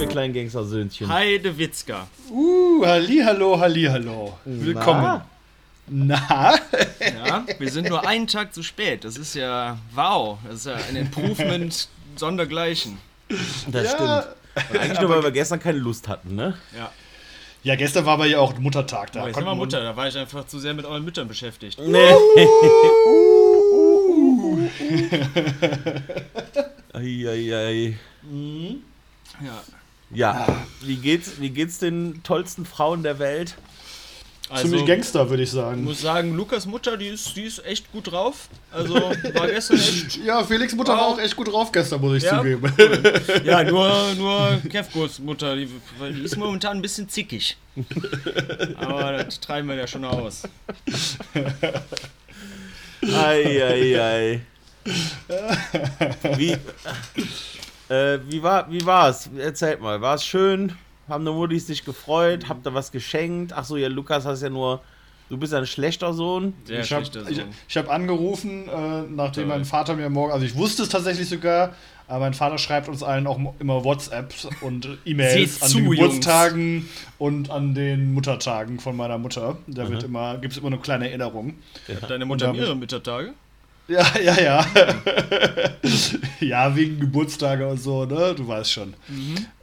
ihr kleinen Gangstersöhnchen? Heide Witzka. Uh, Hallihallo, Hallihallo. Willkommen. Na? Ja, wir sind nur einen Tag zu spät. Das ist ja wow. Das ist ja ein Improvement sondergleichen. Das Ja. stimmt. Und eigentlich nur, weil wir gestern keine Lust hatten, ne? Ja. Ja, gestern war aber ja auch Muttertag da. Wir- Mutter, da war ich einfach zu sehr mit euren Müttern beschäftigt. Nee. Eieiei. Ja. Ja, wie geht's, wie geht's den tollsten Frauen der Welt? Also, Ziemlich ich Gangster, würde ich sagen. muss sagen, Lukas Mutter, die ist, die ist echt gut drauf. Also war gestern echt. Ja, Felix Mutter war auch echt gut drauf gestern, muss ich Ja. zugeben. Ja, nur, nur Kevkos Mutter, die, weil die ist momentan ein bisschen zickig. Aber das treiben wir ja schon aus. Eieiei. Wie, äh, wie, war, wie war's? Erzählt mal, war es schön? Haben die Muttis sich gefreut? Habt ihr was geschenkt? Ach so, ja, Lukas hast ja nur. Du bist ja ein schlechter Sohn. Sehr ich habe hab angerufen, äh, nachdem Toll. mein Vater mir morgen, also ich wusste es tatsächlich sogar, aber mein Vater schreibt uns allen auch immer WhatsApps und E-Mails an zu, den Jungs. Geburtstagen und an den Muttertagen von meiner Mutter. Da wird immer, gibt es immer eine kleine Erinnerung. Hat deine Mutter mehrere Müttertage? Ja, ja, ja. ja, wegen Geburtstage und so, ne? Du weißt schon.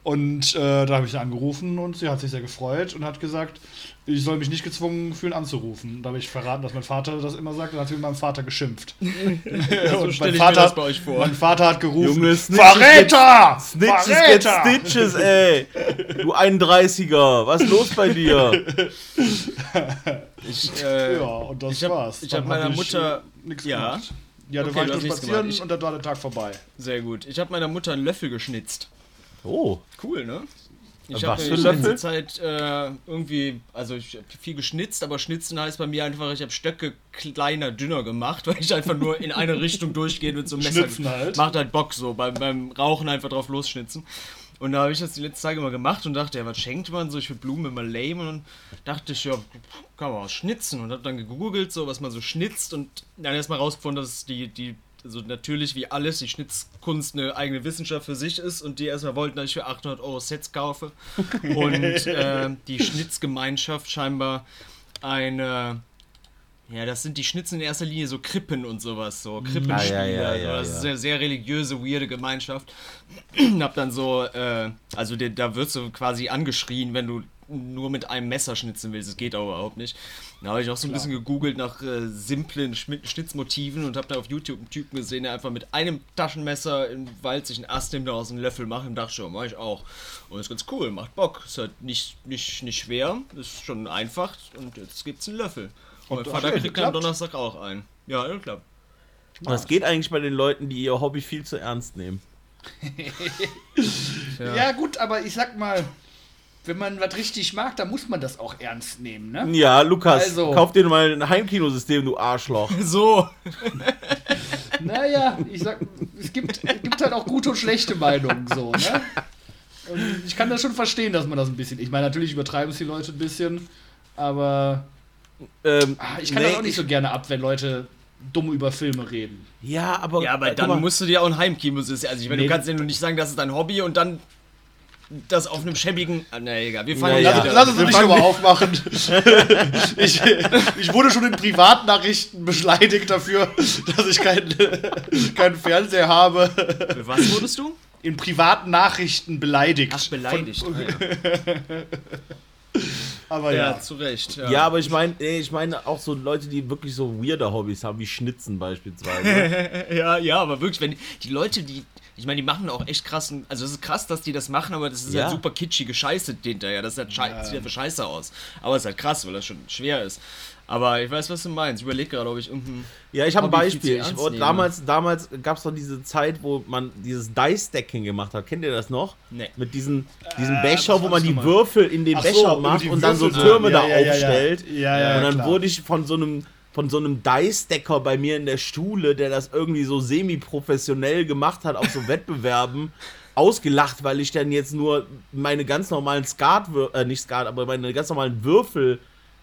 Und äh, da habe ich sie angerufen und sie hat sich sehr gefreut und hat gesagt, ich soll mich nicht gezwungen fühlen anzurufen. Da habe ich verraten, dass mein Vater das immer sagt und hat sie mit meinem Vater geschimpft. So und stelle mein ich Vater, mir das hat- bei euch vor. mein Vater hat gerufen, Junge, Snitches Verräter! Snitches get! Stitches, ey! Du 31er, was ist los bei dir? Ich, äh, Ja, und das ich hab- war's. ich Dann hab meiner ich, Mutter- nichts ja. gemacht. Ja, da Okay, war du ich hast nur nichts spazieren gemacht. Ich- und dann war der Tag vorbei. Sehr gut. Ich habe meiner Mutter einen Löffel geschnitzt. Oh, Cool, ne? Ich habe die Löffel? Zeit äh, irgendwie, also ich hab viel geschnitzt, aber schnitzen heißt bei mir einfach, ich habe Stöcke kleiner, dünner gemacht, weil ich einfach nur in eine Richtung durchgehe mit so einem Messer. Schnitzen halt. Macht halt Bock so, beim, beim Rauchen einfach drauf losschnitzen. Und da habe ich das die letzten Tage immer gemacht und dachte, ja, was schenkt man so? Ich finde Blumen immer lame. Und dann dachte ich, ja, kann man was schnitzen. Und habe dann gegoogelt, so was man so schnitzt und dann erstmal rausgefunden, dass die, die, also natürlich wie alles, die Schnitzkunst eine eigene Wissenschaft für sich ist und die erstmal wollten, dass ich für 800 Euro Sets kaufe. Und äh, die Schnitzgemeinschaft scheinbar eine. Ja, das sind die Schnitzen in erster Linie so Krippen und sowas, so Krippenspiele. Ah, ja, ja, also ja, das ist eine sehr religiöse, weirde Gemeinschaft. hab dann so, äh, also der, da wirst du quasi angeschrien, wenn du nur mit einem Messer schnitzen willst. Das geht aber überhaupt nicht. Da habe ich auch so ein bisschen gegoogelt nach äh, simplen Schnitzmotiven und habe da auf YouTube einen Typen gesehen, der einfach mit einem Taschenmesser im Wald sich einen Ast nimmt, daraus einen Löffel macht und dachte schon, mach ich auch. Und ist ganz cool, macht Bock. Ist halt nicht, nicht, nicht schwer, ist schon einfach und jetzt gibt's einen Löffel. Und, mein Vater schön kriegt am. Donnerstag auch einen. Ja, ja, klappt. was geht eigentlich bei den Leuten, die ihr Hobby viel zu ernst nehmen? Ja. gut, aber ich sag mal, wenn man was richtig mag, dann muss man das auch ernst nehmen, ne? Ja, Lukas, Also. kauf dir mal ein Heimkinosystem, du Arschloch. So, Naja, ich sag, es gibt, es gibt halt auch gute und schlechte Meinungen, so, ne? Und ich kann das schon verstehen, dass man das ein bisschen. Ich meine, natürlich übertreiben es die Leute ein bisschen, aber Ähm, ah, ich kann nee, das auch nicht so gerne ab, wenn Leute dumm über Filme reden. Ja, aber. Ja, aber dann mal, musst du dir auch ein Heimkino Also ich meine, Nee. du kannst ja nur nicht sagen, das ist dein Hobby und dann das auf einem schäbigen. Ah, na egal, wir fangen Ja, ja. Lass uns nicht nochmal aufmachen. ich, ich wurde schon in Privatnachrichten beschleidigt dafür, dass ich keinen keinen Fernseher habe. Für was wurdest du? In privaten Nachrichten beleidigt. Ach, beleidigt. Von, Ah, aber ja. ja. ja, zu Recht. Ja, Ja, aber ich meine, ich meine auch so Leute, die wirklich so weirde Hobbys haben, wie Schnitzen beispielsweise. ja, ja, aber wirklich, wenn die Leute, die. Ich meine, die machen auch echt krassen. Also, es ist krass, dass die das machen, aber das ist Ja. halt super kitschige Scheiße hinterher. Das sieht halt, schei sieht halt für scheiße aus. Aber es ist halt krass, weil das schon schwer ist. Aber ich weiß, was du meinst. Ich überlege gerade, ob ich irgendein. Ja, ich habe ein Beispiel. Ich, damals damals gab es doch diese Zeit, wo man dieses Dice-Stacking gemacht hat. Kennt ihr das noch? Nee. Mit diesen, diesen Äh, Becher, wo man das die? Würfel in den Ach so, Becher über macht und dann so Würfel- Türme da ja, ja, ja, ja. aufstellt. Ja, ja, und dann klar. wurde ich von so einem von so einem Dice-Stacker bei mir in der Schule, der das irgendwie so semi-professionell gemacht hat auf so Wettbewerben, ausgelacht, weil ich dann jetzt nur meine ganz normalen Skat, äh, nicht Skat, aber meine ganz normalen Würfel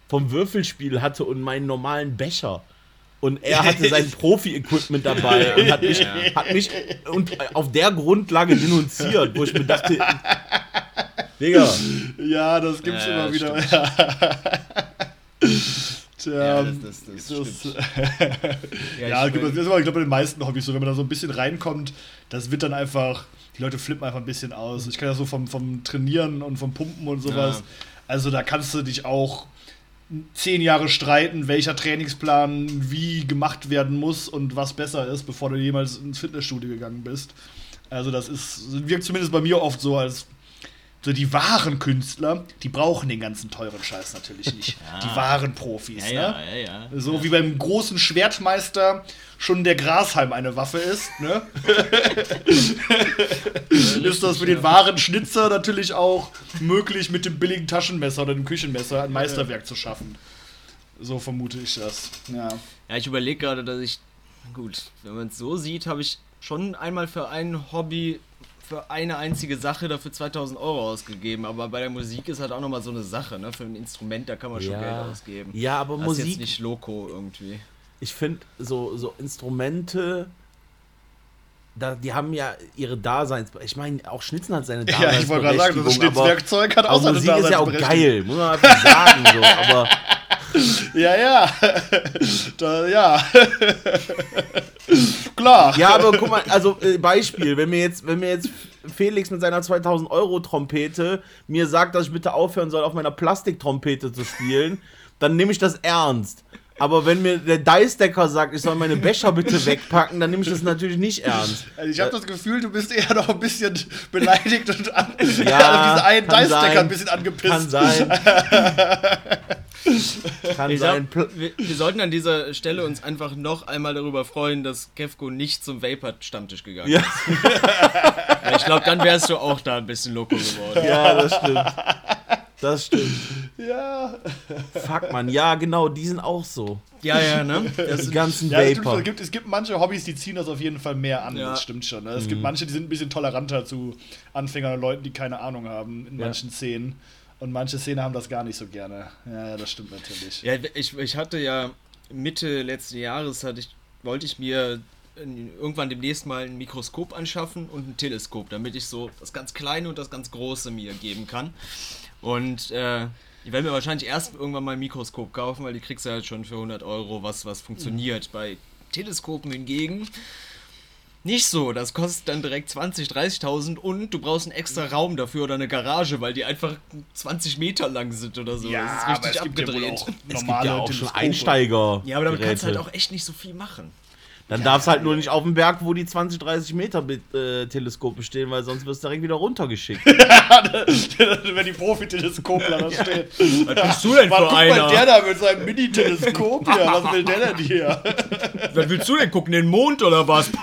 vom Würfelspiel hatte und meinen normalen Becher. Und er hatte sein Profi-Equipment dabei und hat mich, hat mich und auf der Grundlage denunziert, wo ich mir dachte, Digga, Ja, das gibt's Ja, immer wieder. Ja, das- das- das das, stimmt. ja, Ja, ich das mein- ist aber, ich glaube, bei den meisten Hobbys so, wenn man da so ein bisschen reinkommt, das wird dann einfach, die Leute flippen einfach ein bisschen aus. Ich kann ja so vom, vom Trainieren und vom Pumpen und sowas. Ja. Also da kannst du dich auch zehn Jahre streiten, welcher Trainingsplan wie gemacht werden muss und was besser ist, bevor du jemals ins Fitnessstudio gegangen bist. Also das ist, wirkt zumindest bei mir oft so, als so die wahren Künstler, die brauchen den ganzen teuren Scheiß natürlich nicht. Die wahren Profis, Ja, ne? ja, ja, ja. So wie beim großen Schwertmeister schon der Grashalm eine Waffe ist, ne? ist das für den wahren Schnitzer natürlich auch möglich, mit dem billigen Taschenmesser oder dem Küchenmesser ein Meisterwerk zu schaffen. So vermute ich das. Ja. Ja, ich überlege gerade, dass ich. Gut, wenn man es so sieht, habe ich schon einmal für ein Hobby, für eine einzige Sache dafür 2000 Euro ausgegeben. Aber bei der Musik ist halt auch nochmal so eine Sache, ne? Für ein Instrument, da kann man schon Ja. Geld ausgeben. ja, aber das ist jetzt Musik, nicht Loco irgendwie. ich finde, so, so Instrumente, da, die haben ja ihre Daseins... Ich meine, auch Schnitzen hat seine Ja, ich wollte gerade sagen, das Schnitzwerkzeug hat auch seine Musik ist ja auch geil, muss man einfach sagen, so, aber... Ja, ja. da, ja. Klar. Ja, aber guck mal, also äh, Beispiel, wenn mir jetzt, wenn mir jetzt Felix mit seiner 2000 Euro Trompete mir sagt, dass ich bitte aufhören soll, auf meiner Plastiktrompete zu spielen, dann nehme ich das ernst. Aber wenn mir der Dice-Decker sagt, ich soll meine Becher bitte wegpacken, dann nehme ich das natürlich nicht ernst. Also ich habe das Gefühl, du bist eher noch ein bisschen beleidigt und an, Ja, an diesen einen Dice-Decker ein bisschen angepisst. Kann sein. Kann Ich sein. glaub, wir, wir sollten an dieser Stelle uns einfach noch einmal darüber freuen, dass Kevko nicht zum Vapor-Stammtisch gegangen Ja. ist. Ja, ich glaube, dann wärst du auch da ein bisschen Loco geworden. Ja, das stimmt. Das stimmt. Ja. Fuck, man. Ja, genau, die sind auch so. Ja, ja, ne? Das Die sind, ganzen Ja, es gibt, Vapor. es, gibt, es gibt manche Hobbys, die ziehen das auf jeden Fall mehr an, Ja. das stimmt schon. ne? Es Mhm. gibt manche, die sind ein bisschen toleranter zu Anfängern und Leuten, die keine Ahnung haben in Ja. manchen Szenen. Und manche Szenen haben das gar nicht so gerne. Ja, ja, das stimmt natürlich. ja, ich, ich hatte ja Mitte letzten Jahres hatte ich, wollte ich mir irgendwann demnächst mal ein Mikroskop anschaffen und ein Teleskop, damit ich so das ganz Kleine und das ganz Große mir geben kann. Und äh, ich werde mir wahrscheinlich erst irgendwann mal ein Mikroskop kaufen, weil die kriegst du halt schon für 100 Euro, was, was funktioniert. Bei Teleskopen hingegen nicht so. Das kostet dann direkt 20, 30.000 und du brauchst einen extra Raum dafür oder eine Garage, weil die einfach 20 Meter lang sind oder so. das ist richtig abgedreht. Es gibt normale ja auch schon. Einsteiger. Ja, aber damit kannst du halt auch echt nicht so viel machen. Dann darfst halt nur nicht auf dem Berg, wo die 20, 30 Meter äh, Teleskope stehen, weil sonst wirst du direkt wieder runtergeschickt. Wenn die Profi-Teleskopler da stehen. Was bist du denn für guck einer? der da mit seinem Mini-Teleskop hier. Was will der denn hier? Was willst du denn gucken? Den Mond oder was?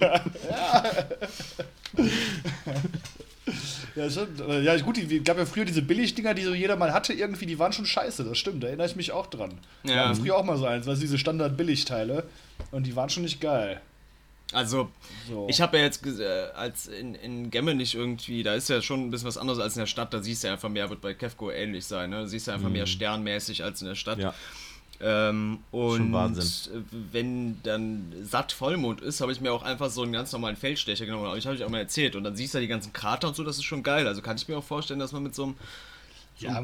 Ja, schon, äh, ja gut, die gab ja früher diese Billigdinger, die so jeder mal hatte, irgendwie, die waren schon scheiße, das stimmt, da erinnere ich mich auch dran. Wir Ja. hatten früher auch mal so eins, weißt du, diese Standard-Billigteile. Und die waren schon nicht geil. Also, So. ich habe ja jetzt äh, als in, in Gemme nicht irgendwie, da ist ja schon ein bisschen was anderes als in der Stadt, da siehst du ja einfach mehr, wird bei Kefko ähnlich sein, ne? Da siehst du einfach mehr sternmäßig als in der Stadt. Ja. Ähm, und äh, wenn dann satt Vollmond ist, habe ich mir auch einfach so einen ganz normalen Feldstecher genommen. Aber ich habe ich auch mal erzählt. Und dann siehst du die ganzen Krater und so, das ist schon geil. Also kann ich mir auch vorstellen, dass man mit so einem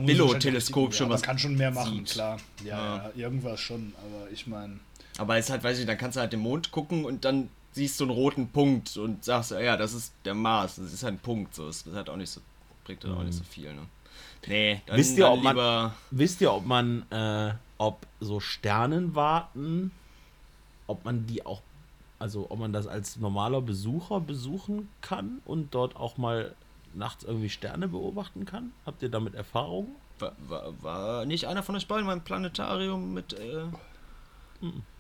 muss Billo-Teleskop schon ja, was Man kann schon mehr machen, sieht. klar. Ja, Ja. ja. irgendwas schon, aber ich meine. Aber es ist halt, weiß ich, dann kannst du halt den Mond gucken und dann siehst du einen roten Punkt und sagst, ja, das ist der Mars, das ist halt ein Punkt, so, das ist halt auch nicht so, bringt halt auch nicht so viel, ne? Nee, dann, Wisst ihr, dann ob man- lieber, Wisst ihr, ob man, äh, ob so Sternenwarten, ob man die auch, also ob man das als normaler Besucher besuchen kann und dort auch mal nachts irgendwie Sterne beobachten kann? Habt ihr damit Erfahrung? war, war, war nicht einer von euch beiden beim Planetarium mit, äh,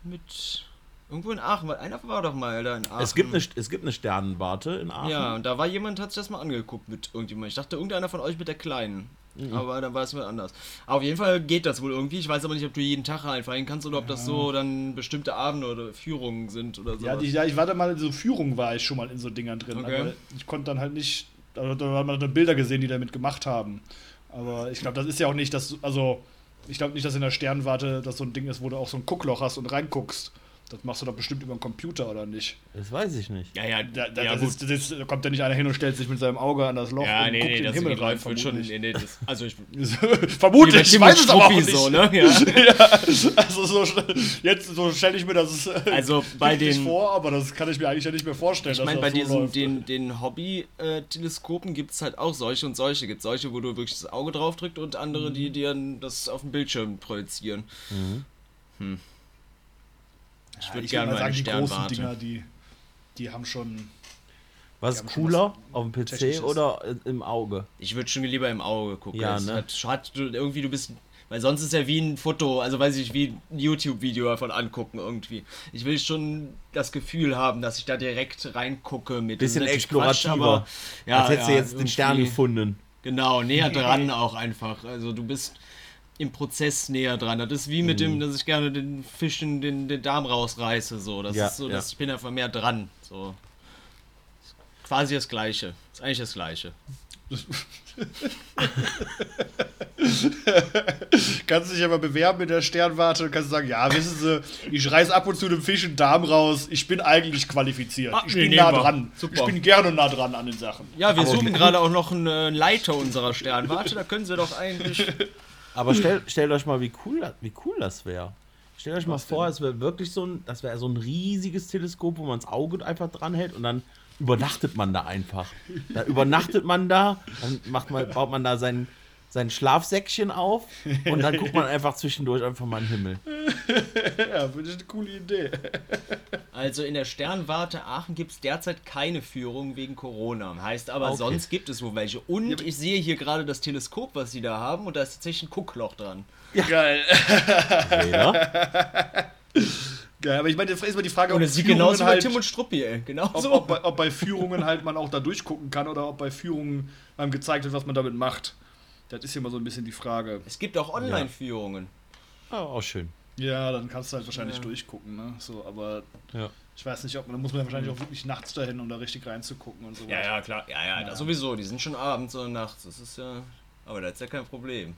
mit, irgendwo in Aachen, weil einer war doch mal da in Aachen. Es gibt, eine, es gibt eine Sternenwarte in Aachen. Ja, und da war jemand, hat sich das mal angeguckt mit irgendjemand. Ich dachte, irgendeiner von euch mit der Kleinen. Mhm. Aber dann war es mal anders. Aber auf jeden Fall geht das wohl irgendwie. Ich weiß aber nicht, ob du jeden Tag reinfallen kannst oder ob das so dann bestimmte Abende oder Führungen sind oder so. Ja, die, ja, ich war da mal in so Führungen, war ich schon mal in so Dingern drin. Okay. Aber ich konnte dann halt nicht. Da, da hat man dann Bilder gesehen, die damit gemacht haben. Aber ich glaube, das ist ja auch nicht das. Also, ich glaube nicht, dass in der Sternwarte das so ein Ding ist, wo du auch so ein Guckloch hast und reinguckst. Das machst du doch bestimmt über den Computer, oder nicht? Das weiß ich nicht. Ja, ja, Da, da, ja, ist, das ist, da kommt ja nicht einer hin und stellt sich mit seinem Auge an das Loch ja, und nee, guckt nee, in das den Himmel rein. läuft schon. vermutlich. Nee, nee, das, also ich vermutlich, ich weiß es aber auch nicht. so, ne? Ja. ja, also so, schnell- jetzt so stelle ich mir das äh, Also bei den- vor, aber das kann ich mir eigentlich ja nicht mehr vorstellen. Ich meine, bei so diesen läuft. den, den Hobby-Teleskopen gibt es halt auch solche und solche. Gibt solche, wo du wirklich das Auge drauf drückst und andere, Mhm. die dir das auf dem Bildschirm projizieren. Hm. Ich Ja, würde ich gerne mal sagen, die großen. Dinger, die, die haben schon. Was Ja, ist cooler? was Auf dem PC oder im Auge? Ich würde schon lieber im Auge gucken. Ja, Es ne? Hat, hat du- irgendwie, du bist. Weil sonst ist ja wie ein Foto, also weiß ich, wie ein YouTube-Video davon angucken irgendwie. Ich will schon das Gefühl haben, dass ich da direkt reingucke mit Bisschen explorativer. Quatsch, aber, ja, Als hättest du ja, jetzt den Stern gefunden. Genau, näher dran auch einfach. Also du bist im Prozess näher dran. Das ist wie mit dem, dass ich gerne den Fisch in den, den Darm rausreiße. So. Das Ja, ist so, ja. dass ich bin einfach mehr dran. So. Quasi das Gleiche. Ist eigentlich das Gleiche. Kannst dich aber bewerben in der Sternwarte und kannst sagen, ja, wissen Sie, ich reiß ab und zu dem Fisch einen Darm raus, ich bin eigentlich qualifiziert. Ah, ich bin nah dran. Super. Ich bin gerne nah dran an den Sachen. Ja, wir Aber suchen okay. gerade auch noch einen äh, Leiter unserer Sternwarte. Da können sie doch eigentlich. Aber stell, stellt euch mal, wie cool, das- wie cool das wäre. Stellt euch mal vor, es wäre wirklich so ein, das wäre so ein riesiges Teleskop, wo man das Auge einfach dran hält und dann übernachtet man da einfach. Da übernachtet man da, dann macht man, baut man da sein, sein Schlafsäckchen auf und dann guckt man einfach zwischendurch einfach mal in den Himmel. Ja, finde ich eine coole Idee. Also in der Sternwarte Aachen gibt es derzeit keine Führung wegen Corona. Heißt aber, Okay. sonst gibt es wohl welche. Und ich sehe hier gerade das Teleskop, was sie da haben, und da ist tatsächlich ein Guckloch dran. Geil. Reda? Geil, aber ich meine, jetzt ist mal die Frage, ob Führungen genauso wie bei halt, Tim und Struppi, ey. ob, Genauso. ob, bei, ob bei Führungen halt man auch da durchgucken kann oder ob bei Führungen einem gezeigt wird, was man damit macht. Das ist ja immer so ein bisschen die Frage. Es gibt auch Online-Führungen. Oh, auch schön. Ja, dann kannst du halt wahrscheinlich Ja. durchgucken, ne? So, aber Ja. ich weiß nicht, ob man, da muss man ja wahrscheinlich auch wirklich nachts dahin, um da richtig reinzugucken und so. Ja, ja, klar. Ja, ja, sowieso. Die sind schon abends oder nachts. Das ist ja. Aber das ist ja kein Problem.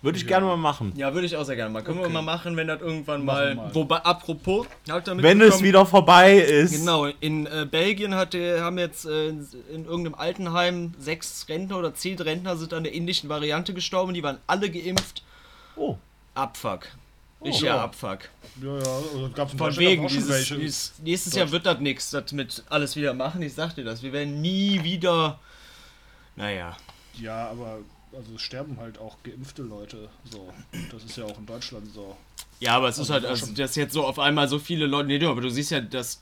Würde ich gerne mal machen. Ja, würde ich auch sehr gerne mal. Können Okay. wir mal machen, wenn das irgendwann mal. mal. Wobei, apropos, Wenn es wieder vorbei ist. Genau, in äh, Belgien hat haben jetzt äh, in, in irgendeinem Altenheim sechs Rentner oder zehn Rentner sind an der indischen Variante gestorben. Die waren alle geimpft. Oh. Abfuck. Oh, Ich ja. ja, Abfuck. Ja, ja, also gab's in Von wegen, dieses, welche. dieses, nächstes Jahr wird das nichts, das mit alles wieder machen. Ich sag dir das. Wir werden nie wieder. Naja. Ja, aber also es sterben halt auch geimpfte Leute. So, das ist ja auch in Deutschland so. Ja, aber es Also ist halt, also, dass jetzt so auf einmal so viele Leute. Nee, du, aber du siehst ja, dass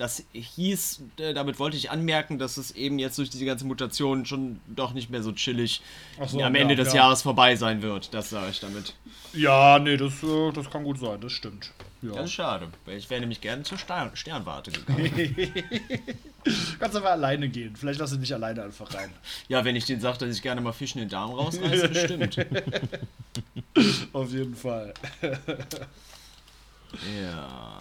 das hieß, äh, damit wollte ich anmerken, dass es eben jetzt durch diese ganze Mutation schon doch nicht mehr so chillig so, am ja, Ende des ja. Jahres vorbei sein wird. Das sage ich damit. Ja, nee, das, äh, das kann gut sein, das stimmt. Ja. Das ist schade, weil ich wäre nämlich gerne zur Stern Sternwarte gegangen. Kannst aber alleine gehen. Vielleicht lass du mich alleine einfach rein. ja, wenn ich denen sage, dass ich gerne mal Fischen in den Darm rausreiße, bestimmt. Auf jeden Fall. Ja.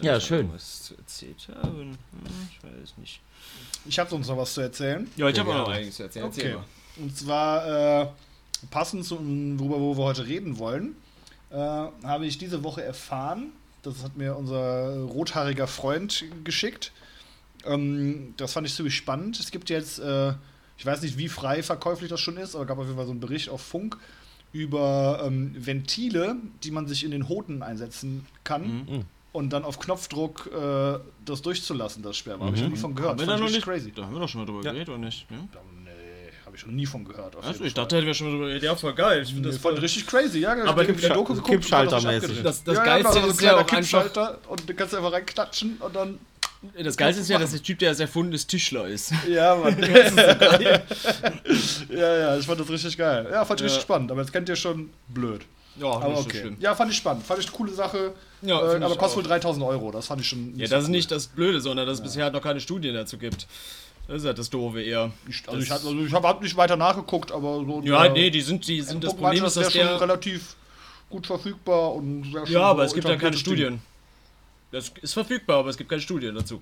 Ja, schön. Was zu erzählt haben? Hm, ich weiß nicht. Ich habe sonst noch was zu erzählen. Ja, ich habe auch noch einiges zu erzählen. Erzähl Okay. mal. Und zwar äh, passend zu worüber wo wir heute reden wollen, äh, habe ich diese Woche erfahren, das hat mir unser rothaariger Freund geschickt. Ähm, das fand ich ziemlich spannend. Es gibt jetzt, äh, ich weiß nicht, wie frei verkäuflich das schon ist, aber gab auf jeden Fall so einen Bericht auf Funk über ähm, Ventile, die man sich in den Hoden einsetzen kann. Mhm. Und dann auf Knopfdruck äh, das durchzulassen, das Sperma. Habe ich noch nie von gehört. Haben wir da noch ich nicht? crazy. Da haben wir doch schon mal drüber Ja. geredet, oder nicht? Ja? Ich noch nie von gehört. auf Also, ich dachte, hätten wir schon mal. Ja, voll geil. Ich finde Das voll. richtig crazy, ja. Aber in der Doku geguckt Kippschaltermäßig. das Das- das abgedreht. Geilste ja, ja, genau, ist so ja auch einfach- Kippschalter und du kannst einfach reinklatschen und dann. Das Geilste ist ja, dass der Typ, der das erfunden ist, Tischler ist. Ja, Mann. ja, ja, ich fand das richtig geil. Ja, fand ich Ja. richtig spannend, aber jetzt kennt ihr schon blöd. Ja, Aber so okay. schlimm. Ja, fand ich spannend. Fand ich eine coole Sache. Ja, äh, aber kostet wohl auch. 3000 Euro. Das fand ich schon. Ja, so das ist cool. nicht das Blöde, sondern dass es bisher halt noch keine Studien dazu gibt. Das ist halt das Doofe eher. Ich, also, das- ich, also ich habe hab nicht weiter nachgeguckt, aber so. Ja, nee, die sind, die sind das Problem ist, das dass wäre schon relativ gut verfügbar und wär schon Ja, aber es gibt ja keine. Studien. Das ist verfügbar, aber es gibt keine Studien dazu.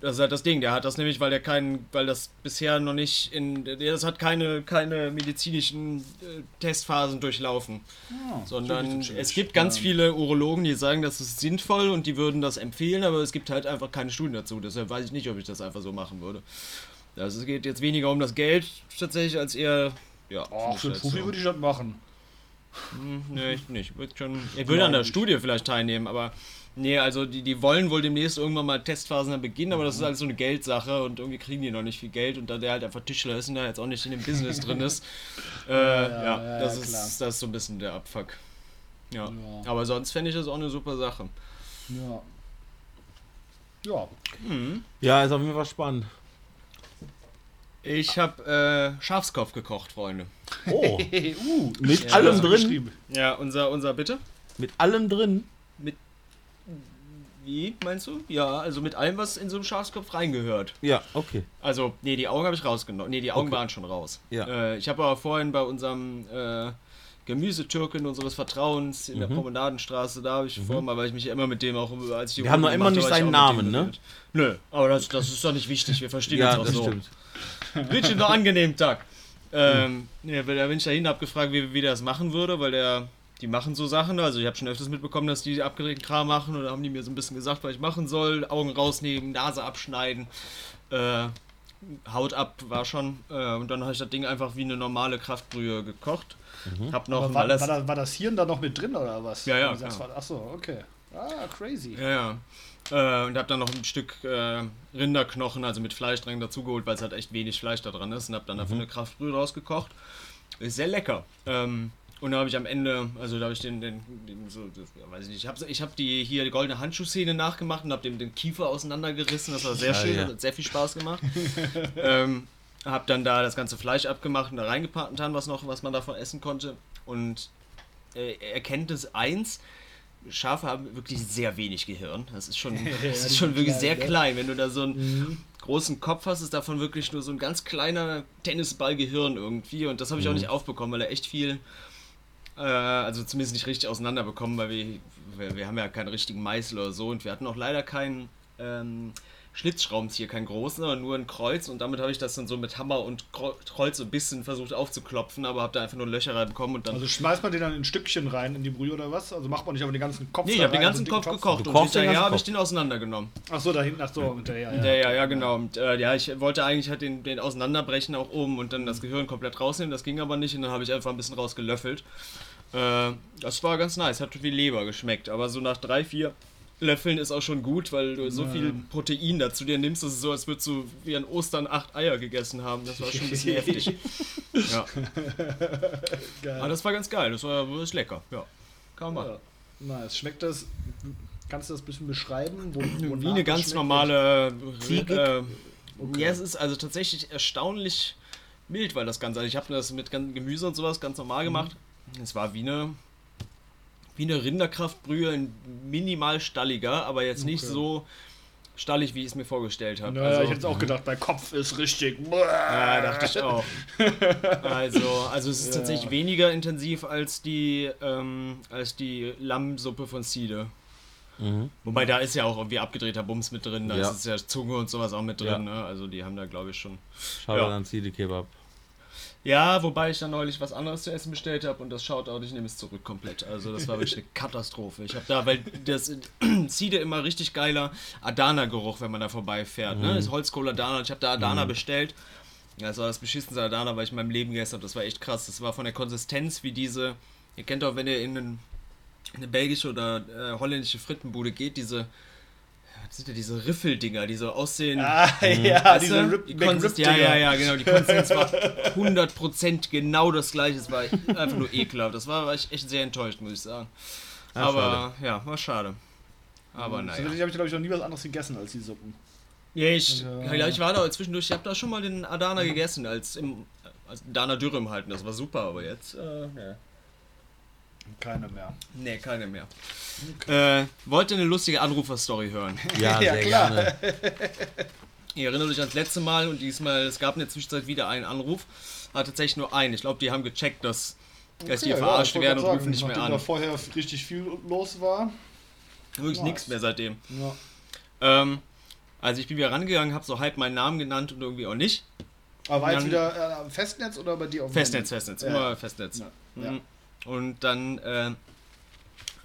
Das ist halt das Ding. Der hat das nämlich, weil der keinen, weil das bisher noch nicht in, der das hat keine, keine medizinischen äh, Testphasen durchlaufen, sondern es gibt ganz viele Urologen, die sagen, das ist sinnvoll und die würden das empfehlen, aber es gibt halt einfach keine Studien dazu. Deshalb weiß ich nicht, ob ich das einfach so machen würde. Also es geht jetzt weniger um das Geld tatsächlich als eher ja. Oh, für einen halt Profi würde ich das machen. Hm, Nee, ich nicht. Ich würde schon. Ich würde an der Studie vielleicht teilnehmen, aber. Nee, also die, die wollen wohl demnächst irgendwann mal Testphasen dann beginnen, aber das ist halt so eine Geldsache und irgendwie kriegen die noch nicht viel Geld und da der halt einfach Tischler ist und da jetzt auch nicht in dem Business drin ist, äh, ja, ja, das, ja, ist, klar. das ist so ein bisschen der Abfuck. Ja. Ja. Aber sonst fände ich das auch eine super Sache. Ja. Ja. Ja, ist auf jeden Fall spannend. Ich habe äh, Schafskopf gekocht, Freunde. Oh, uh, mit ja, allem drin. Ja, unser, unser bitte? Mit allem drin. Wie, meinst du? Ja, also mit allem, was in so einem Schafskopf reingehört. Ja, okay. Also, nee, die Augen habe ich rausgenommen. Nee, die Augen Okay. waren schon raus. Ja. Äh, ich habe aber vorhin bei unserem äh, Gemüsetürken unseres Vertrauens in der Promenadenstraße, da habe ich vorhin mal, weil ich mich ja immer mit dem auch, als ich die Mhm. Wir haben Runde noch immer nicht seinen Namen, ne? Nö, aber das, das ist doch nicht wichtig. Wir verstehen Ja, uns auch das so. stimmt. Wünsche dir noch angenehmen Tag. Ähm, ja, da bin ich dahin, hab gefragt, wie, wie der das machen würde, weil der, die machen so Sachen. Also ich habe schon öfters mitbekommen, dass die abgedrehten Kram machen und da haben die mir so ein bisschen gesagt, was ich machen soll. Augen rausnehmen, Nase abschneiden, äh, Haut ab war schon. Äh, und dann habe ich das Ding einfach wie eine normale Kraftbrühe gekocht. Hab noch, war, das, war, war das Hirn da noch mit drin oder was? Ja, ja, sagst, klar. Achso, okay. Ah, crazy. Ja, ja. Äh, und hab dann noch ein Stück äh, Rinderknochen, also mit Fleisch dran dazugeholt, weil es halt echt wenig Fleisch da dran ist. Und hab dann dafür eine Kraftbrühe rausgekocht. Ist sehr lecker. Ähm, und da habe ich am Ende, also da habe ich den, den, den so, das, weiß ich nicht, ich habe ich hab die hier die goldene Handschuhszene nachgemacht und habe dem den Kiefer auseinandergerissen. Das war sehr Ja, schön, ja. hat sehr viel Spaß gemacht. ähm, hab dann da das ganze Fleisch abgemacht und da reingetan, was noch, was man davon essen konnte. Und äh, Erkenntnis 1, Schafe haben wirklich sehr wenig Gehirn. Das ist schon, das ist schon wirklich sehr klein. Wenn du da so einen großen Kopf hast, ist davon wirklich nur so ein ganz kleiner Tennisball Gehirn irgendwie. Und das habe ich auch nicht aufbekommen, weil er echt viel, äh, also zumindest nicht richtig auseinanderbekommen, weil wir, wir, wir haben ja keinen richtigen Meißel oder so. Und wir hatten auch leider keinen ähm, Schlitzschraubenzieher, keinen großen, sondern nur ein Kreuz. Und damit habe ich das dann so mit Hammer und Kreuz so ein bisschen versucht aufzuklopfen, aber habe da einfach nur Löcher reinbekommen und dann Also schmeißt man den dann in Stückchen rein in die Brühe oder was? Also macht man nicht aber den ganzen Kopf Nee, ich habe den ganzen so Kopf dicken gekocht und hinterher habe ich Kopf? den auseinandergenommen. Ach so, da hinten, ach so, hinterher. Ja, Ja, ja, ja, genau. Und, äh, ja, ich wollte eigentlich halt den, den auseinanderbrechen auch oben und dann das Gehirn komplett rausnehmen. Das ging aber nicht und dann habe ich einfach ein bisschen rausgelöffelt. Äh, das war ganz nice, hat wie Leber geschmeckt. Aber so nach drei, vier Löffeln ist auch schon gut, weil du so viel Protein dazu dir nimmst. Das ist so, als würdest du wie an Ostern acht Eier gegessen haben. Das war schon ein bisschen heftig. Ja. Geil. Aber das war ganz geil. Das war das ist lecker. Ja. Kann man machen. Ja. Nice. Schmeckt das, kannst du das ein bisschen beschreiben? Wo, Wie eine ganz normale. Ziegig? Äh, Ja, es ist also tatsächlich erstaunlich mild, weil das Ganze. Also ich habe das mit Gemüse und sowas ganz normal gemacht. Es war wie eine wie eine Rinderkraftbrühe, in minimal stalliger, aber jetzt nicht Okay. so stallig, wie ich es mir vorgestellt habe. Naja, also, ich hätte jetzt auch gedacht, mein Kopf ist richtig. ja, dachte ich auch. Also, also es ist Ja. tatsächlich weniger intensiv als die ähm, als die Lammsuppe von Siede. Mhm. Wobei da ist ja auch irgendwie abgedrehter Bums mit drin, da Ja. ist es ja Zunge und sowas auch mit drin, Ja. ne? Also die haben da glaube ich schon. Schau Ja. an Ziele Kebab. Ja, wobei ich dann neulich was anderes zu essen bestellt habe und das schaut auch, ich nehme es zurück komplett. Also das war wirklich eine Katastrophe. Ich habe da, weil das Ziede immer richtig geiler Adana-Geruch, wenn man da vorbeifährt. Ne? Das Holzkohl Adana. Ich habe da Adana bestellt. Ja, Das war das beschissenste Adana, weil ich in meinem Leben gegessen habe. Das war echt krass. Das war von der Konsistenz wie diese. Ihr kennt doch, wenn ihr in einen, eine belgische oder äh, holländische Frittenbude geht, diese. Sind ja diese Riffeldinger, die so aussehen. Ah, ja, Weißt diese? Rip, die Konsistenz, ja, ja, ja, genau. Die Konsistenz war 100% genau das gleiche. Es war einfach nur ekelhaft. Das war, war ich echt sehr enttäuscht, muss ich sagen. Ah, Aber ja, war schade. Aber So, naja. ich habe, glaube ich, noch nie was anderes gegessen als die Suppen. Ja, ich, Ja. ja, ich war da zwischendurch, ich habe da schon mal den Adana gegessen, als im als Dana Dürüm halten. Das war super, aber jetzt. Äh, nee. Keine mehr. nee, keine mehr. Äh, wollt ihr eine lustige Anruferstory hören? Ja, Ja, sehr klar. gerne. Ihr erinnert euch ans letzte Mal und diesmal, es gab in der Zwischenzeit wieder einen Anruf. Aber tatsächlich nur einen. Ich glaube, die haben gecheckt, dass, dass die Okay, verarscht ja, werden und gerade rufen nicht sagen, mehr an. da vorher richtig viel los war. Wirklich Nice. nichts mehr seitdem. Ja. Ähm, Also ich bin wieder rangegangen, habe so halb meinen Namen genannt und irgendwie auch nicht. Aber war jetzt wieder äh, am Festnetz oder bei dir auf dem Festnetz, Handy? Festnetz, Ja. immer Festnetz. Ja. Ja. Mhm. Und dann äh,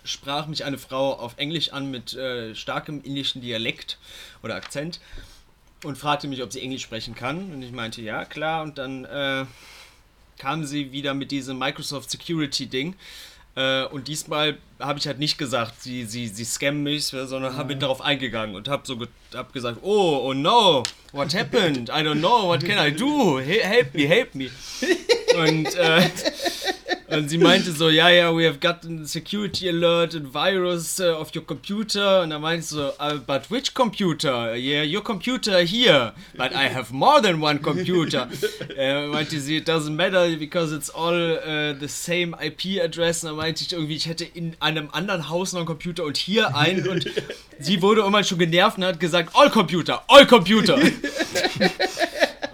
sprach mich eine Frau auf Englisch an mit äh, starkem indischen Dialekt oder Akzent und fragte mich, ob sie Englisch sprechen kann. Und ich meinte, ja, klar. Und dann äh, kam sie wieder mit diesem Microsoft Security Ding. Äh, und diesmal habe ich halt nicht gesagt, sie, sie, sie scammen mich, sondern habe darauf eingegangen und habe so ge hab gesagt, oh, oh no, what happened? I don't know, what can I do? He help me, help me. Und, äh, und sie meinte so, ja, ja, we have gotten a security alert and virus uh, of your computer. Und dann meinte ich so, uh, but which computer? Yeah, your computer here. But I have more than one computer. äh, meinte sie, it doesn't matter because it's all uh, the same IP address. Und dann meinte ich irgendwie, ich hätte in einem anderen Haus noch einen Computer und hier einen. Und sie wurde irgendwann schon genervt und hat gesagt, all Computer, all Computer.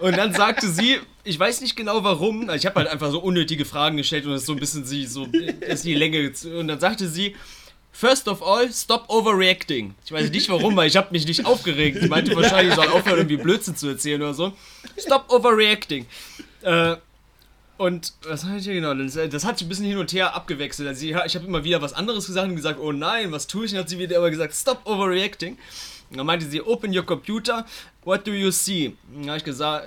Und dann sagte sie, ich weiß nicht genau warum, ich habe halt einfach so unnötige Fragen gestellt und es so ein bisschen sie so ist die Länge und dann sagte sie First of all, stop overreacting. Ich weiß nicht warum, weil ich habe mich nicht aufgeregt. Sie meinte wahrscheinlich, ich soll aufhören, irgendwie Blödsinn zu erzählen oder so. Stop overreacting. Äh, und was habe ich hier genau? Das, das hat sich ein bisschen hin und her abgewechselt. Also sie, ich habe immer wieder was anderes gesagt und gesagt, oh nein, was tue ich? Und hat sie wieder aber gesagt, stop overreacting. Dann meinte sie, open your computer, what do you see? Dann habe ich gesa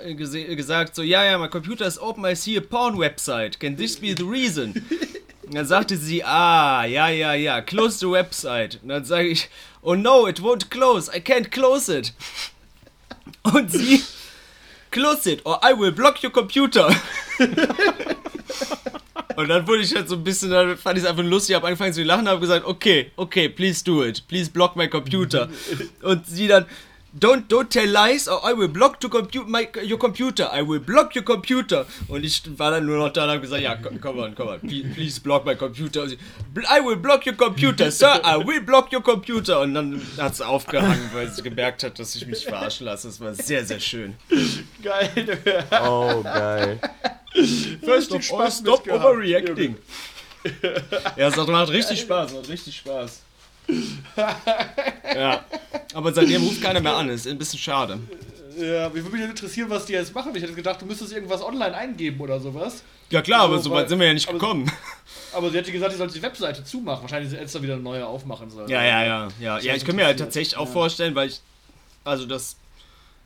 gesagt, so, ja, ja, my computer is open, I see a porn website. Can this be the reason? Und dann sagte sie, ah, ja, ja, ja, close the website. Und dann sage ich, oh no, it won't close, I can't close it. Und sie, close it or I will block your computer. Und dann wurde ich halt so ein bisschen, dann fand ich es einfach lustig, habe angefangen zu lachen, habe gesagt, okay, okay, please do it, please block my computer. Und sie dann, don't, don't tell lies or I will block to compu my, your computer, I will block your computer. Und ich war dann nur noch da und habe gesagt, ja, komm, come on, come on, please, please block my computer. Und sie, I will block your computer, sir, I will block your computer. Und dann hat es aufgehangen, weil sie gemerkt hat, dass ich mich verarschen lasse. Das war sehr, sehr schön. Geil. Oh, geil. First Richtig Spaß stop overreacting. Ja, es macht richtig Spaß, macht richtig Spaß. Ja, aber seitdem ruft keiner mehr an, ist ein bisschen schade. Ja, mich würde mich interessieren, was die jetzt machen. Ich hätte gedacht, du müsstest irgendwas online eingeben oder sowas. Ja klar, aber So, weit sind wir ja nicht aber- gekommen. Aber sie hätte gesagt, sie sollte die Webseite zumachen. Wahrscheinlich ist Elster wieder eine neue aufmachen soll. Ja, ja, ja, ja. Ja, ich kann mir halt tatsächlich auch Ja. vorstellen, weil ich, also das,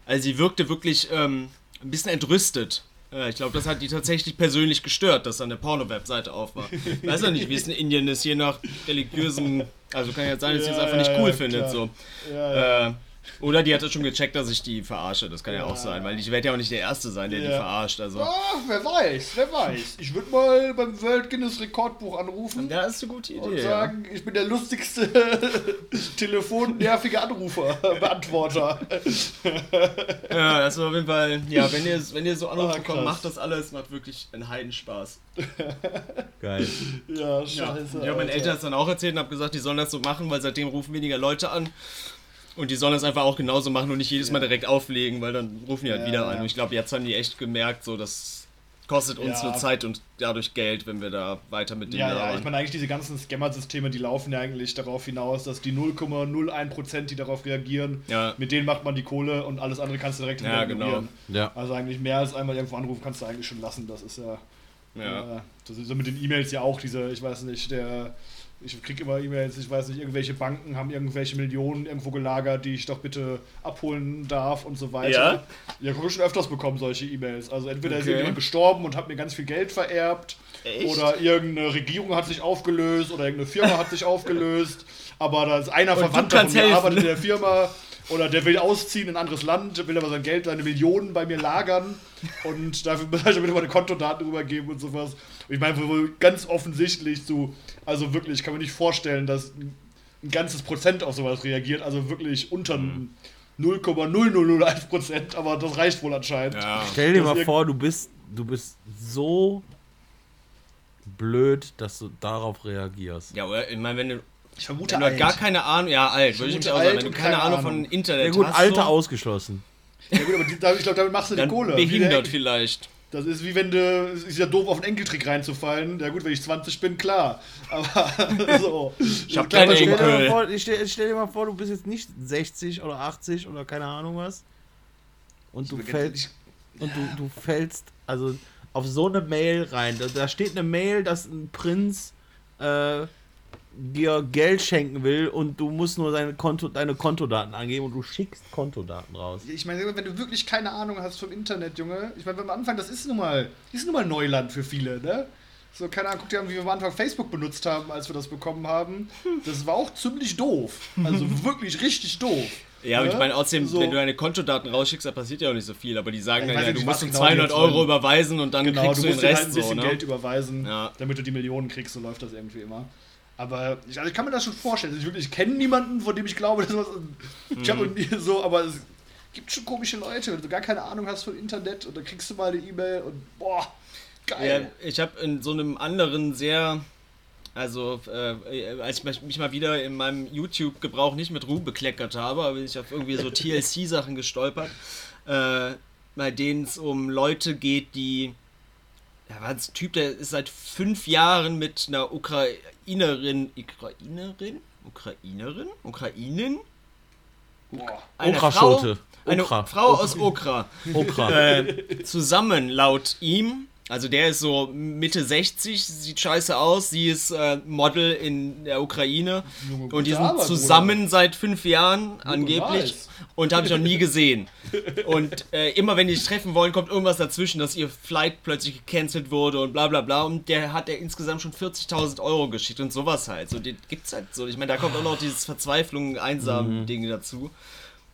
also sie wirkte wirklich ähm, ein bisschen entrüstet. Ja, ich glaube, das hat die tatsächlich persönlich gestört, dass da eine Porno-Webseite auf war. Weiß ja nicht, wie es in Indien ist, je nach religiösem, also kann ja sein, dass sie es Ja, einfach nicht cool findet, so. Ja, ja. Äh, oder die hat das schon gecheckt, dass ich die verarsche. Das kann ja, Ja. auch sein, weil ich werde ja auch nicht der Erste sein, der die Ja. verarscht. Also. Ah, wer weiß, wer weiß. Ich würde mal beim World Guinness Rekordbuch anrufen Ja, ist eine gute und Idee. Ja. sagen, ich bin der lustigste telefonnervige Anrufer, Beantworter. ja, das ist auf jeden Fall. Ja, wenn ihr, wenn ihr so Anrufe Ah, bekommt, krass. macht das alles, macht wirklich einen Heidenspaß. Geil. Ja, Ja. scheiße. Ich habe meinen Alter. Eltern das dann auch erzählt und habe gesagt, die sollen das so machen, weil seitdem rufen weniger Leute an. Und die sollen das einfach auch genauso machen und nicht jedes Mal direkt auflegen, weil dann rufen die halt Ja, wieder ja. an. Und ich glaube, jetzt haben die echt gemerkt, so das kostet uns Ja. nur Zeit und dadurch Geld, wenn wir da weiter mit denen Ja, ja, ich meine eigentlich diese ganzen Scammer-Systeme, die laufen ja eigentlich darauf hinaus, dass die 0,01%, die darauf reagieren, Ja. mit denen macht man die Kohle und alles andere kannst du direkt Ja, genau. ignorieren. Ja. Also eigentlich mehr als einmal irgendwo anrufen kannst du eigentlich schon lassen. Das ist ja, ja. äh, das ist so mit den E-Mails ja auch diese, ich weiß nicht, der ich kriege immer E-Mails, ich weiß nicht, irgendwelche Banken haben irgendwelche Millionen irgendwo gelagert, die ich doch bitte abholen darf und so weiter. Ja? Ja, ich schon öfters bekommen, solche E-Mails. Also entweder ist Okay. jemand gestorben und hat mir ganz viel Geld vererbt Echt? oder irgendeine Regierung hat sich aufgelöst oder irgendeine Firma hat sich aufgelöst, aber da ist einer Und Verwandter von mir helfen. arbeitet in der Firma oder der will ausziehen in ein anderes Land, will aber sein Geld, seine Millionen bei mir lagern und dafür muss ich meine Kontodaten rübergeben und sowas. Und ich meine, wo ganz offensichtlich so, also wirklich, ich kann mir nicht vorstellen, dass ein ganzes Prozent auf sowas reagiert, also wirklich unter Mhm. 0,0001 Prozent, aber das reicht wohl anscheinend. ja. Stell dir mal vor, du bist, du bist so blöd, dass du darauf reagierst. Ja, oder? Ich meine, wenn du, Ich vermute wenn du halt gar keine Ahnung, ja, alt, würde ich mich vermute auch sagen, alt wenn du und keine keine Ahnung von Ahnung. Internet Ja gut, hast, Alter so, ausgeschlossen. Ja gut, aber die, ich glaube, damit machst du die dann Kohle. Behindert der- vielleicht. Das ist wie wenn du, ist ja doof auf einen Enkeltrick reinzufallen. Ja gut, wenn ich 20 bin, klar. Aber so. Ich hab keine stell dir Stell dir, Enkel. mal vor, ich stell, stell dir mal vor, du bist jetzt nicht 60 oder 80 oder keine Ahnung was. Und du Ich- fällst. Und du, du fällst also auf so eine Mail rein. Da, da steht eine Mail, dass ein Prinz äh, dir Geld schenken will und du musst nur seine Konto, deine Kontodaten angeben und du schickst Kontodaten raus. Ich meine, wenn du wirklich keine Ahnung hast vom Internet, Junge, ich meine, am Anfang, das ist nun mal, ist nun mal Neuland für viele, ne? So, keine Ahnung, guck dir an, wie wir am Anfang Facebook benutzt haben, als wir das bekommen haben. Das war auch ziemlich doof. Also wirklich richtig doof. Ja, aber ich Ne? meine, außerdem, So. wenn du deine Kontodaten rausschickst, da passiert ja auch nicht so viel. Aber die sagen Ja, ich dann ja, nicht, du musst uns genau die 200 jetzt Euro überweisen und dann Genau, kriegst du du musst den halt Rest ein bisschen so, ne? Geld überweisen, Ja. damit du die Millionen kriegst, so läuft das irgendwie immer. Aber ich, also ich kann mir das schon vorstellen. Ich, wirklich- ich kenne niemanden, von dem ich glaube, dass was. Ich habe nie so, aber es gibt schon komische Leute, wenn du gar keine Ahnung hast vom Internet und dann kriegst du mal eine E-Mail und boah, Ja, geil. ich habe in so einem anderen sehr, also äh, als ich mich- mal wieder in meinem YouTube-Gebrauch nicht mit Ruhm bekleckert habe, aber bin ich auf irgendwie so TLC-Sachen gestolpert, äh, bei denen es um Leute geht, die, ja, war ein Typ, der ist seit fünf Jahren mit einer Ukrainerin, Ukrainerin, Ukrainerin, Ukrainin, boah. einer Okraschote. Frau, eine Okra. Frau aus Okra Okra. äh, zusammen laut ihm. Also der ist so Mitte 60, sieht scheiße aus. Sie ist äh, Model in der Ukraine. Junge, Und die sind Arbeit, zusammen seit fünf Jahren angeblich. nice. Und habe ich noch nie gesehen. Und äh, immer wenn die sich treffen wollen, kommt irgendwas dazwischen, dass ihr Flight plötzlich gecancelt wurde und bla bla bla. Und der hat er insgesamt schon 40.000 Euro geschickt und sowas halt. So, den gibt's halt so. Ich meine, da kommt auch noch dieses Verzweiflung, einsam Ding dazu.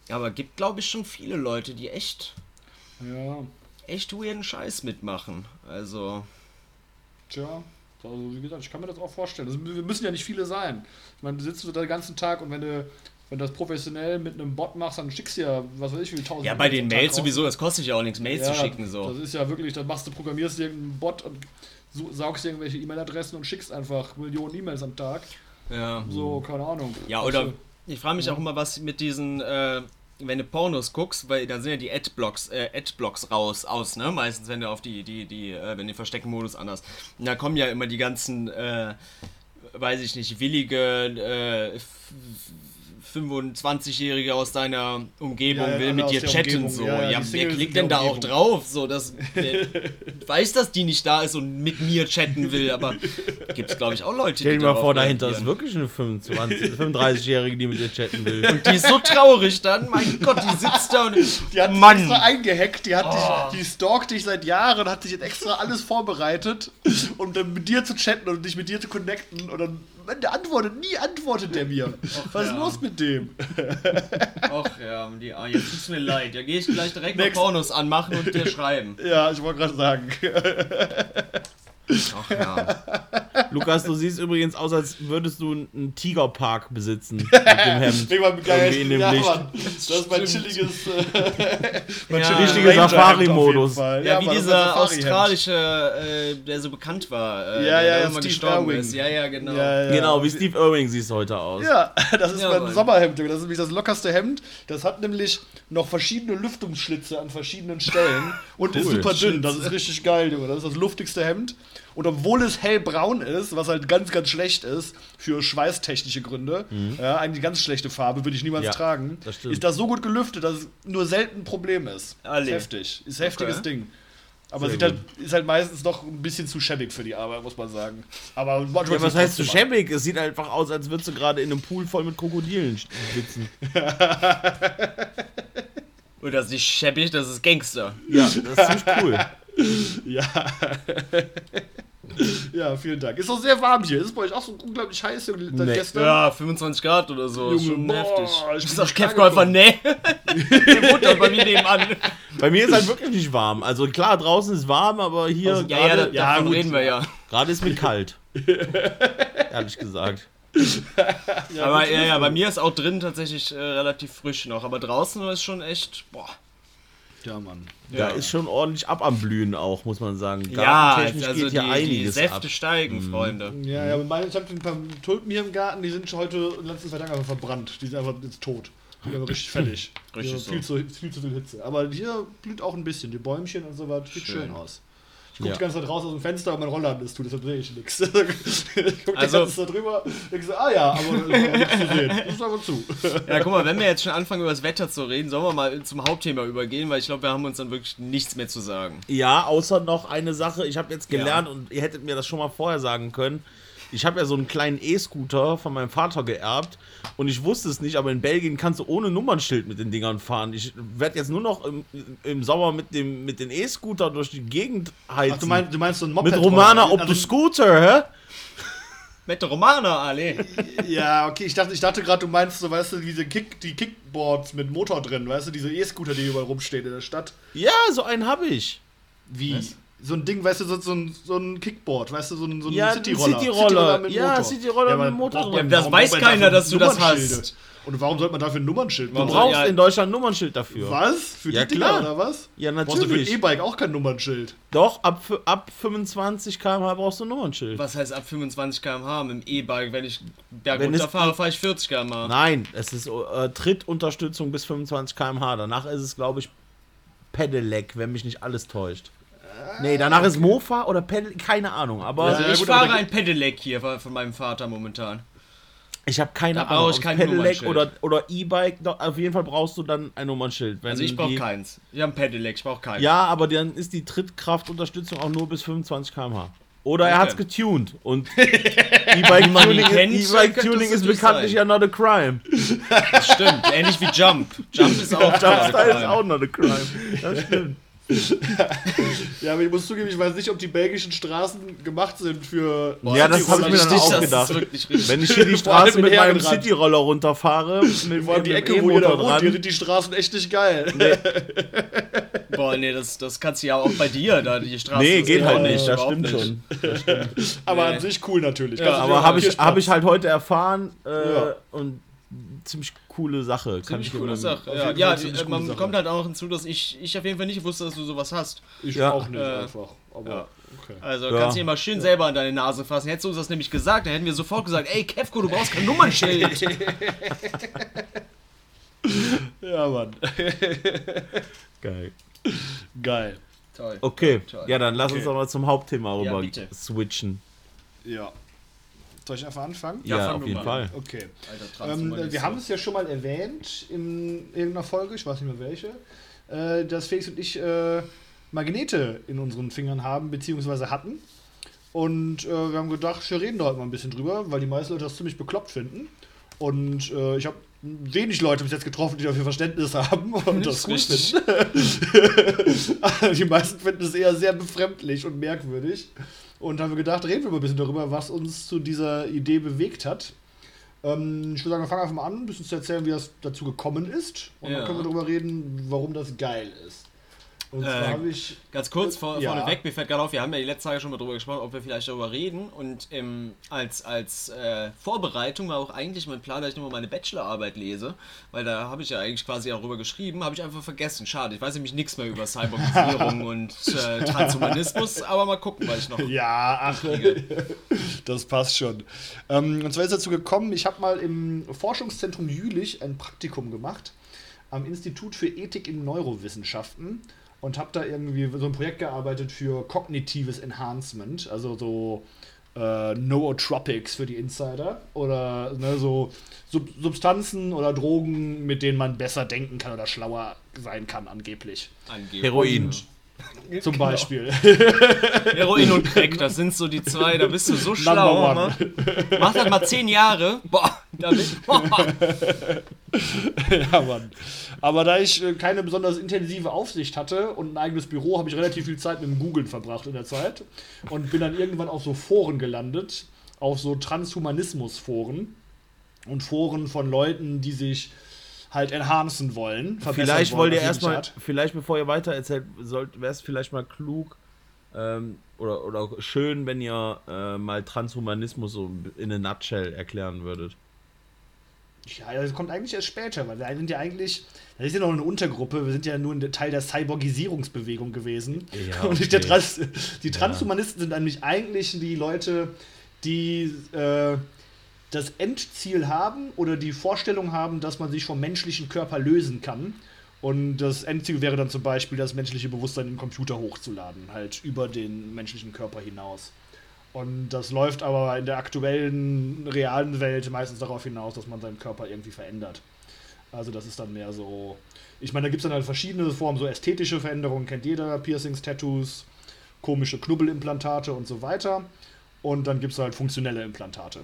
Aber gibt, glaube ich, schon viele Leute, die echt Ja, echt weirden Scheiß mitmachen. Also, tja. Also, wie gesagt, ich kann mir das auch vorstellen. Das, wir müssen ja nicht viele sein. Ich meine, du sitzt so den ganzen Tag und wenn du, wenn du das professionell mit einem Bot machst, dann schickst du ja, was weiß ich, wie tausend ja, bei den Mails raus. sowieso, das kostet ja auch nichts, Mails zu schicken so. Das ist ja wirklich, dann machst du, programmierst irgendeinen Bot und so, saugst irgendwelche E-Mail-Adressen und schickst einfach Millionen E-Mails am Tag. Ja. So, keine Ahnung. Ja, Also, oder ich frage mich auch immer, was mit diesen, äh, wenn du Pornos guckst, weil da sind ja die Adblocks, äh, Adblocks raus, aus, ne? Meistens, wenn du auf die, die, die, äh, wenn du den Verstecken-Modus anders. Und da kommen ja immer die ganzen, äh, weiß ich nicht, willige, äh, 25-Jährige aus deiner Umgebung Ja, ja, will mit dir chatten, Umgebung, so. ja, Ja, wer klickt denn da auch drauf? So, dass, der weiß, dass die nicht da ist und mit mir chatten will, aber gibt's, glaube ich, auch Leute, Stell die dir mal vor, dahinter ist wirklich eine 25, 35-Jährige, die mit dir chatten will. Und die ist so traurig dann, mein Gott, die sitzt da und. Die hat sich Mann! extra eingehackt, die hat dich, die stalkt dich seit Jahren, hat sich jetzt extra alles vorbereitet, um dann mit dir zu chatten und dich mit dir zu connecten. Und dann, der antwortet, nie antwortet der mir. Was ist ja. los mit dem? Ach ja, die, ah, jetzt tut's mir leid. Ja, gehe ich gleich direkt mal Next. Pornos anmachen und dir schreiben. Ja, ich wollte gerade sagen. Ach ja. Lukas, du siehst übrigens aus, als würdest du einen Tigerpark besitzen mit dem Hemd. Meinem geilen- Irgendwie in dem ja, Licht. Mann, das ist mein chilliges. Äh, mein Ja. Ranger-Hemd Safari-Modus. Fall. Ja, wie ist dieser australische, äh, der so bekannt war, äh, Ja, der ja, irgendwann Steve gestorben Irwin. ist. Ja, ja, genau. Ja, ja. Genau, wie Steve Irving siehst du heute aus. Ja, das ist Ja, mein Mann. Sommerhemd. Das ist nämlich das lockerste Hemd. Das hat nämlich noch verschiedene Lüftungsschlitze an verschiedenen Stellen und ist Cool. super dünn. Das ist richtig geil, Junge. Das ist das luftigste Hemd. Und obwohl es hellbraun ist, was halt ganz, ganz schlecht ist, für schweißtechnische Gründe, ja, eigentlich ganz schlechte Farbe, würde ich niemals Ja, tragen, das ist das so gut gelüftet, dass es nur selten ein Problem ist. Alle. Ist heftig. Ist ein heftiges Okay. Ding. Aber sieht halt, ist halt meistens doch ein bisschen zu schäbig für die Arbeit, muss man sagen. Aber manchmal Ja, was heißt an. schäbig? Es sieht einfach aus, als würdest du gerade in einem Pool voll mit Krokodilen sitzen. Und das ist nicht schäbig, das ist Gangster. Ja, das ist ziemlich cool. Ja. ja, vielen Dank. Ist auch sehr warm hier. Ist bei euch auch so unglaublich heiß Nee. gestern? Ja, 25 Grad oder so. ist Junge, schon boah, heftig. ich sag Kevko einfach, nee. Der doch bei mir nebenan. Bei mir ist halt wirklich nicht warm. Also klar, draußen ist warm, aber hier Also, Ja, ja, da, gerade ja, davon gut. reden wir ja. gerade ist mir kalt. Ehrlich gesagt. aber ja, ja, bei mir ist auch drin tatsächlich äh, relativ frisch noch. Aber draußen ist schon echt, boah. Ja, Mann. Da ist schon ordentlich ab am Blühen auch, muss man sagen. Ja, also geht die, hier die einiges Säfte ab. steigen, Freunde. Ja, ja, mit meinen, ich habe ein paar Tulpen hier im Garten, die sind schon heute letzten zwei Tage einfach verbrannt. Die sind einfach jetzt tot. Die sind richtig fertig. Richtig viel, zu, viel zu viel Hitze. Aber hier blüht auch ein bisschen. Die Bäumchen und so was. Sieht schön, Schön. aus. Ich gucke Ja. die ganze Zeit raus aus dem Fenster und mein Rollladen ist zu, deshalb sehe ich nichts. Ich gucke Also- die ganze Zeit drüber denke so, ah ja, aber ist nichts zu sehen. Das ist aber zu. Ja, guck mal, wenn wir jetzt schon anfangen, über das Wetter zu reden, sollen wir mal zum Hauptthema übergehen, weil ich glaube, wir haben uns dann wirklich nichts mehr zu sagen. Ja, außer noch eine Sache. Ich habe jetzt gelernt und ihr hättet mir das schon mal vorher sagen können. Ich habe ja so einen kleinen E-Scooter von meinem Vater geerbt und ich wusste es nicht, aber in Belgien kannst du ohne Nummernschild mit den Dingern fahren. Ich werde jetzt nur noch im, im Sommer mit, dem, mit den E-Scooter durch die Gegend heizen. Ach, du, meinst, du meinst so ein Moped? mit Romana Also- ob du Scooter, hä? Mit Romana, alle. Ja, okay, ich dachte, ich dachte gerade, du meinst so, weißt du, diese Kick, die Kickboards mit Motor drin, weißt du, diese E-Scooter, die überall rumstehen in der Stadt. Ja, so einen habe ich. Wie? So ein Ding, weißt du, so, so, ein, so ein Kickboard, weißt du, so ein, so ein Ja, Cityroller. Cityroller. mit Ja. Cityroller aber mit Motor Ja, das weiß keiner, dass du das hast. Und warum sollte man dafür ein Nummernschild Du machen? soll- brauchst ja- in Deutschland ein Nummernschild dafür. Was? Für Ja, die Dinger klar. oder was? Ja, Brauchst du für ein natürlich. E-Bike auch kein Nummernschild? Doch, ab, ab 25 km/h brauchst du ein Nummernschild. Was heißt ab 25 km/h mit dem E-Bike? Wenn ich bergunter fahre, fahre ich 40 km/h. Nein, es ist äh, Trittunterstützung bis 25 km/h. Danach ist es, glaube ich, Pedelec, wenn mich nicht alles täuscht. Nee, danach ist Mofa oder Pedal, keine Ahnung. Aber Also ich gut, fahre ein Pedelec hier von meinem Vater momentan. ich habe keine Da brauche Ahnung. ich kein Pedelec oder, oder E-Bike, auf jeden Fall brauchst du dann ein Nummernschild. Wenn Also ich brauche keins. Ich habe ein Pedelec, ich brauche keins. Ja, aber dann ist die Trittkraftunterstützung auch nur bis 25 km/h. Oder er Okay. hat's getuned. Und E-Bike man Tuning, ihn kennt, E-Bike könnte Tuning es ist bekanntlich ja not a crime. Das stimmt. Ähnlich wie Jump. Jump ist auch Jumpstyle ist auch not a crime. Das stimmt. Ja, aber ich muss zugeben, ich weiß nicht, ob die belgischen Straßen gemacht sind für. Ja, das habe ich mir dann auch das gedacht. Wenn ich hier die Vor allem Straße mit meinem. Cityroller runterfahre, mit, Vor allem die Ecke, dem wo ihr da wohnt, hier sind die Straßen echt nicht geil. Boah, nee, das, das kannst du ja auch bei dir, da die Straße. Nee, geht halt nicht, das stimmt nicht. schon. Aber Nee. an sich cool natürlich. Ja, Aber habe ich, hab ich halt heute erfahren äh, Ja. und ziemlich coole Sache. Kann Ziemlich ich coole Sache. Ja, ja äh, man Sache. kommt halt auch hinzu, dass ich, ich auf jeden Fall nicht wusste, dass du sowas hast. Ich Ja, auch nicht äh, einfach. Aber ja. okay. Also Ja. kannst du dir mal schön selber an deine Nase fassen. Hättest du uns das nämlich gesagt, dann hätten wir sofort gesagt, ey Kevko, du brauchst kein Nummernschild. Ja, Mann. Geil. Geil. Toll. Okay, Toll. ja, dann lass uns Okay. doch mal zum Hauptthema rüber switchen. Ja. Soll ich einfach anfangen? Ja, Ja, auf jeden mal Fall. Okay. Alter, Ähm, wir haben es ja schon mal erwähnt in irgendeiner Folge, ich weiß nicht mehr welche, äh, dass Felix und ich äh, Magnete in unseren Fingern haben, beziehungsweise hatten. Und äh, wir haben gedacht, wir reden da heute mal ein bisschen drüber, weil die meisten Leute das ziemlich bekloppt finden. Und äh, ich habe wenig Leute bis jetzt getroffen, die dafür Verständnis haben und das, ist gut richtig. finden. die meisten finden es eher sehr befremdlich und merkwürdig. Und haben wir gedacht, reden wir mal ein bisschen darüber, was uns zu dieser Idee bewegt hat. Ähm, ich würde sagen, wir fangen einfach mal an, ein bisschen zu erzählen, wie das dazu gekommen ist. Und Ja. dann können wir darüber reden, warum das geil ist. Und Äh, habe ich. Ganz kurz vor, Ja. vorneweg, mir fällt gerade auf, wir haben ja die letzten Tage schon mal drüber gesprochen, ob wir vielleicht darüber reden. Und ähm, als, als äh, Vorbereitung war auch eigentlich mein Plan, dass ich nochmal meine Bachelorarbeit lese, weil da habe ich ja eigentlich quasi darüber geschrieben, habe ich einfach vergessen. Schade, ich weiß nämlich nichts mehr über Cyborgisierung und äh, Transhumanismus, aber mal gucken, weil ich noch. Ja, ach, das passt schon. Ähm, und zwar ist dazu gekommen, ich habe mal im Forschungszentrum Jülich ein Praktikum gemacht am Institut für Ethik in Neurowissenschaften und habe da irgendwie so ein Projekt gearbeitet für kognitives Enhancement, also so äh, Nootropics für die Insider oder ne, so Sub Substanzen oder Drogen, mit denen man besser denken kann oder schlauer sein kann angeblich. Angeblich. Heroin. Zum Genau. Beispiel. Heroin und Crack, das sind so die zwei, da bist du so schlau. Ne? Mach das mal zehn Jahre. Boah, damit. Ja, Mann. Aber da ich äh, keine besonders intensive Aufsicht hatte und ein eigenes Büro, habe ich relativ viel Zeit mit dem Googlen verbracht in der Zeit und bin dann irgendwann auf so Foren gelandet, auf so Transhumanismus-Foren und Foren von Leuten, die sich halt enhancen wollen. Vielleicht wollen wollt ihr erstmal, vielleicht bevor ihr weiter erzählt, wäre es vielleicht mal klug ähm, oder, oder schön, wenn ihr äh, mal Transhumanismus so in a nutshell erklären würdet. Ja, das kommt eigentlich erst später, weil wir sind ja eigentlich, das ist ja noch eine Untergruppe, wir sind ja nur ein Teil der Cyborgisierungsbewegung gewesen. Ja, Und nicht der okay. Trans die Transhumanisten sind nämlich eigentlich die Leute, die äh, das Endziel haben oder die Vorstellung haben, dass man sich vom menschlichen Körper lösen kann Und das Endziel wäre dann zum Beispiel, das menschliche Bewusstsein im Computer hochzuladen, halt über den menschlichen Körper hinaus. Und das läuft aber in der aktuellen, realen Welt meistens darauf hinaus, dass man seinen Körper irgendwie verändert. Also das ist dann mehr so. Ich meine, da gibt es dann halt verschiedene Formen, so ästhetische Veränderungen, kennt jeder, Piercings, Tattoos, komische Knubbelimplantate und so weiter. Und dann gibt es halt funktionelle Implantate.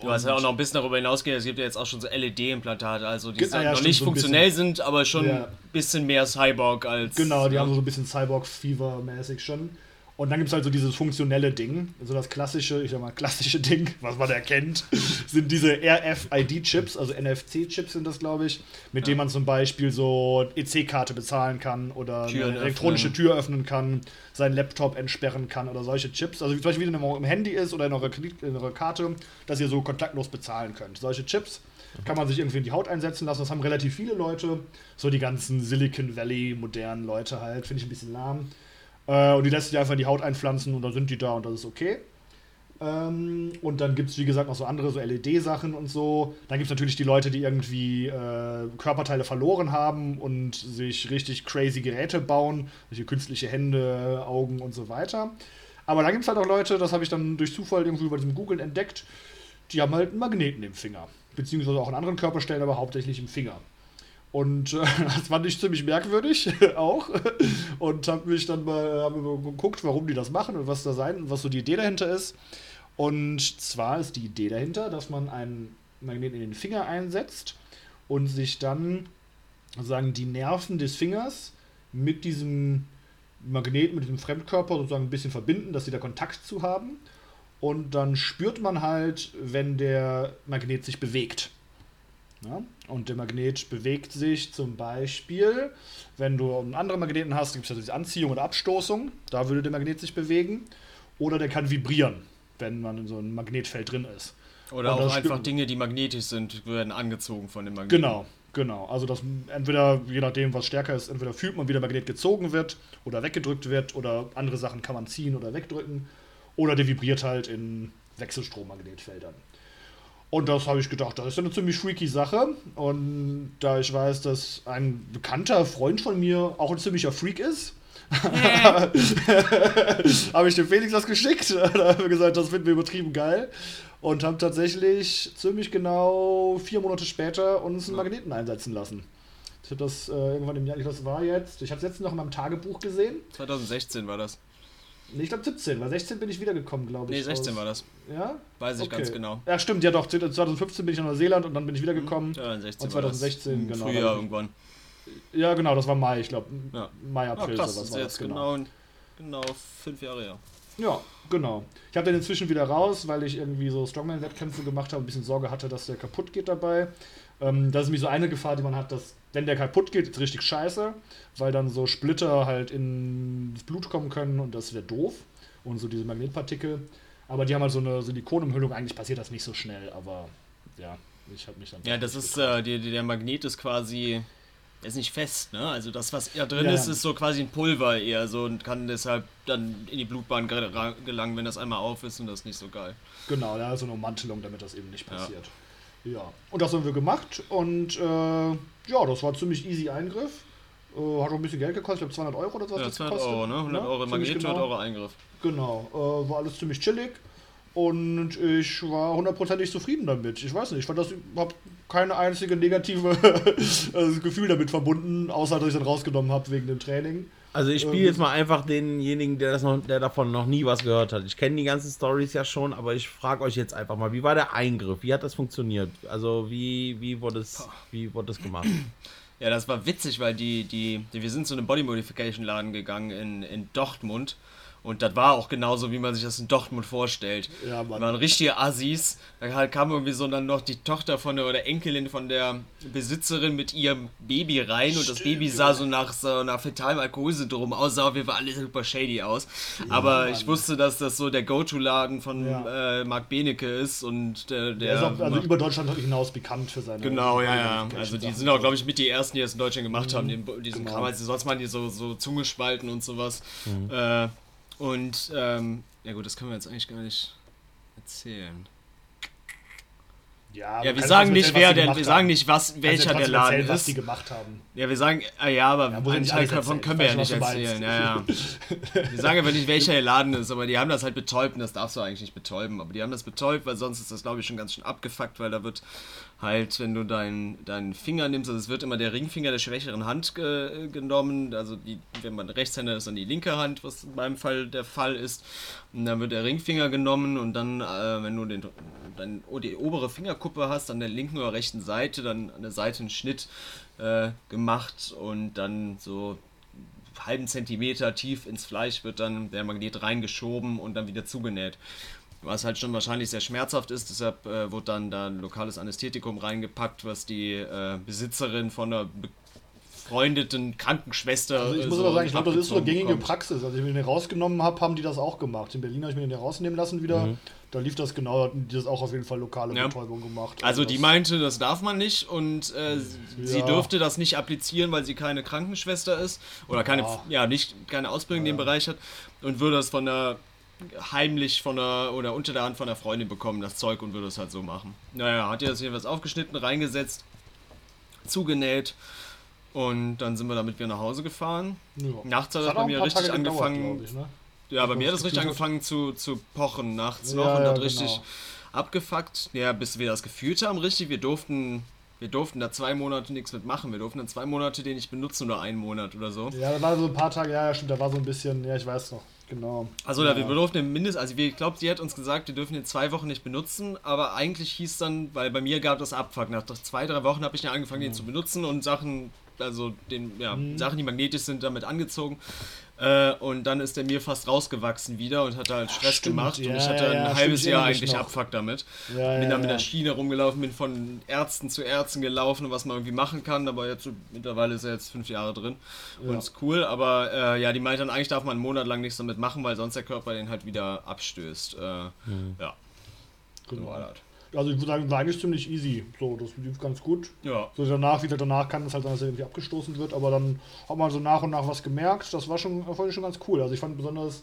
Du hast ja auch noch ein bisschen darüber hinausgehend, es gibt ja jetzt auch schon so LED-Implantate, also die ah ja, noch nicht so funktionell sind, aber schon Ja. ein bisschen mehr Cyborg als. Genau, die ja. haben so ein bisschen Cyborg-Fever-mäßig schon. Und dann gibt es halt so dieses funktionelle Ding, so das klassische, ich sag mal, klassische Ding, was man erkennt, sind diese RFID-Chips, also NFC-Chips sind das, glaube ich, mit denen man zum Beispiel so EC-Karte bezahlen kann oder Türen eine elektronische öffnen. Tür öffnen kann, seinen Laptop entsperren kann oder solche Chips. Also zum Beispiel, wie es im Handy ist oder in eurer, Kredit, in eurer Karte, dass ihr so kontaktlos bezahlen könnt. Solche Chips kann man sich irgendwie in die Haut einsetzen lassen. Das haben relativ viele Leute. So die ganzen Silicon Valley modernen Leute halt. Finde ich ein bisschen lahm. Äh, und die lässt sich einfach in die Haut einpflanzen und dann sind die da und das ist okay. Ähm, und dann gibt es, wie gesagt, noch so andere, so LED-Sachen und so. Dann gibt es natürlich die Leute, die irgendwie äh, Körperteile verloren haben und sich richtig crazy Geräte bauen. Solche künstliche Hände, Augen und so weiter. Aber dann gibt es halt auch Leute, das habe ich dann durch Zufall irgendwie über diesem Googlen entdeckt, die haben halt einen Magneten im Finger. Beziehungsweise auch in anderen Körperstellen, aber hauptsächlich im Finger. Und äh, das fand ich ziemlich merkwürdig auch. Und habe mich dann mal hab geguckt, warum die das machen und was da sein und was so die Idee dahinter ist. Und zwar ist die Idee dahinter, dass man einen Magneten in den Finger einsetzt und sich dann sozusagen die Nerven des Fingers mit diesem Magneten, mit diesem Fremdkörper sozusagen ein bisschen verbinden, dass sie da Kontakt zu haben. Und dann spürt man halt, wenn der Magnet sich bewegt. Ja? Und der Magnet bewegt sich zum Beispiel, wenn du einen anderen Magneten hast, gibt es ja diese Anziehung oder Abstoßung, da würde der Magnet sich bewegen. Oder der kann vibrieren, wenn man in so einem Magnetfeld drin ist. Oder Und auch einfach. Dinge, die magnetisch sind, werden angezogen von dem Magneten. Genau, genau. Also das entweder, je nachdem, was stärker ist, entweder fühlt man, wie der Magnet gezogen wird oder weggedrückt wird oder andere Sachen kann man ziehen oder wegdrücken. Oder der vibriert halt in Wechselstrommagnetfeldern. Und das habe ich gedacht, das ist ja eine ziemlich freaky Sache. Und da ich weiß, dass ein bekannter Freund von mir auch ein ziemlicher Freak ist, habe ich dem Felix das geschickt. Da haben wir gesagt, das finden wir übertrieben geil. Und haben tatsächlich ziemlich genau vier Monate später uns einen Magneten einsetzen lassen. Ich habe das äh, irgendwann im Jahr, das war jetzt, ich habe es jetzt noch in meinem Tagebuch gesehen. 2016 war das. Nee, ich glaube 17, weil 16 bin ich wiedergekommen, glaube ich. Nee, 16 aus- war das. Ja? Weiß ich Okay. ganz genau. Ja, stimmt, ja doch. 2015 bin ich nach Neuseeland und dann bin ich wiedergekommen. Ja, 16 Und war 2016, das. Im genau. Frühjahr irgendwann. Ja, genau, das war Mai, ich glaube. Ja. Mai, Ja, April, krass, das sowas war jetzt das, genau. genau, genau fünf Jahre her. Ja, genau. Ich habe den inzwischen wieder raus, weil ich irgendwie so Strongman-Wettkämpfe gemacht habe und ein bisschen Sorge hatte, dass der kaputt geht dabei. Ähm, das ist nämlich so eine Gefahr, die man hat, dass, wenn der kaputt geht, ist richtig scheiße, weil dann so Splitter halt ins Blut kommen können und das wäre doof. Und so diese Magnetpartikel. Aber die haben halt so eine Silikonumhüllung. Eigentlich passiert das nicht so schnell, aber ja, ich habe mich dann. Ja, das ist, äh, die, die, der Magnet ist quasi, der ist nicht fest, ne? Also das, was da drin Ja, ist, ja. ist so quasi ein Pulver eher so und kann deshalb dann in die Blutbahn gelangen, wenn das einmal auf ist und das ist nicht so geil. Genau, da ist so eine Ummantelung, damit das eben nicht passiert. Ja. Und das haben wir gemacht und äh, ja, das war ziemlich easy Eingriff. Äh, hat auch ein bisschen Geld gekostet, ich glaube 200 Euro oder was. Ja, das 200 gekostet. Euro, ne? 100 Ja, Euro Magnet, genau. 100 Euro Eingriff. Genau, äh, war alles ziemlich chillig und ich war hundertprozentig zufrieden damit. Ich weiß nicht, ich fand das überhaupt keine einzige negative äh, Gefühl damit verbunden, außer dass ich dann rausgenommen habe wegen dem Training. Also ich spiele Ähm, jetzt mal einfach denjenigen, der, das noch, der davon noch nie was gehört hat. Ich kenne die ganzen Stories ja schon, aber ich frage euch jetzt einfach mal, wie war der Eingriff? Wie hat das funktioniert? Also wie, wie, wurde, es, wie wurde es gemacht? Ja, das war witzig, weil die, die, die wir sind zu einem Body Modification Laden gegangen in, in Dortmund und das war auch genauso, wie man sich das in Dortmund vorstellt. Ja, Mann. Die waren richtige Assis. Da halt kam irgendwie so dann noch die Tochter von der oder Enkelin von der Besitzerin mit ihrem Baby rein und das Baby sah so nach so nach fetalem Alkoholsyndrom aus, sah auf jeden Fall alles super shady aus. Aber ich wusste, dass das so der Go-To-Laden von Ja. äh, Marc Benecke ist und der, der ist auch, also über Deutschland hinaus bekannt für seine. Genau, ja, ja. Also die sind auch, glaube ich, mit die ersten, die das in Deutschland gemacht haben, den, diesen genau. Kram. Also sonst machen die so, so Zungespalten und sowas. Äh, und, ähm, ja gut, das können wir jetzt eigentlich gar nicht erzählen. Ja, Ja, wir sagen nicht, erzählen, wer was denn, wir sagen haben. nicht, was, welcher der Laden erzählen, was ist. die gemacht haben. Ja, wir sagen, ah, ja, aber Ja, einen Teil davon können wir ja Ich nicht was erzählen. Ja, ja. Wir sagen aber nicht, welcher der Laden ist, aber die haben das halt betäubt und das darfst du eigentlich nicht betäuben. Aber die haben das betäubt, weil sonst ist das, glaube ich, schon ganz schön abgefuckt, weil da wird halt, wenn du deinen deinen Finger nimmst, also es wird immer der Ringfinger der schwächeren Hand ge genommen, also die, wenn man Rechtshänder ist, dann die linke Hand, was in meinem Fall der Fall ist. Und dann wird der Ringfinger genommen und dann, äh, wenn du den, dann die obere Fingerkuppe hast, an der linken oder rechten Seite, dann an der Seite einen Schnitt äh, gemacht und dann so halben Zentimeter tief ins Fleisch wird dann der Magnet reingeschoben und dann wieder zugenäht. Was halt schon wahrscheinlich sehr schmerzhaft ist, deshalb äh, wurde dann da ein lokales Anästhetikum reingepackt, was die äh, Besitzerin von einer befreundeten Krankenschwester. Also ich äh, muss so aber sagen, ich glaube, das ist so eine gängige bekommt. Praxis. Also, wenn ich den rausgenommen habe, haben die das auch gemacht. In Berlin habe ich mir den rausnehmen lassen wieder. Da lief das genau, hatten die das auch auf jeden Fall lokale Ja. Betäubung gemacht. Also die das- meinte, das darf man nicht und äh, sie Ja. dürfte das nicht applizieren, weil sie keine Krankenschwester ist oder keine, Ja. ja, nicht keine Ausbildung in dem Bereich hat und würde das von der heimlich von der oder unter der Hand von der Freundin bekommen, das Zeug und würde es halt so machen. Naja, hat ihr das jedenfalls aufgeschnitten, reingesetzt, zugenäht und dann sind wir damit wieder nach Hause gefahren. ja. Nachts hat Das das bei mir richtig Tage gedauert, angefangen, glaub ich, ne? ja, bei mir hat das es richtig angefangen zu, zu pochen nachts noch Ja, und ja, hat richtig genau. abgefuckt. Ja, bis wir das gefühlt haben, richtig. Wir durften, wir durften da zwei Monate nichts mitmachen. Wir durften dann zwei Monate den nicht benutzen oder einen Monat oder so. Ja, da war so ein paar Tage, ja, ja, stimmt, da war so ein bisschen, ja, ich weiß noch, genau. Also ja. wir durften den Mindest, also wir- ich glaube, sie hat uns gesagt, wir dürfen den zwei Wochen nicht benutzen, aber eigentlich hieß dann, weil bei mir gab es Abfuck. Nach zwei, drei Wochen habe ich dann angefangen, den zu benutzen und Sachen, also den, ja, Mhm. Sachen, die magnetisch sind, damit angezogen. Äh, und dann ist der mir fast rausgewachsen wieder und hat halt Stress stimmt. gemacht. Ja, und ich hatte ja, ein ja, halbes stimmt, ich Jahr eigentlich noch. Abfuck damit. Ja, bin ja, dann mit ja. der Schiene rumgelaufen, bin von Ärzten zu Ärzten gelaufen, was man irgendwie machen kann, aber jetzt so- mittlerweile ist er jetzt fünf Jahre drin Ja. und ist cool, aber äh, ja, die meint dann eigentlich darf man einen Monat lang nichts damit machen, weil sonst der Körper den halt wieder abstößt. Äh, Ja, so Genau. war das. Also ich würde sagen, war eigentlich ziemlich easy. So, das lief ganz gut. Ja, So danach, wie gesagt, danach kann es halt sein, dass er irgendwie abgestoßen wird, aber dann hat man so nach und nach was gemerkt. Das war schon, ich schon ganz cool. Also ich fand besonders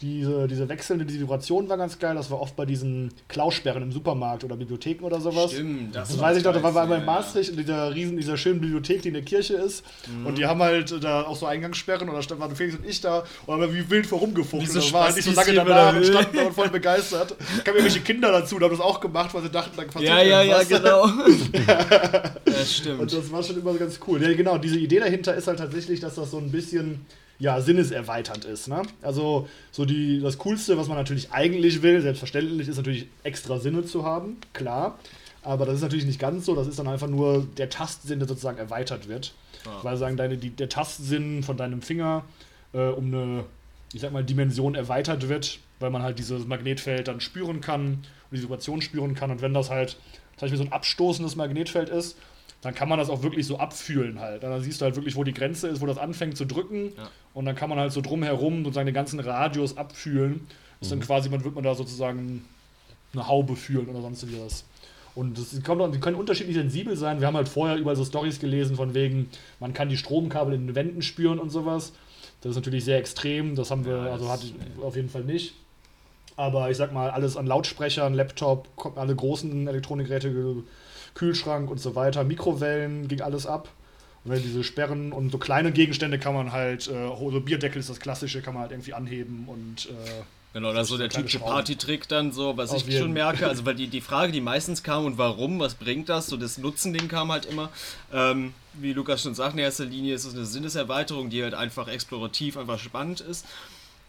diese, diese wechselnde, diese Vibration war ganz geil. Das war oft bei diesen Klausperren im Supermarkt oder Bibliotheken oder sowas. stimmt. Das war weiß ich noch, da das war einmal Geilste, in Maastricht in dieser riesen, dieser schönen Bibliothek, die in der Kirche ist. Mhm. Und die haben halt da auch so Eingangssperren und da stand- waren Felix und ich da und haben wie wild vorumgefuchtelt. Wie so da war halt nicht so lange danach und wild. standen da und voll begeistert. Da kamen irgendwelche Kinder dazu, die haben das auch gemacht, weil sie dachten, dann Ja, passiert ja, ja, ja, genau. das Und stimmt. das war schon immer ganz cool. Ja, genau, diese Idee dahinter ist halt tatsächlich, dass das so ein bisschen ja, sinneserweiternd ist. Ne? Also so die, das Coolste, was man natürlich eigentlich will, selbstverständlich, ist natürlich extra Sinne zu haben, klar. Aber das ist natürlich nicht ganz so, das ist dann einfach nur der Tastsinn, der sozusagen erweitert wird. Ja. Weil sagen deine, die, der Tastsinn von deinem Finger äh, um eine, ich sag mal, Dimension erweitert wird, weil man halt dieses Magnetfeld dann spüren kann und die Vibration spüren kann. Und wenn das halt zum Beispiel so ein abstoßendes Magnetfeld ist, dann kann man das auch wirklich so abfühlen halt. Dann siehst du halt wirklich, wo die Grenze ist, wo das anfängt zu drücken. Ja. Und dann kann man halt so drumherum sozusagen den ganzen Radius abfühlen. Ist dann quasi, man wird man da sozusagen eine Haube fühlen oder sonst wie was. Und das die können unterschiedlich sensibel sein. Wir haben halt vorher überall so Stories gelesen, von wegen, man kann die Stromkabel in den Wänden spüren und sowas. Das ist natürlich sehr extrem. Das haben wir, also das- hatte ich auf jeden Fall nicht. Aber ich sag mal, alles an Lautsprechern, Laptop, alle großen Elektronikgeräte, Ge- Kühlschrank und so weiter, Mikrowellen, ging alles ab. Und wenn diese Sperren und so kleine Gegenstände kann man halt, äh, so Bierdeckel ist das klassische, kann man halt irgendwie anheben und äh, Genau, das ist so der typische. Partytrick dann so, was Auf ich jeden. schon merke, also weil die, die Frage, die meistens kam und warum, was bringt das, so das Nutzen-Ding kam halt immer, ähm, wie Lukas schon sagt, in erster Linie ist es eine Sinneserweiterung, die halt einfach explorativ, einfach spannend ist.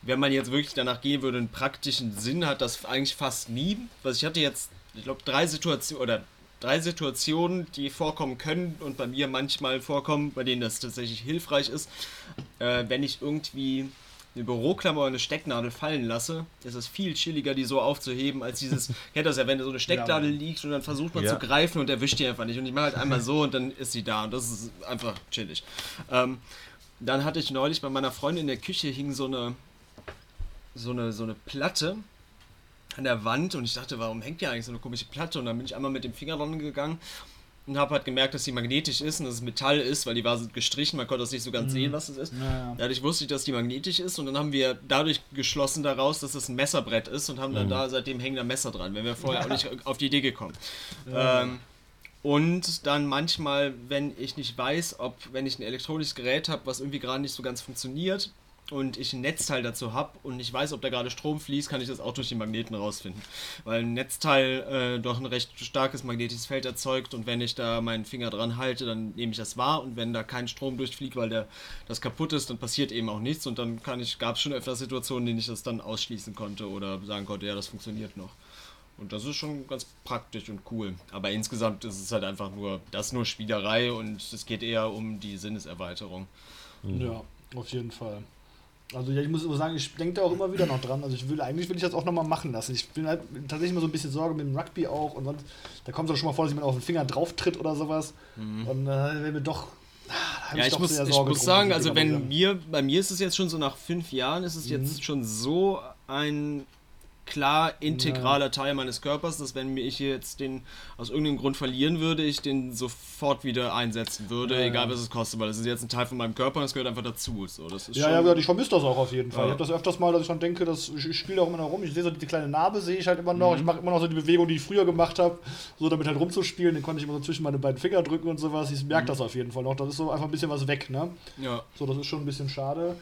Wenn man jetzt wirklich danach gehen würde, einen praktischen Sinn hat das eigentlich fast nie. Was ich hatte jetzt, ich glaube, drei Situationen oder drei Situationen, die vorkommen können und bei mir manchmal vorkommen, bei denen das tatsächlich hilfreich ist. Äh, wenn ich irgendwie eine Büroklammer oder eine Stecknadel fallen lasse, ist es viel chilliger, die so aufzuheben, als dieses, kennt das ja, wenn so eine Stecknadel liegt und dann versucht man Ja. zu greifen und erwischt die einfach nicht. Und ich mache halt einmal so und dann ist sie da und das ist einfach chillig. Ähm, dann hatte ich neulich bei meiner Freundin in der Küche hing so eine, so eine, so eine Platte an der Wand und ich dachte, warum hängt hier eigentlich so eine komische Platte? Und dann bin ich einmal mit dem Finger dran gegangen und habe halt gemerkt, dass die magnetisch ist und dass es Metall ist, weil die war gestrichen, man konnte das nicht so Mhm. ganz sehen, was es ist. Ja. Dadurch wusste ich, dass die magnetisch ist und dann haben wir dadurch geschlossen daraus, dass es ein Messerbrett ist und haben dann da seitdem hängen da Messer dran, wenn wir vorher auch nicht auf die Idee gekommen. Ähm, und dann manchmal, wenn ich nicht weiß, ob, wenn ich ein elektronisches Gerät habe, was irgendwie gerade nicht so ganz funktioniert und ich ein Netzteil dazu habe und ich weiß, ob da gerade Strom fließt, kann ich das auch durch die Magneten rausfinden. Weil ein Netzteil äh, doch ein recht starkes magnetisches Feld erzeugt und wenn ich da meinen Finger dran halte, dann nehme ich das wahr und wenn da kein Strom durchfliegt, weil der, das kaputt ist, dann passiert eben auch nichts und dann kann ich, gab es schon öfter Situationen, in denen ich das dann ausschließen konnte oder sagen konnte, ja, das funktioniert noch. Und das ist schon ganz praktisch und cool. Aber insgesamt ist es halt einfach nur, das ist nur Spielerei und es geht eher um die Sinneserweiterung. Ja, auf jeden Fall. Also ja, ich muss sagen, ich denke da auch immer wieder noch dran. Also ich will eigentlich will ich das auch nochmal machen lassen. Ich bin halt tatsächlich immer so ein bisschen Sorge mit dem Rugby auch und sonst, da kommt es auch schon mal vor, dass jemand auf den Finger drauf tritt oder sowas. Und äh, wenn mir doch. ah, Ja, ich doch muss, ich muss drum, sagen, also wenn mir, bei mir ist es jetzt schon so nach fünf Jahren, ist es Mhm. jetzt schon so ein klar integraler Teil meines Körpers, dass wenn mir ich jetzt den aus irgendeinem Grund verlieren würde, ich den sofort wieder einsetzen würde, Ja, egal ja. was es kostet, weil das ist jetzt ein Teil von meinem Körper und das gehört einfach dazu. So, das ist Ja, schon, ja, ja, ich vermisse das auch auf jeden Fall. Ja. Ich habe das öfters mal, dass ich dann denke, dass ich, ich spiele auch immer noch rum. Ich sehe so die kleine Narbe, sehe ich halt immer noch. Ich mache immer noch so die Bewegung, die ich früher gemacht habe, so damit halt rumzuspielen. Den konnte ich immer so zwischen meine beiden Finger drücken und sowas. Ich merke das auf jeden Fall noch. Das ist so einfach ein bisschen was weg, ne? ja. So, das ist schon ein bisschen schade.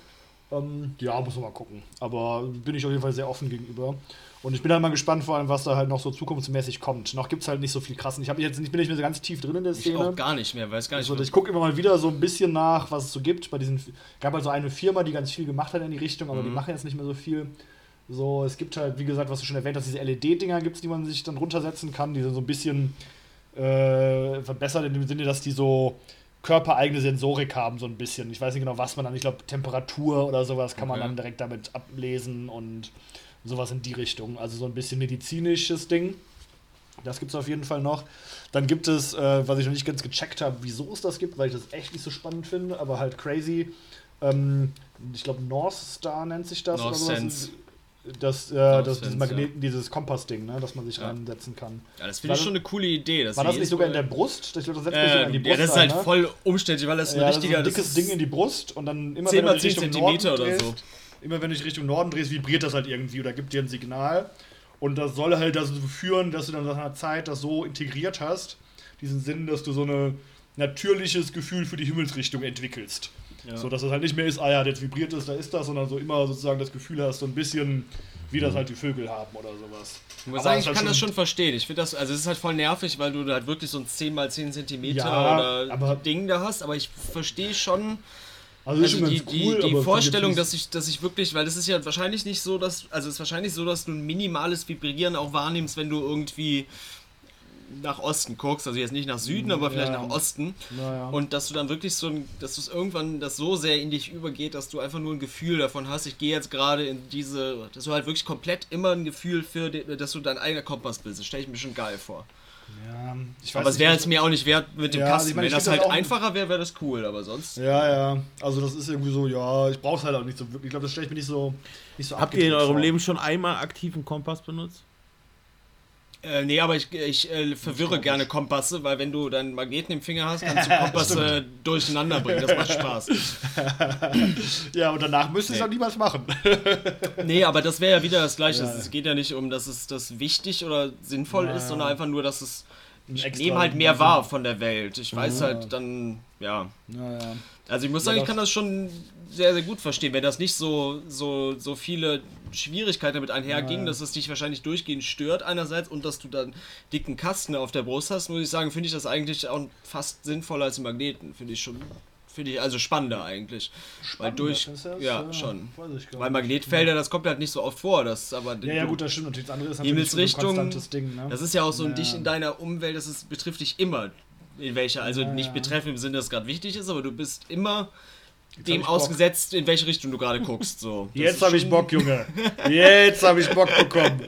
Ähm, ja, muss man mal gucken. Aber bin ich auf jeden Fall sehr offen gegenüber. Und ich bin halt mal gespannt, vor allem, was da halt noch so zukunftsmäßig kommt. Noch gibt es halt nicht so viel krassen. Ich, jetzt nicht, bin nicht mehr so ganz tief drin in der Ich Szene. auch gar nicht mehr, weiß gar nicht. Also, ich gucke immer mal wieder so ein bisschen nach, was es so gibt. Bei diesen gab halt so eine Firma, die ganz viel gemacht hat in die Richtung, aber die Mhm. machen jetzt nicht mehr so viel. So, es gibt halt, wie gesagt, was du schon erwähnt hast, diese LED-Dinger gibt es, die man sich dann runtersetzen kann. Die sind so ein bisschen äh, verbessert in dem Sinne, dass die so körpereigene Sensorik haben, so ein bisschen. Ich weiß nicht genau, was man dann, ich glaube, Temperatur oder sowas kann man Okay. dann direkt damit ablesen und sowas in die Richtung. Also so ein bisschen medizinisches Ding. Das gibt es auf jeden Fall noch. Dann gibt es, äh, was ich noch nicht ganz gecheckt habe, wieso es das gibt, weil ich das echt nicht so spannend finde, aber halt crazy. Ähm, ich glaube, North Star nennt sich das. North oder sowas. Sense. Das, äh, das dieses Magneten, dieses Kompass-Ding, ne, das man sich Ja. reinsetzen kann. ja, das finde ich schon eine coole Idee. dass War das nicht sogar in der Brust? Ich glaube, das setzt man sogar in die Ähm, Brust ja, das ist ein, halt ne? voll umständlich, weil das ein ja, das ist richtiger. ein dickes Ding in die Brust und dann immer 10 wenn du 10 Richtung Zentimeter Norden oder drehst, so. immer wenn du dich Richtung Norden drehst, vibriert das halt irgendwie oder gibt dir ein Signal. Und das soll halt dazu führen, dass du dann nach einer Zeit das so integriert hast, diesen Sinn, dass du so ein natürliches Gefühl für die Himmelsrichtung entwickelst. Ja. So dass es halt nicht mehr ist, ah ja, jetzt vibriert es, da ist das, sondern so immer sozusagen das Gefühl hast, so ein bisschen, wie das halt die Vögel haben oder sowas. Ich muss sagen, es ich ist kann halt das schon verstehen. Ich finde das, also es ist halt voll nervig, weil du da halt wirklich so ein 10 mal 10 Zentimeter Ja, oder Ding da hast, aber ich verstehe schon, Also, also die, die, cool, die aber Vorstellung, dass ich, dass ich wirklich, weil das ist ja wahrscheinlich nicht so, dass, also es ist wahrscheinlich so, dass du ein minimales Vibrieren auch wahrnimmst, wenn du irgendwie nach Osten guckst, also jetzt nicht nach Süden, aber vielleicht Ja. nach Osten. Naja. Und dass du dann wirklich so ein, dass es irgendwann das so sehr in dich übergeht, dass du einfach nur ein Gefühl davon hast, ich gehe jetzt gerade in diese, dass du halt wirklich komplett immer ein Gefühl für, dass du dein eigener Kompass bist. Das stelle ich mir schon geil vor. ja, ich Aber es wäre jetzt mir auch nicht wert mit dem Ja, also Kasten. ich meine, Wenn das halt einfacher wäre, wäre das cool, aber sonst. Ja, ja. Also das ist irgendwie so, ja, ich brauch's halt auch nicht so wirklich. Ich glaube, das stelle ich mir nicht so, nicht so Habt ihr in eurem vor. Leben schon einmal aktiven Kompass benutzt? Äh, nee, aber ich, ich äh, verwirre gerne Kompasse, weil wenn du deinen Magneten im Finger hast, kannst du Kompasse durcheinander bringen. Das macht Spaß. Ja, und danach müsste ich es Nee. auch niemals machen. Nee, aber das wäre ja wieder das Gleiche. Ja. Es geht ja nicht um, dass es das wichtig oder sinnvoll Ja, ist, sondern einfach nur, dass es. Ich extra- nehme halt mehr wahr von der Welt. Ich weiß Ja. halt dann, ja. Also ich muss sagen, ich kann das schon sehr, sehr gut verstehen. Wenn das nicht so, so, so viele Schwierigkeiten damit einherging, Ja. dass es dich wahrscheinlich durchgehend stört einerseits und dass du dann dicken Kasten auf der Brust hast, muss ich sagen, finde ich das eigentlich auch fast sinnvoller als Magneten. Finde ich schon, finde ich also spannender eigentlich. Weil durch, ja, Ja, schon. Weil. Magnetfelder, das kommt halt nicht so oft vor. Das, aber Ja, ja, gut, das stimmt natürlich. Das andere ist natürlich so ein konstantes Ding, ne? Das ist ja auch so ein Ja. dich in deiner Umwelt, das ist, betrifft dich immer. In welcher, also Ja, nicht ja. betreffen im Sinne, dass es gerade wichtig ist, aber du bist immer hab dem ausgesetzt, in welche Richtung du gerade guckst. So. Das Jetzt habe ich Bock, Junge. Jetzt habe ich Bock bekommen.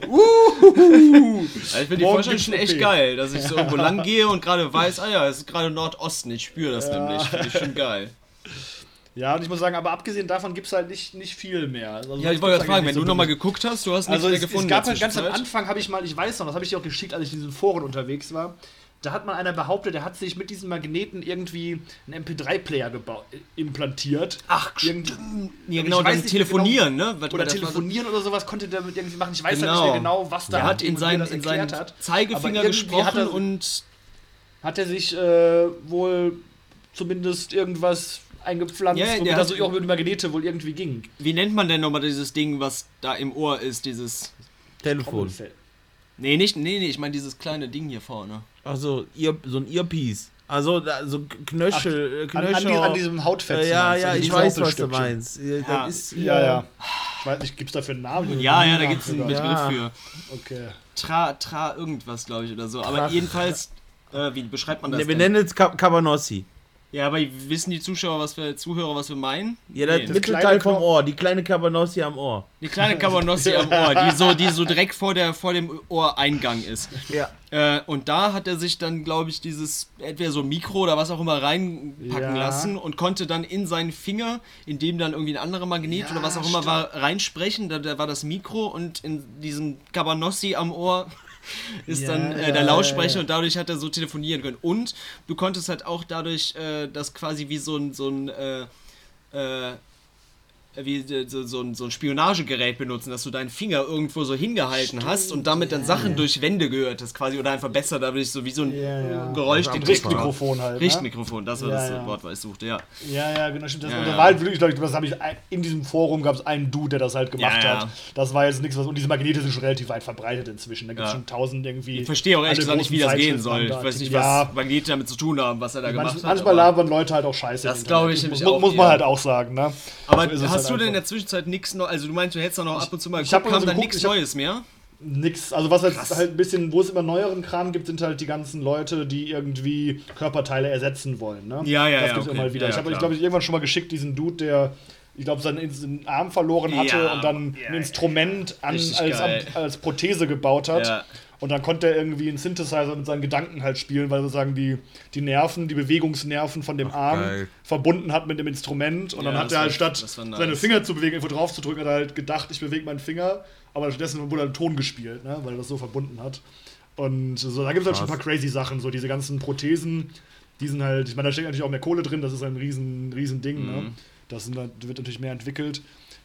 Also ich finde die Vorstellung schon echt geil, dass ich so irgendwo lang gehe und gerade weiß, ah ja, es ist gerade Nordosten, ich spüre das Ja. nämlich. Finde ich schon geil. Ja, und ich muss sagen, aber abgesehen davon gibt es halt nicht, nicht viel mehr. Also, Ja, ich wollte gerade fragen, nicht wenn so du nochmal geguckt hast, du hast nichts Also mehr es, gefunden. es gab halt ganz am. Anfang, habe ich mal, ich weiß noch, das habe ich dir auch geschickt, als ich in diesen Foren unterwegs war, da hat mal einer behauptet, der hat sich mit diesen Magneten irgendwie einen MP3-Player implantiert. Ach, Irgendwie- Ja, ich genau, weiß dann nicht mehr telefonieren, ne? Was- Oder telefonieren oder sowas konnte der damit irgendwie machen. Ich weiß halt Genau. nicht mehr genau, was da Der hat in er seinen, das in seinen erklärt hat. Zeigefinger gesprochen hat er- und Hat er sich äh, wohl zumindest irgendwas eingepflanzt, Ja, womit das so auch mit Magnete wohl irgendwie ging. wie nennt man denn nochmal dieses Ding, was da im Ohr ist, dieses. Telefon. Nee, nicht, nee, nee, ich meine dieses kleine Ding hier vorne. Also Ear, so ein Earpiece. Also da- so Knöchel, äh, An, an, Knöchel. die, an diesem Hautfetzen. äh, ja, ja, ich weiß, was du meinst. Ja, ist Ja, ja. Ich weiß nicht, gibt es dafür einen Namen? Ja, ja, da gibt es einen. Begriff Ja. für. Okay. Tra, tra, irgendwas, glaube ich, oder so. Aber Tra- jedenfalls, äh, wie beschreibt man das? Ne, wir denn? nennen es Ka- Cabanossi. Ja, aber wissen die Zuschauer, was wir, Zuhörer, was wir meinen? Ja, das Nee, das Mittelteil vom Ohr, die kleine Cabanossi am Ohr. Die kleine Cabanossi am Ohr, die so, die so direkt vor, der, vor dem Ohreingang ist. Ja. Äh, und da hat er sich dann, glaube ich, dieses entweder so Mikro oder was auch immer reinpacken Ja. lassen und konnte dann in seinen Finger, in dem dann irgendwie ein anderer Magnet Ja, oder was auch immer war, reinsprechen. Da, da war das Mikro und in diesem Cabanossi am Ohr ist Ja, dann äh, der Lautsprecher ja, und dadurch hat er so telefonieren können. Und du konntest halt auch dadurch äh, das quasi wie so ein, so ein äh, äh, wie äh, so, so, ein, so ein Spionagegerät benutzen, dass du deinen Finger irgendwo so hingehalten hast und damit dann Sachen durch Wände gehört hast, quasi oder einfach besser, dadurch so wie so ein Ja, ja. Geräuschdetektor. Richtmikrofon halt. Ne? Richtmikrofon, das war Ja, das ja. Wort, was ich suchte, ja. Ja, ja, genau, stimmt. Das, Ja, und ja. da war halt wirklich, glaub ich, das habe ich in diesem Forum gab es einen Dude, der das halt gemacht Ja, ja. hat. Das war jetzt nichts, was. Und diese Magnete sind schon relativ weit verbreitet inzwischen. Da gibt es Ja. schon tausend irgendwie. Ich verstehe auch ehrlich gesagt nicht, wie das gehen soll. Ich weiß nicht, was Ja, Magnete damit zu tun haben, was er da gemacht manch, hat. manchmal aber- labern Leute halt auch scheiße. Das glaube ich nämlich muss, auch Muss man halt auch sagen, ne? Aber es hast halt du denn in der Zwischenzeit nichts noch, also du meinst, du hättest da noch ab und zu mal ich geguckt, kam so dann geguckt, nichts Neues mehr? Nix. Also was jetzt halt ein bisschen, wo es immer neueren Kram gibt, sind halt die ganzen Leute, die irgendwie Körperteile ersetzen wollen. Ne? Ja, ja, Das ja, gibt's okay. immer wieder. Ja, ich ja, habe, ich glaube, ich irgendwann schon mal geschickt diesen Dude, der, ich glaube, seinen, Arm verloren hatte Ja, und dann ja, ein Instrument an, als, als Prothese gebaut hat. Und dann konnte er irgendwie einen Synthesizer mit seinen Gedanken halt spielen, weil sozusagen die, die Nerven, die Bewegungsnerven von dem Arm geil. verbunden hat mit dem Instrument. Und Ja, dann hat er halt war- statt nice. seine Finger zu bewegen, irgendwo drauf zu drücken, hat er halt gedacht, ich bewege meinen Finger. Aber stattdessen wurde ein Ton gespielt, ne? weil er das so verbunden hat. Und so, da gibt es halt schon ein paar crazy Sachen, so diese ganzen Prothesen, die sind halt, ich meine, da steckt natürlich auch mehr Kohle drin, das ist ein riesen, riesen Ding, Mhm. ne? Das sind, da wird natürlich mehr entwickelt.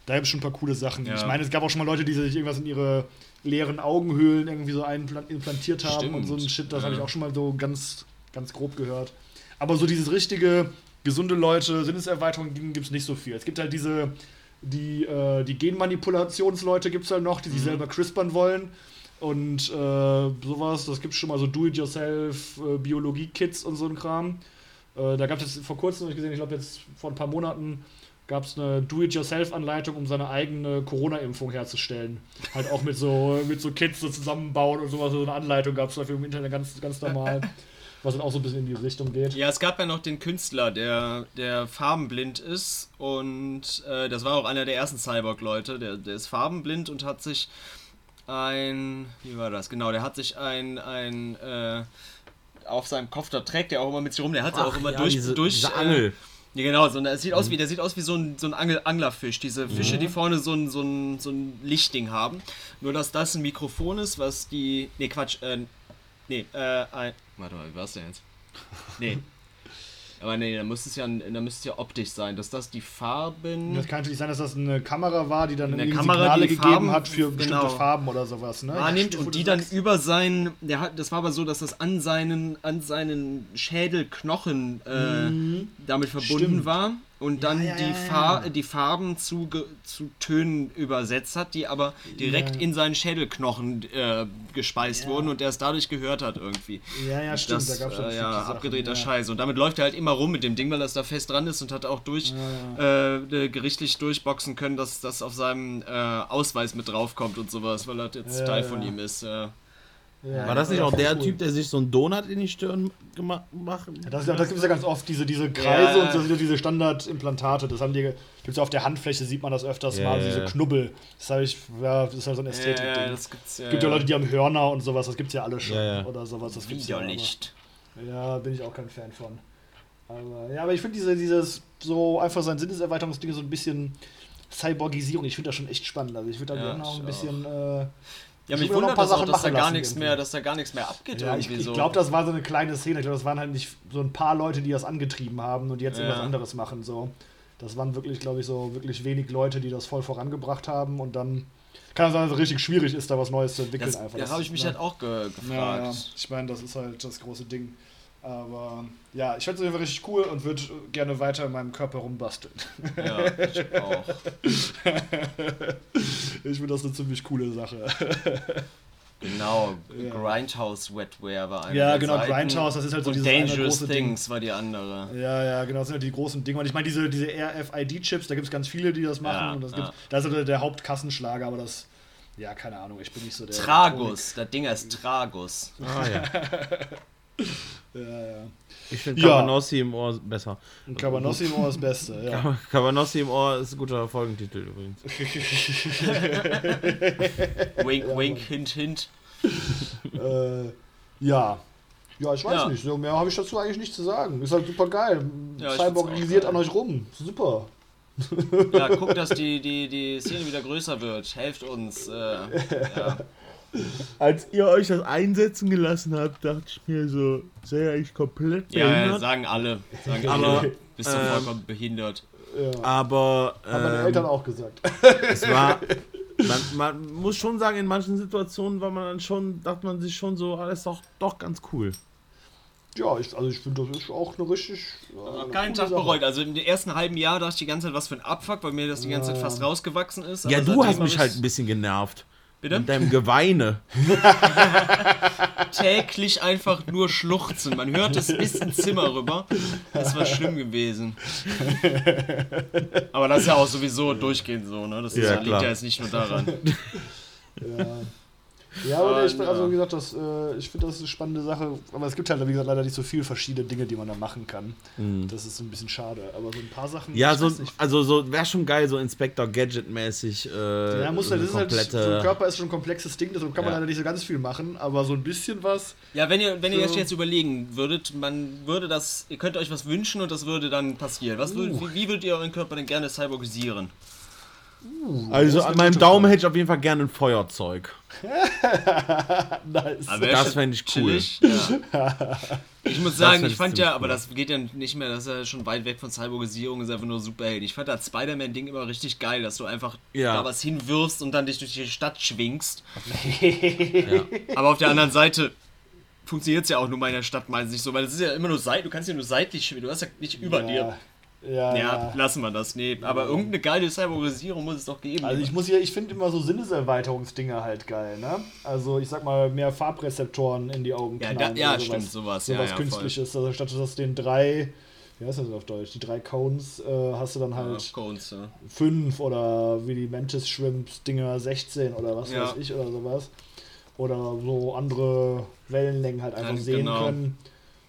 Da gibt es schon ein paar coole Sachen. Ja. Ich meine, es gab auch schon mal Leute, die sich irgendwas in ihre leeren Augenhöhlen irgendwie so implantiert haben Stimmt. und so ein Shit, das Ja. habe ich auch schon mal so ganz, ganz grob gehört. Aber so dieses richtige, gesunde Leute, Sinneserweiterung gibt es nicht so viel. Es gibt halt diese, die, äh, die Genmanipulationsleute gibt es halt noch, die Mhm. sich selber crispern wollen. Und äh, sowas, das gibt es schon mal so Do-it-yourself, äh, Biologie-Kits und so ein Kram. Äh, da gab es vor kurzem, hab ich gesehen, ich glaube jetzt vor ein paar Monaten, gab es eine Do-it-yourself-Anleitung, um seine eigene Corona-Impfung herzustellen. Halt auch mit so, mit so Kits so zusammenbauen und sowas. So eine Anleitung gab es dafür im Internet ganz, ganz normal. was dann auch so ein bisschen in die Richtung geht. Ja, es gab ja noch den Künstler, der, der farbenblind ist und äh, das war auch einer der ersten Cyborg-Leute, der, der ist farbenblind und hat sich ein, wie war das, genau, der hat sich ein, ein, äh, auf seinem Kopf, da trägt er auch immer mit sich rum, der hat ja auch Ach immer ja, durch, diese, durch diese äh, Angel. Ja, genau, so, der sieht aus wie, der sieht aus wie so ein, so ein Angel, Anglerfisch. Diese Fische, die vorne so ein, so, ein, so ein Lichtding haben. Nur, dass das ein Mikrofon ist, was die. Nee, Quatsch, äh, nee, äh, ein. Warte mal, wie war's denn jetzt? Nee. Aber nee, da müsste es ja, da müsste es ja optisch sein, dass das die Farben. Das kann natürlich sein, dass das eine Kamera war, die dann Eine Kamera, Signale gegeben Farben- hat für bestimmte genau. Farben oder sowas. Ne? wahrnimmt und die dann sagst. über sein, der hat, das war aber so, dass das an seinen, an seinen Schädelknochen äh, damit verbunden Mhm. Stimmt. war und dann ja, die, ja, Far ja. die Farben zu, zu Tönen übersetzt hat, die aber direkt Ja. in seinen Schädelknochen äh, gespeist Ja. wurden und er es dadurch gehört hat irgendwie. Ja, ja, stimmt. Das, da gab's schon äh, ja, abgedrehter ja. Scheiß. Und damit läuft er halt immer rum mit dem Ding, weil das da fest dran ist und hat auch durch Äh, äh, gerichtlich durchboxen können, dass das auf seinem äh, Ausweis mit draufkommt und sowas, weil das jetzt Ja, Teil ja. von ihm ist. Äh. Ja, War das nicht ja, auch der cool. Typ, der sich so einen Donut in die Stirn gemacht hat? Ja, Das, das gibt es ja ganz oft, diese, diese Kreise Ja. und so sind ja diese Standardimplantate. Das haben die, gibt's ja auf der Handfläche, sieht man das öfters Ja, mal, ja, diese ja. Knubbel. Das, hab ich, ja, das ist halt so ein Ästhetik-Ding. Ja, ja, ja. Es gibt ja Leute, die haben Hörner und sowas, das gibt's ja alle schon. Ja, ja. Oder sowas, das gibt's ja. Widerlicht. Aber, ja, bin ich auch kein Fan von. Aber, ja, aber ich finde diese, dieses so einfach sein Sinneserweiterungsding so ein bisschen Cyborgisierung, ich finde das schon echt spannend. Also ich würde da Ja, gerne auch ein bisschen äh, Ja, Ich mich wundert paar das auch, Sachen dass da gar nichts irgendwie. mehr, dass da gar nichts mehr abgeht Ja, ich irgendwie ich glaube, das war so eine kleine Szene. Ich glaube, das waren halt nicht so ein paar Leute, die das angetrieben haben und jetzt Ja. irgendwas anderes machen. So. Das waren wirklich, glaube ich, so wirklich wenig Leute, die das voll vorangebracht haben und dann kann es sein, dass es richtig schwierig ist, da was Neues zu entwickeln. das, einfach. da Das- habe ich mich ne? halt auch ge Ja, ja. gefragt. Ich meine, das ist halt das große Ding. Aber ja, ich fände es auf jeden Fall richtig cool und würde gerne weiter in meinem Körper rumbasteln. Ja, ich auch. Ich finde das eine ziemlich coole Sache. Genau, Ja. Grindhouse Wetware war eine Ja, genau, Seiten. Grindhouse, das ist halt so eine Dangerous große Ding. Things war die andere. Ja, ja, genau, das sind halt die großen Dinge. Und ich meine, diese, diese RFID-Chips, da gibt es ganz viele, die das machen. Ja, und das, ja. gibt, das ist halt der Hauptkassenschlager, aber das, ja, keine Ahnung, ich bin nicht so der. Tragus, das Ding heißt Tragus. Ah ja. Ja, ja. Ich finde Ja. Cabanossi im Ohr besser. Und Cabanossi immer das Beste, ja. Cabanossi im Ohr ist ein guter Folgentitel übrigens. Wink, wink, hint, hint. äh, ja. Ja, ich weiß Ja. nicht. So mehr habe ich dazu eigentlich nicht zu sagen. Ist halt super geil. Ja, ich Cyborg geil. an euch rum. Super. Ja, guck, dass die, die, die Szene wieder größer wird. Helft uns. Äh, ja. Als ihr euch das einsetzen gelassen habt, dachte ich mir so, sei ja ich komplett ja, ja, behindert. sagen alle. Sagen Aber, alle. Bist du ähm, vollkommen behindert. Ja. Aber Haben meine ähm, Eltern auch gesagt. es war, man, man muss schon sagen, in manchen Situationen war man dann schon, dachte man sich schon so, alles doch, doch ganz cool. Ja, ich, also ich finde, das ist auch eine richtig. Hab eine keinen Tag Sache. bereut. Also im ersten halben Jahr dachte ich die ganze Zeit, was für ein Abfuck, weil mir das die ganze Zeit fast rausgewachsen ist. ja, du hast mich halt ein bisschen genervt. Bitte? Mit deinem Geweine. täglich einfach nur schluchzen. Man hört es bis ins Zimmer rüber. Das war schlimm gewesen. Aber das ist ja auch sowieso durchgehend so, ne? Das ist, Ja, liegt ja jetzt nicht nur daran. Ja. Ja, aber Und, ich, bin- also ja. wie gesagt, das, äh, ich finde das eine spannende Sache. Aber es gibt halt, wie gesagt, leider nicht so viele verschiedene Dinge, die man da machen kann. Das ist ein bisschen schade. Aber so ein paar Sachen. Mhm. Ja, so, also so wäre schon geil, so Inspector Gadget-mäßig. Äh, Ja, muss so halt, eine das ist halt, so ein Körper ist schon ein komplexes Ding, deshalb kann man Ja. leider nicht so ganz viel machen, aber so ein bisschen was. Ja, wenn ihr, wenn ihr So. euch jetzt überlegen würdet, man würde das, ihr könnt euch was wünschen und das würde dann passieren. Was würd, wie, wie würdet ihr euren Körper denn gerne cyborgisieren? Also das ist an eine meinem Daumen Frage. hätte ich auf jeden Fall gerne ein Feuerzeug. Nice. Aber Das schon fänd ich cool. chillig, Ja. Ich muss sagen, ich fand ja, cool. aber das geht ja nicht mehr, das ist ja schon weit weg von Cyborgisierung, ist einfach nur Superheld. Ich fand das Spider-Man-Ding immer richtig geil, dass du einfach Ja. da was hinwirfst und dann dich durch die Stadt schwingst. Ja. Aber auf der anderen Seite funktioniert es ja auch nur mal in der Stadt meistens nicht so, weil es ist ja immer nur seitlich, du kannst ja nur seitlich schwingen, du hast ja nicht über ja, dir. Ja, Ja, ja. lassen wir das. Nee, aber irgendeine geile Cyborgisierung muss es doch geben. Also ich muss ja, ich finde immer so Sinneserweiterungsdinger halt geil, ne? Also ich sag mal, mehr Farbrezeptoren in die Augen Ja, knallen da- ja, oder stimmt, sowas, Sowas ja, ja, voll. Künstliches. Also statt dass den drei, wie heißt das auf Deutsch, die drei Cones, äh, hast du dann ja, halt Cones, ja. fünf oder wie die Mantis Shrimps Dinger 16 oder was Ja. weiß ich oder sowas. Oder so andere Wellenlängen halt einfach Ja, sehen genau. können.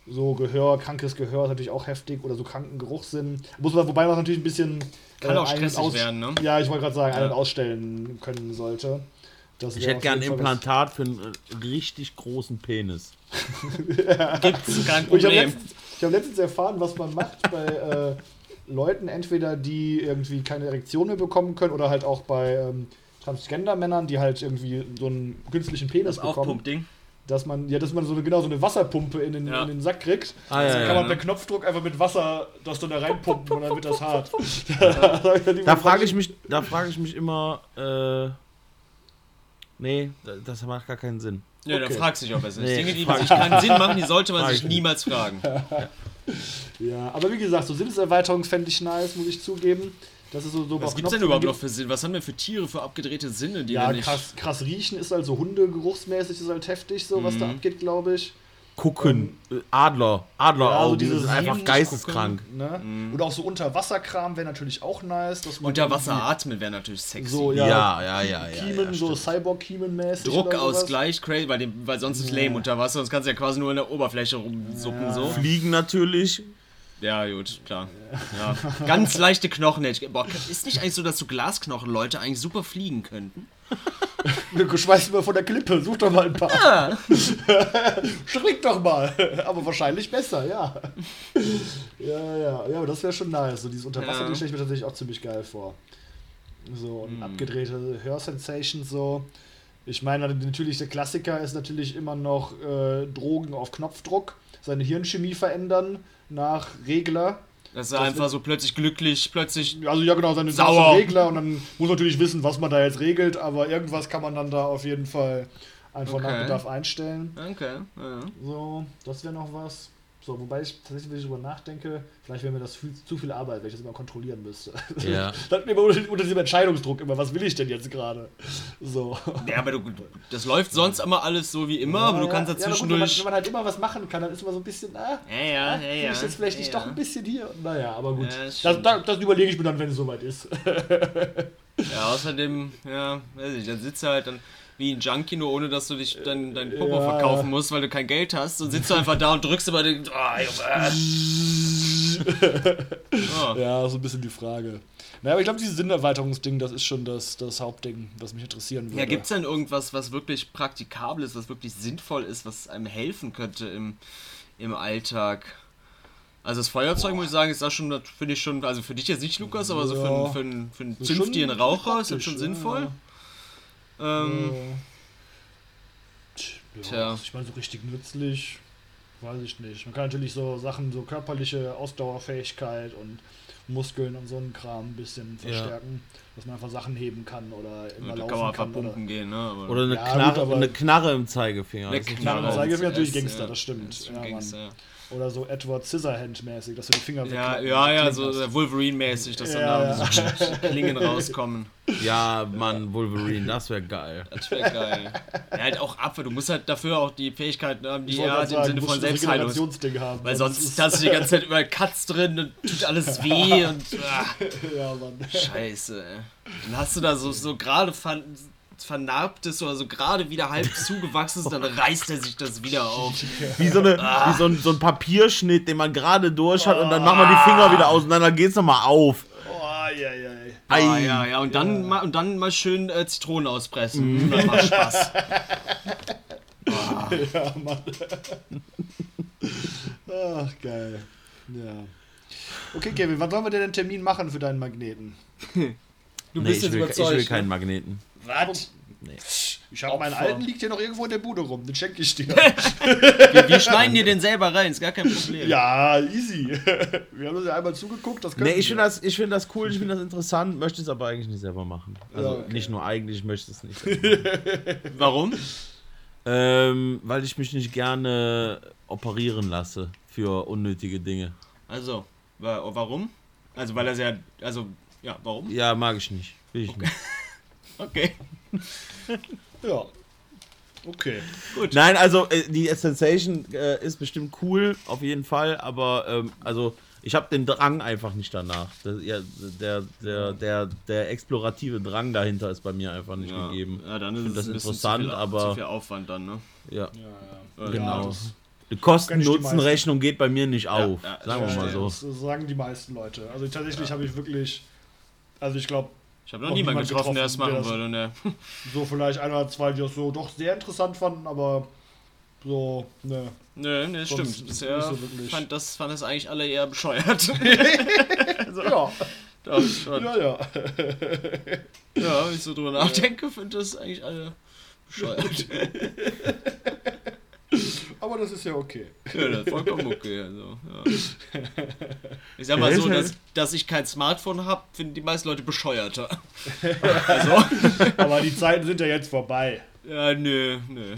So Gehör, krankes Gehör ist natürlich auch heftig oder so kranken Geruchssinn. Muss man, wobei man natürlich ein bisschen Kann auch ein- stressig aus- werden, ne? Ja, ich wollte gerade sagen, ein- Ja. und ausstellen können sollte. Das Ich hätte gern ein Implantat für einen äh, richtig großen Penis. Gibt's kein Und ich habe Problem. letztens, ich hab letztens erfahren, was man macht bei äh, Leuten, entweder die irgendwie keine Erektion mehr bekommen können oder halt auch bei ähm, Transgender-Männern, die halt irgendwie so einen künstlichen Penis Das bekommen. Aufpumpding. Dass man, ja, dass man so eine, genau so eine Wasserpumpe in den, Ja. in den Sack kriegt. Ah, Also ja, kann ja, man per? Knopfdruck einfach mit Wasser das dann da reinpumpen und dann wird das hart. da Da frage ich mich, da frage ich mich immer, äh, nee, da- das macht gar keinen Sinn. Ja, da Okay. fragst du dich auch besser. Nee, Dinge, die sich keinen Sinn machen, die sollte man sich niemals fragen. Ja, aber wie gesagt, so Sinneserweiterung fände ich nice, muss ich zugeben. Das ist so, so Was auf gibt's denn überhaupt gibt- noch für Sinn? Was haben wir für Tiere, für abgedrehte Sinne, die Ja, wir nicht... krass, krass riechen ist halt so Hundegeruchsmäßig, ist halt heftig, so was Mhm. da abgeht, glaube ich. Gucken, äh, Adler, Adleraugen, Ja, so die dieses sind einfach geisteskrank. Ne? Und auch so Unterwasserkram wäre natürlich auch nice. Dass man Unter Wasser irgendwie atmen wäre natürlich sexy. So, Ja, ja. ja, ja, ja. Kiemen, ja, so. Cyborg-Kiemen-mäßig. Druckausgleich, crazy, weil, dem, weil sonst ist lame unter Wasser, sonst kannst du ja quasi nur in der Oberfläche rumsuppen, so. Fliegen natürlich. Ja, gut, klar. Ja. Ganz leichte Knochen hätte ich. Boah, ist nicht eigentlich so, dass so Glasknochenleute eigentlich super fliegen könnten? Du schmeißt mal von der Klippe, such doch mal ein paar. Ja. Schrick doch mal. Aber wahrscheinlich besser, ja. Ja, ja, ja, aber das wäre schon nice. So dieses Unterwasser, Ja. die stelle ich mir tatsächlich auch ziemlich geil vor. So, Hm. und abgedrehte Hörsensations so. Ich meine, natürlich der Klassiker ist natürlich immer noch äh, Drogen auf Knopfdruck, seine Hirnchemie verändern nach Regler. Dass er einfach so plötzlich glücklich, plötzlich. Also ja genau, seine Sauer. Regler und dann muss man natürlich wissen, was man da jetzt regelt, aber irgendwas kann man dann da auf jeden Fall einfach Okay. nach Bedarf einstellen. Okay, ja. So, das wäre noch was. So, wobei ich tatsächlich, wenn ich drüber nachdenke, vielleicht wäre mir das viel, zu viel Arbeit, wenn ich das immer kontrollieren müsste. Ja. Dann immer unter, unter diesem Entscheidungsdruck immer, was will ich denn jetzt gerade? So. Ja, aber du, das läuft sonst immer alles so wie immer, aber du kannst ja, da aber gut, wenn, wenn man halt immer was machen kann, dann ist man so ein bisschen, ah, Ja, ja, ah, ja, ja. ich jetzt vielleicht nicht ja, doch ein bisschen hier? Naja, aber gut. Ja, das das, das, das überlege ich mir dann, wenn es soweit ist. Ja, außerdem, ja, weiß ich, dann sitzt du halt dann wie ein Junkie, nur ohne dass du dich dann dein Popo Ja. verkaufen musst, weil du kein Geld hast. Und sitzt du einfach da und drückst immer den. Oh. Ja, so ein bisschen die Frage. Naja, aber ich glaube, dieses Sinnerweiterungsding, das ist schon das, das Hauptding, was mich interessieren würde. Ja, gibt's denn irgendwas, was wirklich praktikabel ist, was wirklich sinnvoll ist, was einem helfen könnte im, im Alltag? Also das Feuerzeug, muss ich sagen, ist das schon, finde ich schon, also für dich jetzt nicht, Lukas, aber so für, für, einen- für einen zünftigen Raucher ist das schon ja. sinnvoll. Ähm, Ja, Tja. ich meine, so richtig nützlich, weiß ich nicht. Man kann natürlich so Sachen, so körperliche Ausdauerfähigkeit und Muskeln und so einen Kram ein bisschen Ja. Dass man einfach Sachen heben kann oder immer da laufen kann man einfach kann. Oder, pumpen gehen, ne? Aber Oder eine, Ja, Knarre, gut, aber- eine Knarre im Zeigefinger. Eine Das ist Knarre. Knarre im Zeigefinger natürlich Das, Gangster, ja, das stimmt. ist Ja. Gangster, ja. oder so Edward Scissorhand-mäßig, dass du die Finger Ja, ja, ja, klingen so. Wolverine-mäßig, dass Ja, dann da so Klingen rauskommen. Ja, Mann, Wolverine, das wäre geil. Das wäre geil. Ja, halt auch Abwehr, du musst halt dafür auch die Fähigkeiten haben, die hat im sagen, Sinne musst von du so ein Selbstheilung. Regenerationsding haben. Weil sonst sonst ist- hast du die ganze Zeit überall Cuts drin und tut alles weh und ah, Ja, Mann. scheiße. Ey. Dann hast du da so, so gerade ver, vernarbtes oder so gerade wieder halb zugewachsenes, dann reißt er sich das wieder auf. Wie so, eine, wie so, ein, so ein Papierschnitt, den man gerade durch hat und dann macht man die Finger wieder auseinander, dann geht's nochmal auf. Oh, ja, ja. Ah, ja, ja, und dann, Mal, und dann mal schön äh, Zitronen auspressen. Das macht Spaß. Ja, Mann. Ach, geil. Ja. Okay, Kevin, wann sollen wir denn einen Termin machen für deinen Magneten? Du Nee, bist ich jetzt will, ich will überzeugt. keinen ne? Magneten. Was? Nee. Ich habe meinen alten, liegt hier noch irgendwo in der Bude rum. Den schenke ich dir. wir, wir schneiden dir den selber rein, ist gar kein Problem. ja, easy. Wir haben uns ja einmal zugeguckt, das Nee, ich finde das, ich find das cool, ich finde das interessant, möchte es aber eigentlich nicht selber machen. Also Ja, okay. nicht nur eigentlich, ich möchte es nicht. Warum? ähm, weil ich mich nicht gerne operieren lasse für unnötige Dinge. Also, wa warum? Also, weil er sehr. Also, ja, warum? Ja, mag ich nicht. Will ich nicht. Okay. Ja. Okay. Nein, also äh, die Sensation äh, ist bestimmt cool, auf jeden Fall, aber ähm, also ich habe den Drang einfach nicht danach. Das, ja, der, der, der, der explorative Drang dahinter ist bei mir einfach nicht Ja, gegeben. ja dann ist das ein bisschen interessant, zu viel, aber- Zu viel Aufwand dann, ne? Ja, Ja, genau. die Kosten-Nutzen-Rechnung geht bei mir nicht auf. ja, sagen wir mal so. Das sagen die meisten Leute. Also tatsächlich habe ich wirklich. Also ich glaube, Ich habe noch Noch niemanden niemand getroffen, der das getroffen, der machen das- würde, ne? so vielleicht ein oder zwei, die das so doch sehr interessant fanden, aber so, ne. Nö, ne, Sonst stimmt. Bisher so fand das, fand das eigentlich alle eher bescheuert. Ja, Doch, schon. ja, ja. Ja, wenn ich so drüber nachdenke, finde das eigentlich alle bescheuert. Aber das ist ja okay. ja, das ist vollkommen okay. Also, ja. Ich sag mal so, dass, dass ich kein Smartphone habe, finden die meisten Leute bescheuerter. Also, Aber die Zeiten sind ja jetzt vorbei. ja, nö, nö.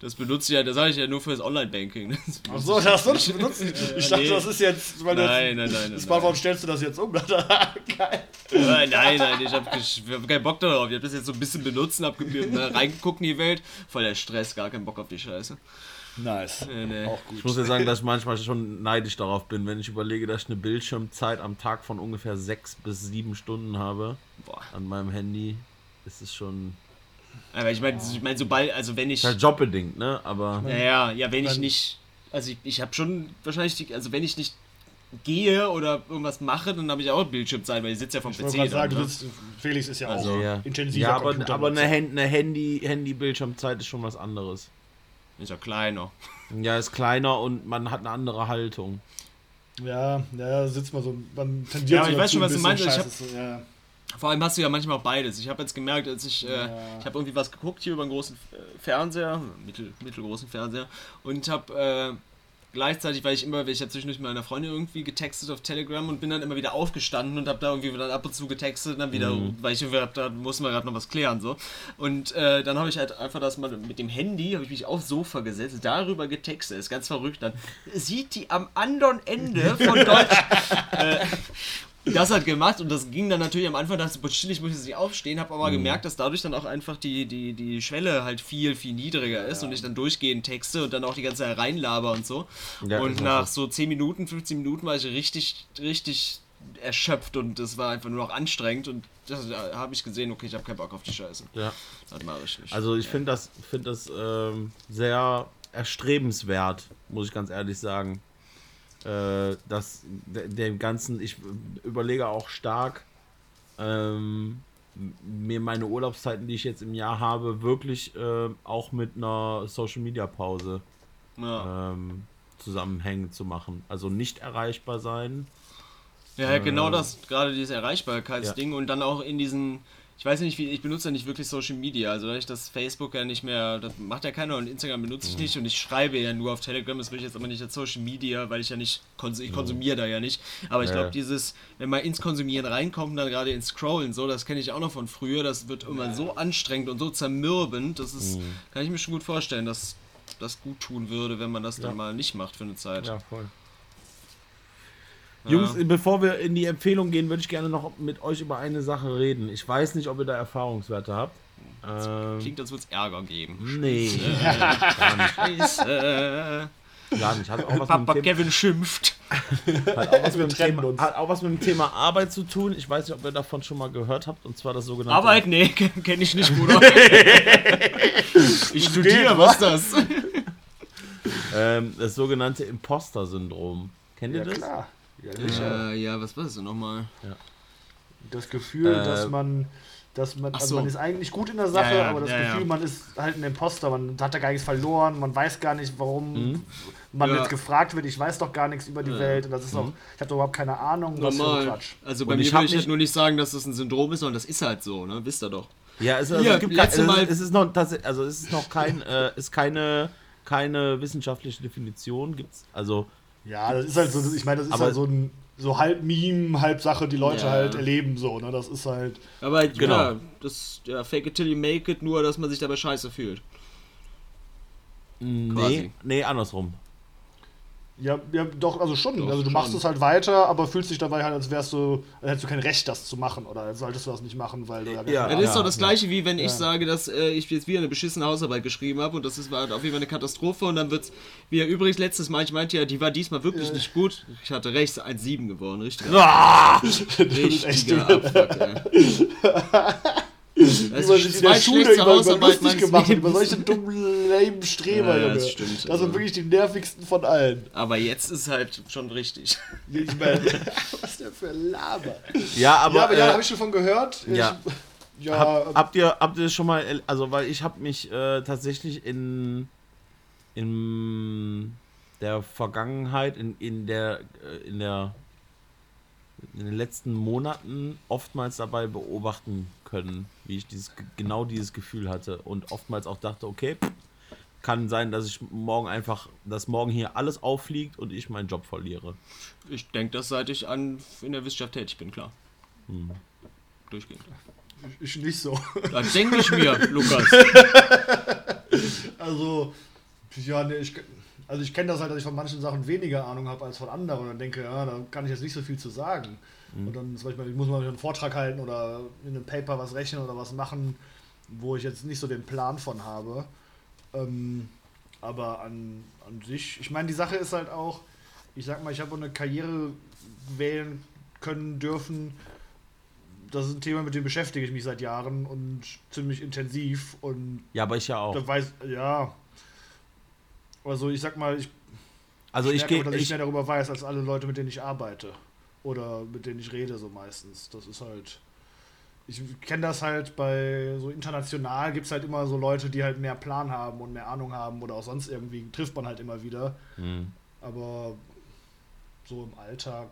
Das benutze ich ja, das sage ich ja nur für das Online-Banking. Das Ach so, das sollst du benutzen. Ich dachte, nee. das ist jetzt, weil Nein, nein, nein. das Smartphone nein. stellst du das jetzt um. Geil. Nein, nein, nein, ich habe hab keinen Bock darauf. Ich habe das jetzt so ein bisschen benutzt, hab ge- ne, reingeguckt in die Welt. Voll der Stress, gar keinen Bock auf die Scheiße. Nice. Nee, nee. Auch gut. Ich muss ja sagen, dass ich manchmal schon neidisch darauf bin, wenn ich überlege, dass ich eine Bildschirmzeit am Tag von ungefähr sechs bis sieben Stunden habe Boah. an meinem Handy. Ist es schon. Aber ich meine, ich mein, sobald, also wenn ich. Ist halt jobbedingt, ne? Aber. Ja, ja, ja, wenn ich nicht. Also ich, ich habe schon wahrscheinlich, die, also wenn ich nicht gehe oder irgendwas mache, dann habe ich auch Bildschirmzeit, weil ich sitze ja vom Ich PC. sagen, dann, du ne? sitzt, Felix ist ja Also, auch Ja, intensiver ja aber, Computer- aber eine, Hand, eine Handy, Handy-Bildschirmzeit ist schon was anderes. Ist ja kleiner. Ja, ist kleiner und man hat eine andere Haltung. Ja, ja, sitzt man so, man tendiert Ja, aber so ich weiß schon, was du meinst. Ich hab- Scheiße zu- ja. Vor allem hast du ja manchmal auch beides. Ich habe jetzt gemerkt, als ich, äh, ich habe irgendwie was geguckt hier über einen großen äh, Fernseher, mittel, mittelgroßen Fernseher, und habe äh, gleichzeitig, weil ich immer, weil ich habe zwischendurch mit meiner Freundin irgendwie getextet auf Telegram und bin dann immer wieder aufgestanden und habe da irgendwie dann ab und zu getextet und dann wieder, weil ich hab, da muss man gerade noch was klären so. Und äh, dann habe ich halt einfach das mal mit dem Handy, habe ich mich aufs Sofa gesetzt, darüber getextet, ist ganz verrückt. Dann sieht die am anderen Ende von Deutsch äh, das hat gemacht und das ging dann natürlich am Anfang, dachte ich, boah, ich muss jetzt nicht aufstehen, habe aber gemerkt, dass dadurch dann auch einfach die, die, die Schwelle halt viel, viel niedriger ist und ich dann durchgehend texte und dann auch die ganze Zeit reinlaber und so. Ja, und nach so. so 10 Minuten, 15 Minuten war ich richtig, richtig erschöpft und es war einfach nur noch anstrengend und das, da habe ich gesehen, okay, ich habe keinen Bock auf die Scheiße. Ja. Das mache ich nicht. Also ich finde das, find das ähm, sehr erstrebenswert, muss ich ganz ehrlich sagen. Äh, dass de- dem Ganzen, ich überlege auch stark, ähm, mir meine Urlaubszeiten, die ich jetzt im Jahr habe, wirklich äh, auch mit einer Social Media Pause ja. ähm, zusammenhängen zu machen. Also nicht erreichbar sein. Ja, ja, genau das, gerade dieses Erreichbarkeitsding Ja. und dann auch in diesen, ich weiß nicht, wie, ich benutze ja nicht wirklich Social Media, also weil ich das Facebook ja nicht mehr, das macht ja keiner und Instagram benutze ich Mhm. nicht und ich schreibe ja nur auf Telegram, das will ich jetzt aber nicht als Social Media, weil ich ja nicht, kons ich konsumiere da ja nicht, aber ich glaube dieses, wenn man ins Konsumieren reinkommt und dann gerade ins Scrollen so, das kenne ich auch noch von früher, das wird immer so anstrengend und so zermürbend, das ist, Mhm. kann ich mir schon gut vorstellen, dass das gut tun würde, wenn man das dann mal nicht macht für eine Zeit. Ja, voll. Ja. Jungs, bevor wir in die Empfehlung gehen, würde ich gerne noch mit euch über eine Sache reden. Ich weiß nicht, ob ihr da Erfahrungswerte habt. Ähm, Klingt, als würde es Ärger geben. nee, gar nicht. Scheiße. Gar nicht. Hat auch was, mit Papa dem, Thema, Kevin schimpft. hat auch was mit dem Thema, hat auch was mit dem Thema Arbeit zu tun. Ich weiß nicht, ob ihr davon schon mal gehört habt. Und zwar das sogenannte. Arbeit? Nee, kenne ich nicht, Bruder. ich studiere, was ist das? Ähm, das sogenannte Imposter-Syndrom. Kennt ihr Ja, das? klar. Ja, sicher. Äh, ja, was war das denn nochmal? Das Gefühl, Äh, dass man, dass man, also so. man ist eigentlich gut in der Sache, Ja, ja, aber das ja, Gefühl, ja. man ist halt ein Imposter, man hat da gar nichts verloren, man weiß gar nicht, warum man Ja. jetzt gefragt wird, ich weiß doch gar nichts über die Welt und das ist auch, ich habe überhaupt keine Ahnung, was für ein Normal. Quatsch. Also bei Und mir ich hab ich halt nur nicht sagen, dass das ein Syndrom ist, sondern das ist halt so, ne? Wisst ihr doch. Ja, es, also, Hier, es gibt kein, letzte es, Mal- ist, es ist noch tatsächlich, also es ist noch kein, äh, ist keine, keine wissenschaftliche Definition. Gibt's also Ja, das ist halt so, ich meine, das ist Aber- halt so ein so halb Meme, halb Sache, die Leute Ja. halt erleben so, ne? Das ist halt Aber Genau. ja, das, ja, fake it till you make it, nur dass man sich dabei scheiße fühlt. nee, Quasi. nee, andersrum. Ja, ja doch, also schon, Doch, also du schon. machst es halt weiter, aber fühlst dich dabei halt, als wärst du, als hättest du kein Recht, das zu machen oder als solltest du das nicht machen, weil du ja, Ja. Ja, das ist ja, doch das ja. gleiche, wie wenn ich Ja. sage, dass äh, ich jetzt wieder eine beschissene Hausarbeit geschrieben habe und das ist, war auf jeden Fall eine Katastrophe und dann wird's, wie er übrigens letztes Mal, ich meinte ja, die war diesmal wirklich nicht gut. Ich hatte recht, 1,7 geworden, richtig. Ah! Richtiger Abfuck, ey. Das wie man sich in der Schule über, über lustig gemacht hat, über solche dummen, lame Streber, Ja, ja, Junge. das stimmt, das also. sind wirklich die nervigsten von allen. Aber jetzt ist halt schon richtig. Ich meine, was der für ein Laber. Ja, aber, ja, aber ja, äh, habe ich schon von gehört. ja. Ich, ja, Hab, habt ihr habt ihr schon mal also weil ich habe mich äh, tatsächlich in in der Vergangenheit in, in der äh, in der in den letzten Monaten oftmals dabei beobachten können, wie ich dieses genau dieses Gefühl hatte und oftmals auch dachte, okay, kann sein, dass ich morgen einfach, dass morgen hier alles auffliegt und ich meinen Job verliere. Ich denke das, seit ich an in der Wissenschaft tätig bin, klar. Hm. Durchgehend. ich nicht so. Das denke ich mir, Lukas. Also, ja, nee, ich, also ich kenne das halt, dass ich von manchen Sachen weniger Ahnung habe als von anderen und dann denke, ja, da kann ich jetzt nicht so viel zu sagen. Und dann zum Beispiel, ich muss mal einen Vortrag halten oder in einem Paper was rechnen oder was machen, wo ich jetzt nicht so den Plan von habe. Ähm, aber an, an sich, ich meine, die Sache ist halt auch, ich sag mal, ich habe eine Karriere wählen können dürfen. Das ist ein Thema, mit dem beschäftige ich mich seit Jahren und ziemlich intensiv und Ja, aber ich ja auch. da weiß, ja. Also ich sag mal, ich, Also ich gehe dass ich ich, mehr darüber weiß als alle Leute, mit denen ich arbeite. Oder mit denen ich rede, so meistens. Das ist halt. Ich kenne das halt bei so international gibt es halt immer so Leute, die halt mehr Plan haben und mehr Ahnung haben oder auch sonst irgendwie trifft man halt immer wieder. Hm. Aber so im Alltag.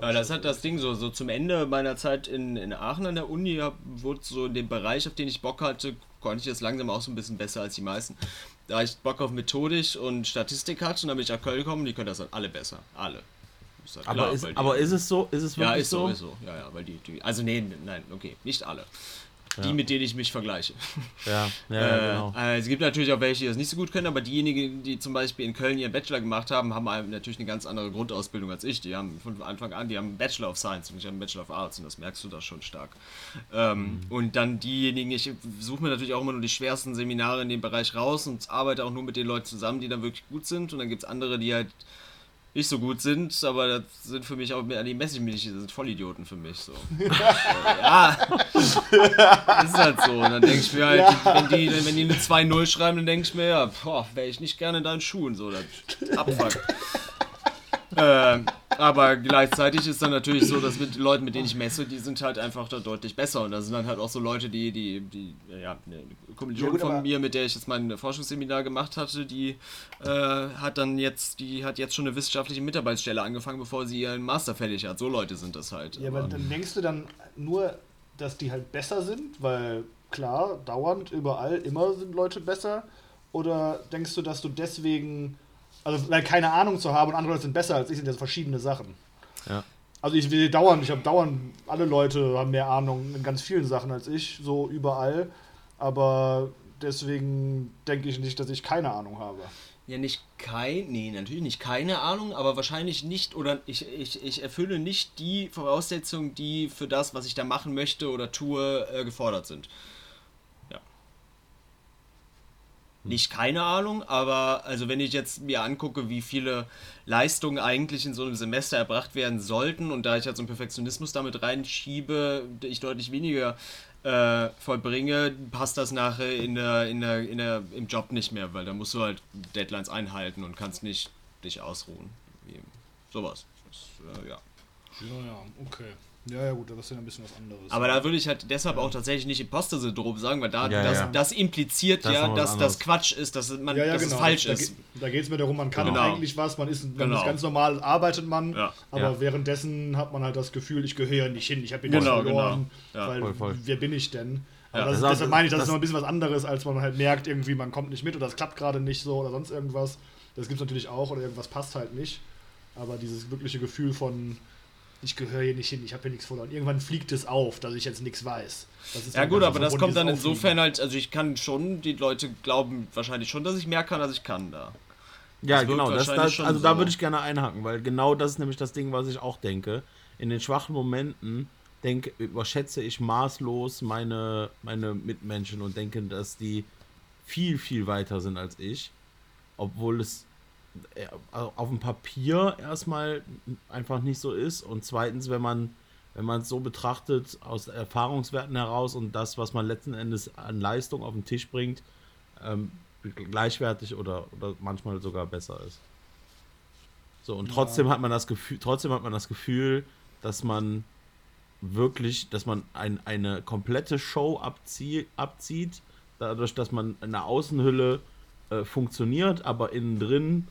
Ja, das hat das Ding so, so zum Ende meiner Zeit in, in Aachen an der Uni, wurde so in dem Bereich, auf den ich Bock hatte, konnte ich das langsam auch so ein bisschen besser als die meisten. Da ich Bock auf Methodik und Statistik hatte, und dann bin ich nach Köln gekommen, die können das halt alle besser. Alle. Ist halt Aber, klar, ist, aber ist es so? Ist es wirklich Ja, ist so, so? ist so. Ja, ja, weil die, die also nee, nein, okay, nicht alle. Die, mit denen ich mich vergleiche. Ja, ja, Äh, genau. äh, es gibt natürlich auch welche, die das nicht so gut können, aber diejenigen, die zum Beispiel in Köln ihren Bachelor gemacht haben, haben natürlich eine ganz andere Grundausbildung als ich. Die haben von Anfang an, die haben einen Bachelor of Science und ich habe einen Bachelor of Arts und das merkst du da schon stark. Ähm, Und dann diejenigen, ich suche mir natürlich auch immer nur die schwersten Seminare in dem Bereich raus und arbeite auch nur mit den Leuten zusammen, die dann wirklich gut sind und dann gibt es andere, die halt nicht so gut sind, aber das sind für mich auch, die messe ich mich nicht, das sind Vollidioten für mich so. ja, ist halt so. Und dann denke ich mir halt, wenn, die, wenn die eine 2-0 schreiben, dann denke ich mir, ja, boah, wäre ich nicht gerne in deinen Schuhen, so, das Abfuck. Ähm, aber gleichzeitig ist dann natürlich so, dass mit Leuten, mit denen ich messe, die sind halt einfach da deutlich besser. Und da sind dann halt auch so Leute, die, die, die, ja, eine Kommilitonin Ja, von mir, mit der ich jetzt mein Forschungsseminar gemacht hatte, die äh, hat dann jetzt, die hat jetzt schon eine wissenschaftliche Mitarbeitsstelle angefangen, bevor sie ihren Master fertig hat. So Leute sind das halt. Ja, aber dann denkst du dann nur, dass die halt besser sind, weil klar, dauernd, überall, immer sind Leute besser? Oder denkst du, dass du deswegen, also weil keine Ahnung zu haben und andere Leute sind besser als ich, sind das verschiedene Sachen. Ja. Also ich will dauernd, ich habe dauernd, alle Leute haben mehr Ahnung in ganz vielen Sachen als ich, so überall. Aber deswegen denke ich nicht, dass ich keine Ahnung habe. Ja, nicht kein, nee, natürlich nicht keine Ahnung, aber wahrscheinlich nicht oder ich, ich, ich erfülle nicht die Voraussetzungen, die für das, was ich da machen möchte oder tue, äh, gefordert sind. Ja. Nicht keine Ahnung, aber also wenn ich jetzt mir angucke, wie viele Leistungen eigentlich in so einem Semester erbracht werden sollten und da ich halt so einen Perfektionismus damit reinschiebe, ich deutlich weniger äh, vollbringe, passt das nachher in der, in der, in der, im Job nicht mehr, weil da musst du halt Deadlines einhalten und kannst nicht dich ausruhen. Sowas. Das, äh, ja. Ja, ja, okay. Ja, ja, gut, das ist ja ein bisschen was anderes. Aber da würde ich halt deshalb auch tatsächlich nicht Imposter-Syndrom sagen, weil da Ja, das, ja. das impliziert Das ja, dass anderes. das Quatsch ist, dass, man, ja, ja, dass genau. es falsch da, ist. Da geht es mir darum, man kann Genau. eigentlich was, man ist, man Genau. ist ganz normal, arbeitet man, Ja. aber Ja. währenddessen hat man halt das Gefühl, ich gehöre nicht hin, ich habe hier Genau, verloren, genau. Ja. weil Voll, voll. wer bin ich denn? Aber Ja. das, ist- Das- deshalb meine ich, das, das- ist noch ein bisschen was anderes, als man halt merkt, irgendwie man kommt nicht mit oder es klappt gerade nicht so oder sonst irgendwas. Das gibt es natürlich auch oder irgendwas passt halt nicht. Aber dieses wirkliche Gefühl von, ich gehöre hier nicht hin, ich habe hier nichts verloren. Irgendwann fliegt es auf, dass ich jetzt nichts weiß. Das ist Ja dann gut, aber das kommt dann insofern halt, also ich kann schon, die Leute glauben wahrscheinlich schon, dass ich mehr kann, als ich kann da. Ja, Das genau. Das, das, schon also da so. würde ich gerne einhaken, weil genau das ist nämlich das Ding, was ich auch denke. In den schwachen Momenten denke, überschätze ich maßlos meine, meine Mitmenschen und denke, dass die viel, viel weiter sind als ich. Obwohl es auf dem Papier erstmal einfach nicht so ist. Und zweitens, wenn man wenn man es so betrachtet, aus Erfahrungswerten heraus und das, was man letzten Endes an Leistung auf den Tisch bringt, ähm, gleichwertig oder, oder manchmal sogar besser ist. So, und trotzdem hat man das Gefühl, trotzdem hat man das Gefühl, dass man wirklich, dass man ein, eine komplette Show abzie abzieht, dadurch, dass man eine Außenhülle äh, funktioniert, aber innen drin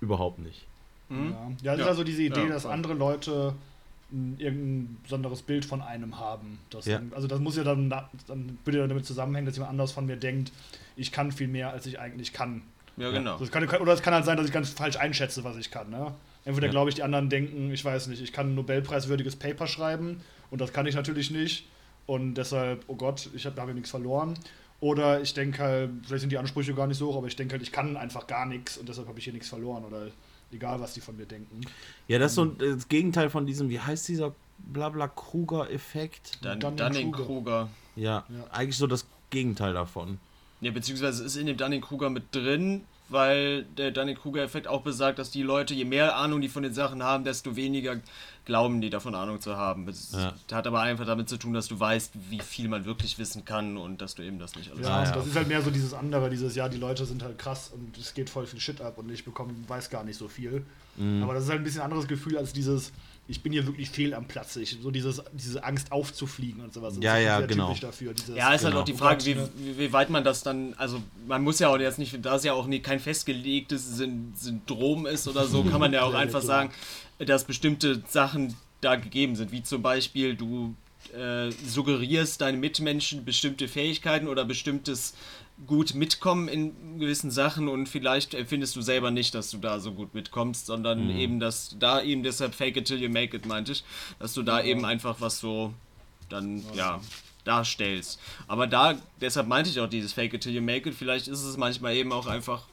überhaupt nicht. Ja, ja das ist Ja. also diese Idee, Ja, dass andere Leute irgendein besonderes Bild von einem haben. Das Ja. dann, also das muss ja dann, dann bitte damit zusammenhängen, dass jemand anders von mir denkt, ich kann viel mehr, als ich eigentlich kann. Ja, genau. Das kann oder es kann halt sein, dass ich ganz falsch einschätze, was ich kann. Ne? Entweder Ja. glaube ich, die anderen denken, ich weiß nicht, ich kann ein Nobelpreiswürdiges Paper schreiben und das kann ich natürlich nicht. Und deshalb, oh Gott, ich habe da hab ich nichts verloren. Oder ich denke halt, vielleicht sind die Ansprüche gar nicht so hoch, aber ich denke halt, ich kann einfach gar nichts und deshalb habe ich hier nichts verloren. Oder egal, was die von mir denken. Ja, das ist so das Gegenteil von diesem, wie heißt dieser Blabla-Kruger-Effekt? Dann Dunning-Kruger. Ja, Ja. eigentlich so das Gegenteil davon. Ja, beziehungsweise es ist in dem Dunning-Kruger mit drin, weil der Dunning-Kruger-Effekt auch besagt, dass die Leute, je mehr Ahnung die von den Sachen haben, desto weniger glauben die davon Ahnung zu haben. Das Ja. hat aber einfach damit zu tun, dass du weißt, wie viel man wirklich wissen kann und dass du eben das nicht alles Ja, ja. das ist halt mehr so dieses andere, dieses, ja, die Leute sind halt krass und es geht voll viel Shit ab und ich bekomme, weiß gar nicht so viel. Mhm. Aber das ist halt ein bisschen anderes Gefühl als dieses, ich bin hier wirklich fehl am Platze. Ich, so dieses, diese Angst aufzufliegen und sowas. Ja, ja, genau. typisch Dafür, dieses, Ja, ist halt Genau. auch die Frage, wie, wie, weit man das dann, also man muss ja auch jetzt nicht, da es ja auch nie, kein festgelegtes Syn Syndrom ist oder so, kann man ja auch einfach sagen, dass bestimmte Sachen da gegeben sind, wie zum Beispiel du äh, suggerierst deinen Mitmenschen bestimmte Fähigkeiten oder bestimmtes gut mitkommen in gewissen Sachen und vielleicht empfindest du selber nicht, dass du da so gut mitkommst, sondern eben, dass da eben deshalb fake it till you make it meinte ich, dass du da eben einfach was so dann, ja, darstellst. Aber da, deshalb meinte ich auch dieses Fake it till you make it, vielleicht ist es manchmal eben auch einfach,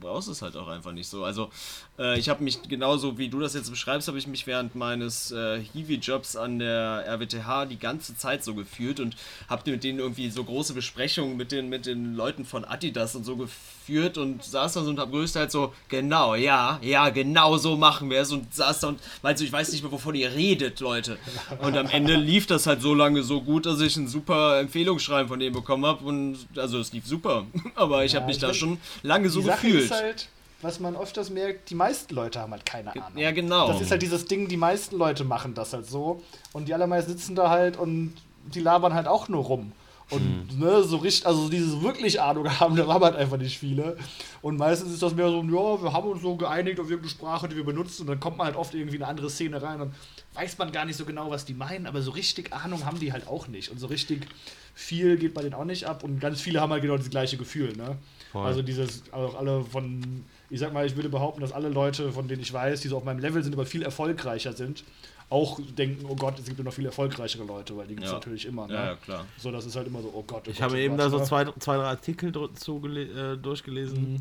brauchst es halt auch einfach nicht so. Also äh, ich habe mich genauso wie du das jetzt beschreibst, habe ich mich während meines äh, Hiwi-Jobs an der RWTH die ganze Zeit so gefühlt und habe mit denen irgendwie so große Besprechungen mit den, mit den Leuten von Adidas und so geführt und saß da so und hab größtenteils so, genau, ja, ja, genau so machen wir es und saß da und meinte so, ich weiß nicht mehr, wovon ihr redet, Leute. Und am Ende lief das halt so lange so gut, dass ich ein super Empfehlungsschreiben von denen bekommen habe und also es lief super. Aber ich Ja, habe mich ich da schon lange so gefühlt. Ist halt, was man öfters merkt, die meisten Leute haben halt keine Ahnung. ja, genau. Das ist halt dieses Ding, die meisten Leute machen das halt so. Und die allermeisten sitzen da halt und die labern halt auch nur rum. Und ne, so richtig, also dieses wirklich Ahnung haben, da haben halt einfach nicht viele. Und meistens ist das mehr so, ja, wir haben uns so geeinigt auf irgendeine Sprache, die wir benutzen. Und dann kommt man halt oft irgendwie in eine andere Szene rein und weiß man gar nicht so genau, was die meinen. Aber so richtig Ahnung haben die halt auch nicht. Und so richtig viel geht bei denen auch nicht ab. Und ganz viele haben halt genau das gleiche Gefühl, ne? Voll. Also dieses, auch alle von, ich sag mal, ich würde behaupten, dass alle Leute, von denen ich weiß, die so auf meinem Level sind, aber viel erfolgreicher sind, auch denken, oh Gott, es gibt ja noch viel erfolgreichere Leute, weil die gibt es Ja. natürlich immer. Ne? ja, ja, klar. So, das ist halt immer so, oh Gott. Oh Ich Gott, habe oh eben Gott, da so ne? zwei, zwei drei Artikel zugele- äh, durchgelesen, Mhm.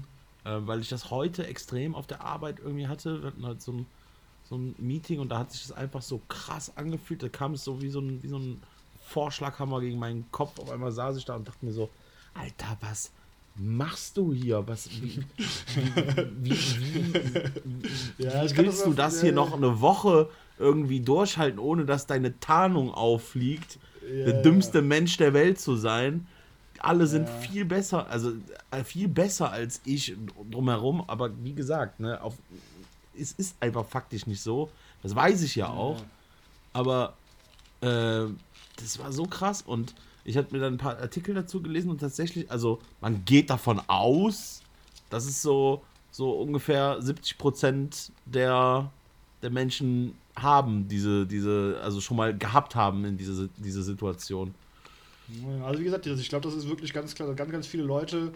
äh, weil ich das heute extrem auf der Arbeit irgendwie hatte. Wir hatten halt so ein, so ein Meeting und da hat sich das einfach so krass angefühlt. Da kam es so wie so ein, wie so ein Vorschlaghammer gegen meinen Kopf. Auf einmal saß ich da und dachte mir so, Alter, was machst du hier? Was, wie, wie, wie, Ja, wie willst das du das ja, hier ja. noch eine Woche irgendwie durchhalten, ohne dass deine Tarnung auffliegt? Ja, der ja. dümmste Mensch der Welt zu sein. Alle sind Ja. viel besser, also äh, viel besser als ich drumherum, aber wie gesagt, ne, auf, es ist einfach faktisch nicht so. Das weiß ich ja auch. Aber äh, das war so krass und ich habe mir dann ein paar Artikel dazu gelesen und tatsächlich, also man geht davon aus, dass es so, so ungefähr 70 Prozent der, der Menschen haben diese, diese, also schon mal gehabt haben in diese, diese Situation. Also wie gesagt, also ich glaube, das ist wirklich ganz klar, ganz, ganz viele Leute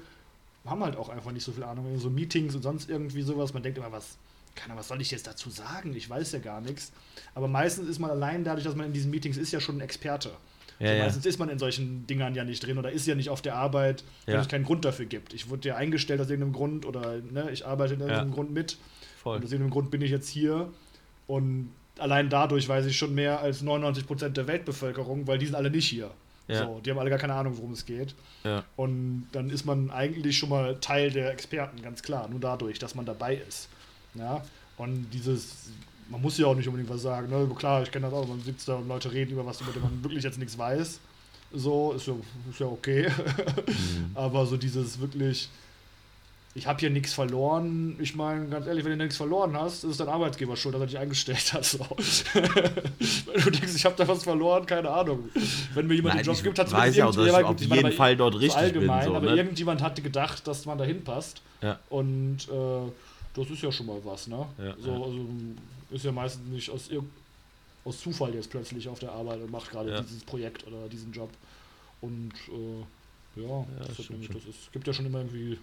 haben halt auch einfach nicht so viel Ahnung. So Meetings und sonst irgendwie sowas. Man denkt immer, was, keine was soll ich jetzt dazu sagen? Ich weiß ja gar nichts. Aber meistens ist man allein dadurch, dass man in diesen Meetings ist, ja schon ein Experte. Ja, so. Meistens ist man in solchen Dingern ja nicht drin oder ist ja nicht auf der Arbeit, wenn es keinen Grund dafür gibt. Ich wurde ja eingestellt aus irgendeinem Grund oder ne, ich arbeite in irgendeinem. Grund mit. Voll. Und aus irgendeinem Grund bin ich jetzt hier. Und allein dadurch weiß ich schon mehr als 99% der Weltbevölkerung, weil die sind alle nicht hier. Ja. So, die haben alle gar keine Ahnung, worum es geht. Ja. Und dann ist man eigentlich schon mal Teil der Experten, ganz klar. Nur dadurch, dass man dabei ist. Ja? Und dieses, man muss ja auch nicht unbedingt was sagen. Ne? Klar, ich kenne das auch, man sitzt da und Leute reden über was, über das man wirklich jetzt nichts weiß. So, ist ja, ist ja okay. Aber so dieses wirklich, ich habe hier nichts verloren. Ich meine, ganz ehrlich, wenn du nichts verloren hast, ist es dein Arbeitgeber schuld, dass er dich eingestellt hat. So. wenn du denkst, ich habe da was verloren, keine Ahnung. Wenn mir jemand Nein, den Job gibt, hat weiß ja auch, dass ich auf meine, jeden aber Fall dort so richtig allgemein, bin. So, aber ne? irgendjemand hatte gedacht, dass man dahin passt. Ja. Und äh, das ist ja schon mal was, ne? Ja, so, ja. Also ist ja meistens nicht aus, aus Zufall jetzt plötzlich auf der Arbeit und macht gerade Ja. dieses Projekt oder diesen Job. Und äh, ja, das, hat stimmt nämlich, das ist, gibt ja schon immer irgendwie,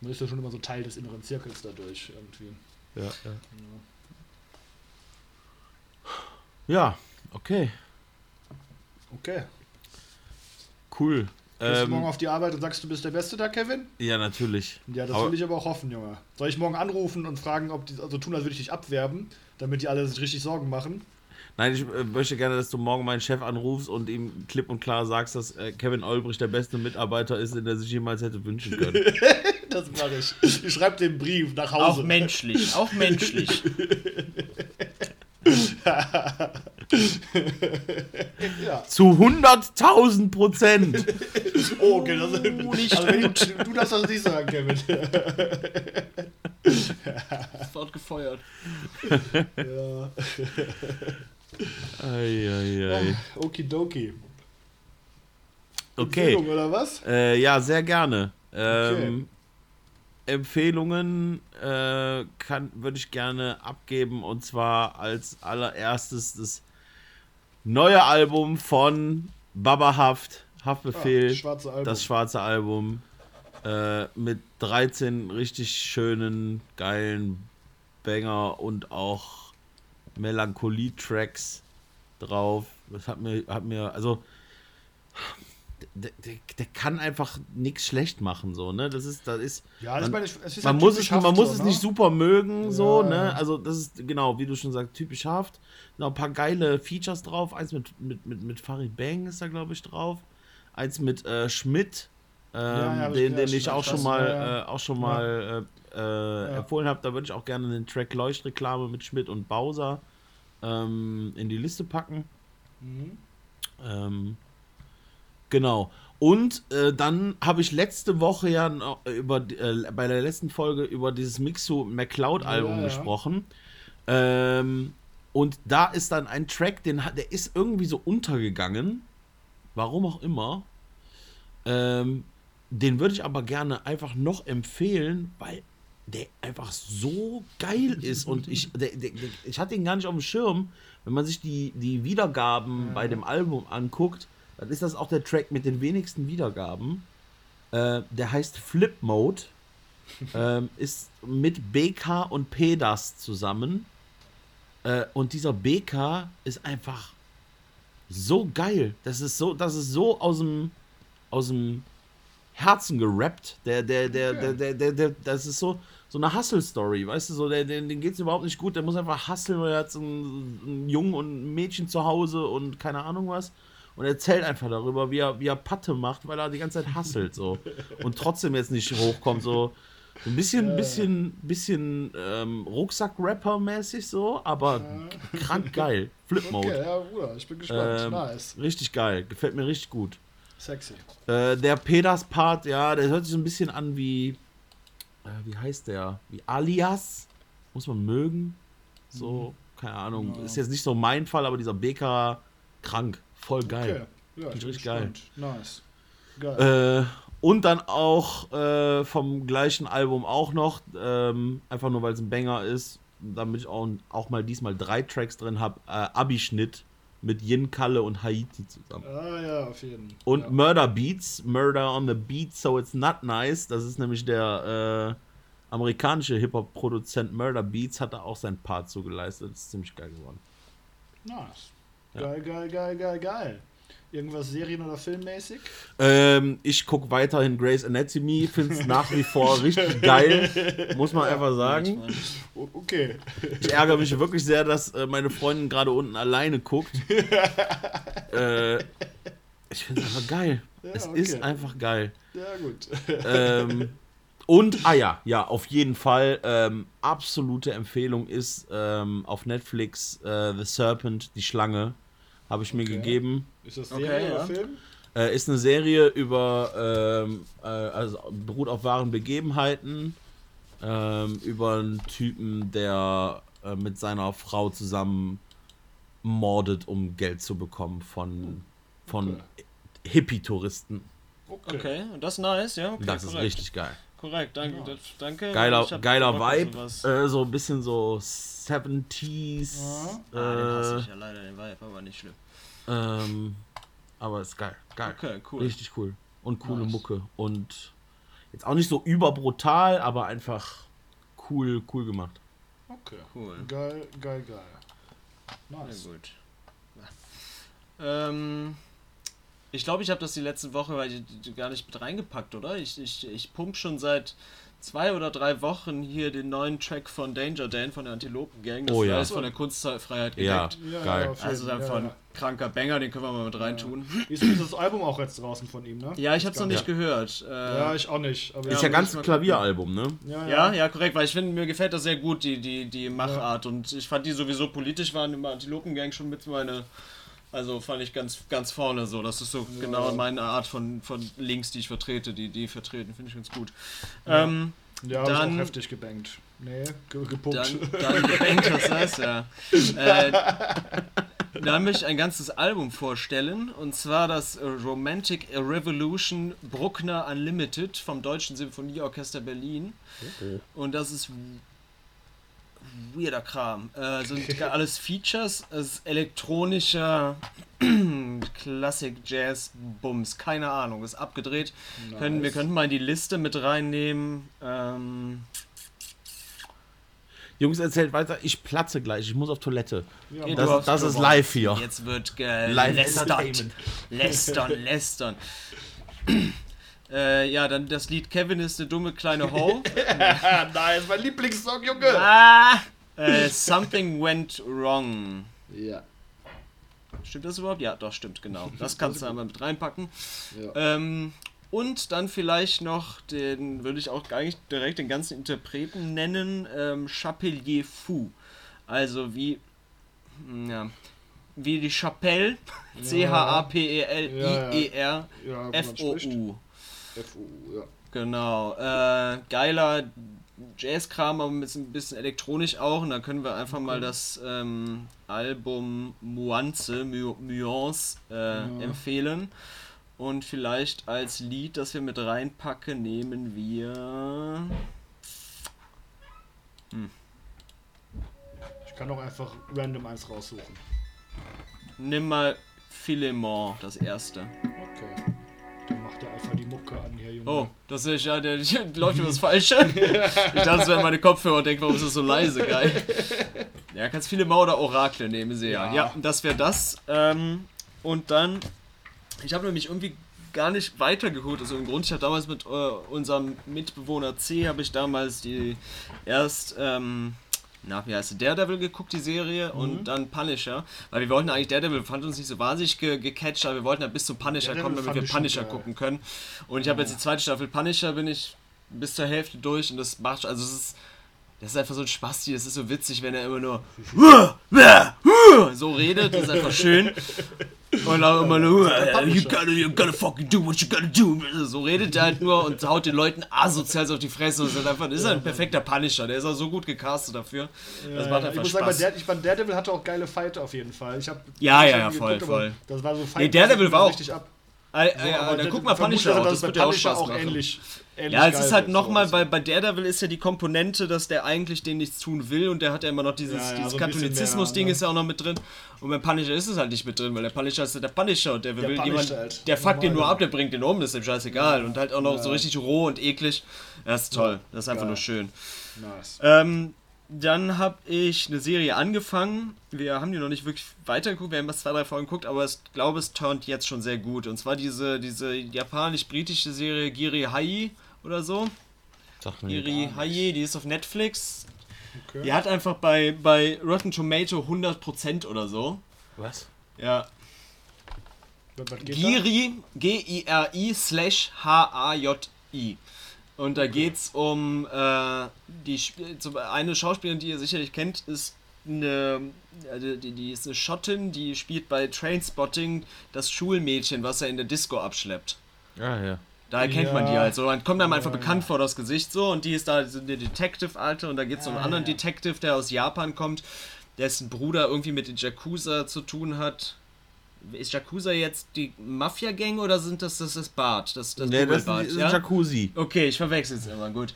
man ist ja schon immer so Teil des inneren Zirkels dadurch irgendwie. Ja, ja. ja, okay, Okay. cool. Gehst du morgen Ähm, auf die Arbeit und sagst, du bist der Beste da, Kevin? ja, natürlich. Ja, das Aber- will ich aber auch hoffen, Junge. Soll ich morgen anrufen und fragen, ob die, also tun, als würde ich dich abwerben, damit die alle sich richtig Sorgen machen? Nein, ich äh, möchte gerne, dass du morgen meinen Chef anrufst und ihm klipp und klar sagst, dass äh, Kevin Olbrich der beste Mitarbeiter ist, den er sich jemals hätte wünschen können. Das mache ich. Ich schreibe den Brief nach Auch Hause. menschlich, auch menschlich. Ja. Zu 100.000 Prozent! Oh, okay, das Oh, nicht also, du, darfst das nicht sagen, Kevin. Sofort gefeuert. Ja. Eieiei. Okidoki. Okay. Empfehlung, oder was? Äh, ja, sehr gerne. Ähm, Okay. Empfehlungen äh, würde ich gerne abgeben und zwar als allererstes das neue Album von Baba Haft, Haftbefehl, Ah, schwarze das schwarze Album äh, mit 13 richtig schönen, geilen Banger und auch Melancholie-Tracks drauf. Das hat mir, hat mir, also der, der, der kann einfach nichts schlecht machen, so, ne? Das ist, das ist. Ja, man, meine es ist man halt muss, es, man muss es ne? nicht super mögen, so, Ja, ne? Also, das ist, genau, wie du schon sagst, typisch Haft. Noch ein paar geile Features drauf. Eins mit, mit, mit, mit Farid Bang ist da, glaube ich, drauf. Eins mit äh, Schmidt, ähm, Ja, ja, den, ja, den ich auch schon mal. Äh, auch schon mal äh, äh, empfohlen habe. Da würde ich auch gerne den Track Leuchtreklame mit Schmidt und Bowser ähm, in die Liste packen. Mhm. Ähm, genau. Und äh, dann habe ich letzte Woche ja noch über äh, bei der letzten Folge über dieses Mixu McCloud Album Ja, ja. gesprochen. Ähm, und da ist dann ein Track, den der ist irgendwie so untergegangen. Warum auch immer. Ähm, den würde ich aber gerne einfach noch empfehlen, weil der einfach so geil ist und ich, der, der, ich hatte ihn gar nicht auf dem Schirm. Wenn man sich die, die Wiedergaben bei dem Album anguckt, dann ist das auch der Track mit den wenigsten Wiedergaben. Äh, der heißt Flip Mode. ähm, ist mit BK und PEDAS zusammen. Äh, und dieser BK ist einfach so geil. Das ist so, das ist so aus dem, aus dem Herzen gerappt. Der, der, der, Okay. der, der, der, der, das ist so, so eine Hustle-Story, weißt du, so, der, der, dem geht es überhaupt nicht gut, der muss einfach hustlen, weil er hat so einen, einen Jungen und ein Mädchen zu Hause und keine Ahnung was. Und er erzählt einfach darüber, wie er, wie er Patte macht, weil er die ganze Zeit hustelt, so. Und trotzdem jetzt nicht hochkommt, so. Ein bisschen, bisschen, bisschen ähm, Rucksack-Rapper-mäßig so, aber krank geil. Flip Mode. Okay, ja, Bruder, ich bin gespannt. Ähm, nice. Richtig geil. Gefällt mir richtig gut. Sexy. Äh, der Pedas-Part, ja, der hört sich so ein bisschen an wie. Äh, wie heißt der? Wie Alias. Muss man mögen. So, keine Ahnung. Ja. Ist jetzt nicht so mein Fall, aber dieser BK krank. Voll geil. Okay. Ja, richtig geil. Nice. Geil. Äh, und dann auch äh, vom gleichen Album auch noch, ähm, einfach nur weil es ein Banger ist, damit ich auch, auch mal diesmal drei Tracks drin habe, äh, Abischnitt mit Yin Kalle und Haiti zusammen. ah ja, auf jeden Fall. Und ja. Murder Beats, Murder on the Beat, so it's not nice. Das ist nämlich der äh, amerikanische Hip-Hop-Produzent Murder Beats, hat da auch seinen Part zugeleistet. Das ist ziemlich geil geworden. Nice. Geil, geil, geil, geil, geil. Irgendwas Serien- oder Filmmäßig? Ähm, ich gucke weiterhin Grey's Anatomy, finde es nach wie vor richtig geil, muss man einfach sagen. Okay. Ich ärgere mich wirklich sehr, dass äh, meine Freundin gerade unten alleine guckt. äh, ich finde es einfach geil. Ja, es okay. ist einfach geil. Ja, gut. ähm, und, ah ja, ja, auf jeden Fall, ähm, absolute Empfehlung ist ähm, auf Netflix äh, The Serpent, die Schlange, habe ich mir Okay. gegeben. Ist das Okay, Serie oder ja. Film? Äh, ist eine Serie über, ähm, äh, also beruht auf wahren Begebenheiten, ähm, über einen Typen, der äh, mit seiner Frau zusammen mordet, um Geld zu bekommen von, von Hippie-Touristen. Okay, das ist nice, ja. Okay, Das ist korrekt. richtig geil. Korrekt, danke. Das, danke. Geiler, geiler Vibe, äh, so ein bisschen so 70s. ah, den hasse Äh, ich ja leider, den Vibe, aber nicht schlimm. ähm, aber ist geil, geil. Okay, cool. Richtig cool. Und coole Nice. Mucke. Und jetzt auch nicht so überbrutal, aber einfach cool, cool gemacht. Okay. Cool. Geil, geil, geil. Nice. gut. Ähm, ich glaube, ich habe das die letzte Woche weil ich, gar nicht mit reingepackt, oder? Ich, ich, ich pump schon seit zwei oder drei Wochen hier den neuen Track von Danger Dan von der Antilopen Gang. Das Oh ja. ist von der Kunstfreiheit Ja, gedeckt. Ja, geil. Also einfach ja, ein kranker Banger, den können wir mal mit reintun. ja. Ist ist das Album auch jetzt draußen von ihm, ne? Ja, ich habe es noch nicht gehört. Äh, Ja, ich auch nicht. Aber ist Ja, ja ganz mal Klavieralbum, ne? ja, Ja, ja, korrekt, weil ich finde, mir gefällt das sehr gut, die, die, die Machart. Und ich fand die sowieso politisch waren im Antilopengang schon mit meine. Also fand ich ganz, ganz vorne so. Das ist so Ja. genau meine Art von, von Links, die ich vertrete, die die vertreten, finde ich ganz gut. Ähm, Ja, hab ich Dann- auch heftig gebankt. Nee, ge gepuckt. Dann, dann gebankt, was heißt ja. Äh, dann möchte ich ein ganzes Album vorstellen. Und zwar das Romantic Revolution Bruckner Unlimited vom Deutschen Symphonieorchester Berlin. Und das ist weirder Kram. Äh, sind alles Features, es ist elektronischer Klassik Jazz Bums, keine Ahnung, ist abgedreht. Können, wir könnten mal in die Liste mit reinnehmen. Ähm, Jungs, erzählt weiter, ich platze gleich, ich muss auf Toilette. Ja, Das, das ist live hier. Jetzt wird gelästert. Lästern, lästern. Äh, ja, dann das Lied Kevin ist eine dumme kleine Ho. Ah, nice, mein Lieblingssong, Junge. ah, äh, something went wrong. Ja. Stimmt das überhaupt? Ja, doch, stimmt, genau. Das kannst du einmal mit reinpacken. Ja. Ähm, und dann vielleicht noch den, würde ich auch eigentlich direkt den ganzen Interpreten nennen, ähm, Chapelier Fou. Also wie, hm, ja, wie die Chapelle, E C-H-A-P-E-L-I-E-R, Ja, ja. Genau. Äh, geiler Jazzkram, aber mit ein bisschen elektronisch auch. Und dann können wir einfach mal das ähm, Album Muanze, Mu Muance, äh, empfehlen. Und vielleicht als Lied, das wir mit reinpacken, nehmen wir. Ich kann auch einfach random eins raussuchen. Nimm mal Philemon, das erste. Okay. Dann macht er einfach die Mucke an hier, Junge. Oh, das ist ja, der, läuft über das Falsche. Ich dachte, es wären meine Kopfhörer und denke, warum ist das so leise, geil. Ja, kannst Philemon oder Orakel nehmen, sie ja. Ja. Ja, das wäre das. Ähm, und dann, ich habe nämlich irgendwie gar nicht weitergeholt. Also im Grund, ich habe damals mit äh, unserem Mitbewohner C, habe ich damals die erst, ähm, na, wie heißt sie, Daredevil geguckt, die Serie, Mhm. und dann Punisher. Weil wir wollten eigentlich Daredevil, fand uns nicht so wahnsinnig ge gecatcht, aber wir wollten ja bis zum Punisher Daredevil kommen, damit wir Punisher geil. gucken können. Und ich habe jetzt die zweite Staffel Punisher, bin ich bis zur Hälfte durch und das macht, also es ist, das ist einfach so ein Spasti, das ist so witzig, wenn er immer nur so redet, das ist einfach schön. Und auch immer nur, you gotta, you gotta fucking do what you gotta do. So redet er halt nur und haut den Leuten asozial so auf die Fresse. Das ist einfach, das ist ein perfekter Punisher, der ist auch so gut gecastet dafür. Das macht ich einfach muss sagen, bei, Spaß. Der, ich, bei Daredevil hatte auch geile Fight auf jeden Fall. Ich hab, Ja, ich ja, ja, voll, aber voll. Das war so Fight. Nee, Daredevil war auch- richtig ab. So, ja, aber dann guck mal Punisher auch, das bei wird dir auch Spaß auch machen. ähnlich. Ja, es ist halt nochmal, bei, bei Daredevil ist ja die Komponente, dass der eigentlich den nichts tun will und der hat ja immer noch dieses, Ja, ja, dieses so Katholizismus-Ding ne? ist ja auch noch mit drin. Und beim Punisher ist es halt nicht mit drin, weil der Punisher ist ja der Punisher und der, will punisht jemand, halt. der fuckt den nur ab, der bringt den um, das ist ihm scheißegal. Und halt auch noch so richtig roh und eklig. Das ist toll, das ist einfach geil. nur schön. Nice. Ähm, dann habe ich eine Serie angefangen. Wir haben die noch nicht wirklich weitergeguckt. Wir haben erst zwei, drei Folgen geguckt, aber ich glaube, es turnt jetzt schon sehr gut. Und zwar diese, diese japanisch-britische Serie Giri Hai oder so. Sag mir Giri Hai, die ist auf Netflix. Okay. Die hat einfach bei, bei Rotten Tomato 100% oder so. Was? Ja. Giri, G-I-R-I slash H-A-J-I. Und da geht's um äh, die eine Schauspielerin, die ihr sicherlich kennt, ist eine, also die, die ist eine Schottin, die spielt bei Trainspotting das Schulmädchen, was er in der Disco abschleppt. Ja, ja. Daher kennt Ja. man die halt so. Man kommt einem einfach Ja, bekannt vor das Gesicht so und die ist da so eine Detective-Alte und da geht es um einen anderen Detective, der aus Japan kommt, dessen Bruder irgendwie mit den Yakuza zu tun hat. Ist Yakuza jetzt die Mafia-Gang oder sind das das, das Bart? Das, das Nee, das ist ein ja? Jacuzzi. Okay, ich verwechsel es immer, gut.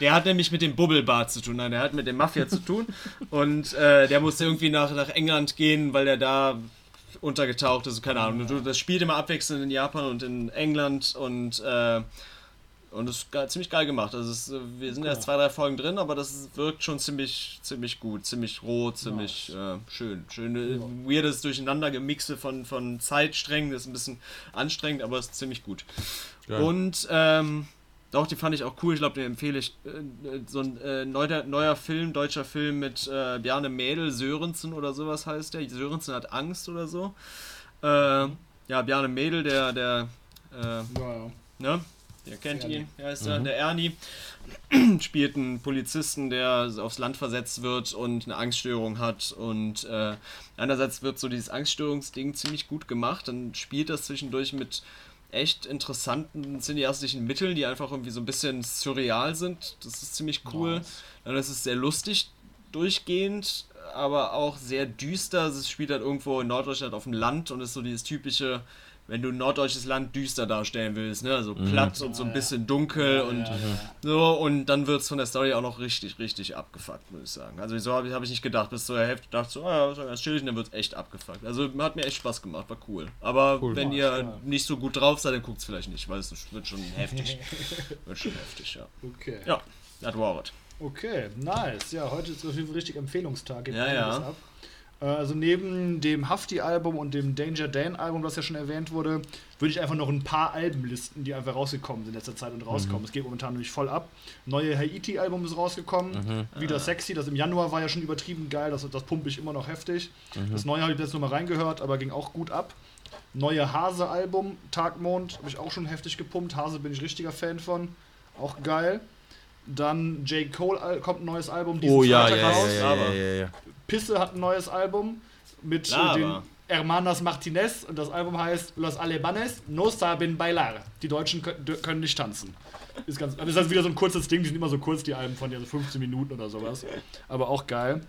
Der hat nämlich mit dem Bubbelbart zu tun, nein, der hat mit dem Mafia zu tun. Und äh, der musste irgendwie nach, nach England gehen, weil der da untergetaucht ist, keine Ahnung. Du- Das spielt immer abwechselnd in Japan und in England und äh, und das ist ziemlich geil gemacht. Also es, wir sind erst zwei, drei Folgen drin, aber das wirkt schon ziemlich, ziemlich gut, ziemlich roh, ziemlich äh, schön. Schöne, weirdes Durcheinander gemixe von, von Zeitsträngen, das ist ein bisschen anstrengend, aber es ist ziemlich gut. Geil. Und ähm, doch, die fand ich auch cool. Ich glaube, den empfehle ich. Äh, so ein äh, neuer, neuer Film, deutscher Film mit äh, Bjarne Mädel, Sörensen oder sowas heißt der. Sörensen hat Angst oder so. Äh, ja, Bjarne Mädel, der, der, äh, Ja, ja. ne? Ihr kennt Ernie. ihn, ja, ist er, der Ernie. spielt einen Polizisten, der aufs Land versetzt wird und eine Angststörung hat. Und äh, einerseits wird so dieses Angststörungsding ziemlich gut gemacht. Dann spielt das zwischendurch mit echt interessanten cineastischen Mitteln, die einfach irgendwie so ein bisschen surreal sind. Das ist ziemlich cool. Nice. Dann ist es sehr lustig durchgehend, aber auch sehr düster. Also Es spielt halt irgendwo in Norddeutschland auf dem Land und ist so dieses typische, wenn du ein norddeutsches Land düster darstellen willst, ne? Also platt und so ein Ja, ja. bisschen dunkel und Ja, ja. so und dann wird es von der Story auch noch richtig, richtig abgefuckt, muss ich sagen. Also so habe ich, hab ich nicht gedacht, bis zur Hälfte dachte so, ah, ja, ist ja ganz chillig und dann wird es echt abgefuckt. Also hat mir echt Spaß gemacht, war cool. Aber wenn Nice, ihr ja. nicht so gut drauf seid, dann guckt es vielleicht nicht, weil es wird schon heftig. wird schon heftig, ja. Okay. Ja, das war es. Okay, nice. Ja, heute ist auf jeden Fall richtig Empfehlungstag. Geht Ja, ja. ab. Äh, Also neben dem Hafti-Album und dem Danger Dan-Album, was ja schon erwähnt wurde, würde ich einfach noch ein paar Alben listen, die einfach rausgekommen sind in letzter Zeit und rauskommen. Es geht momentan nämlich voll ab. Neue Haiti-Album ist rausgekommen. Wieder sexy. Das im Januar war ja schon übertrieben geil. Das, das pumpe ich immer noch heftig. Das neue habe ich jetzt nur mal reingehört, aber ging auch gut ab. Neue Hase-Album, Tagmond, habe ich auch schon heftig gepumpt. Hase bin ich richtiger Fan von. Auch geil. Dann J. Cole kommt ein neues Album. diesen Oh ja, ja, Freitag ja, raus. ja, ja, ja, ja. Pisse hat ein neues Album mit Lava. den Hermanas Martinez und das Album heißt Los Alemanes no saben bailar. Die Deutschen können nicht tanzen. Ist ganz, das ist halt wieder so ein kurzes Ding, die sind immer so kurz, die Alben von dir, so 15 Minuten oder sowas. Aber auch geil.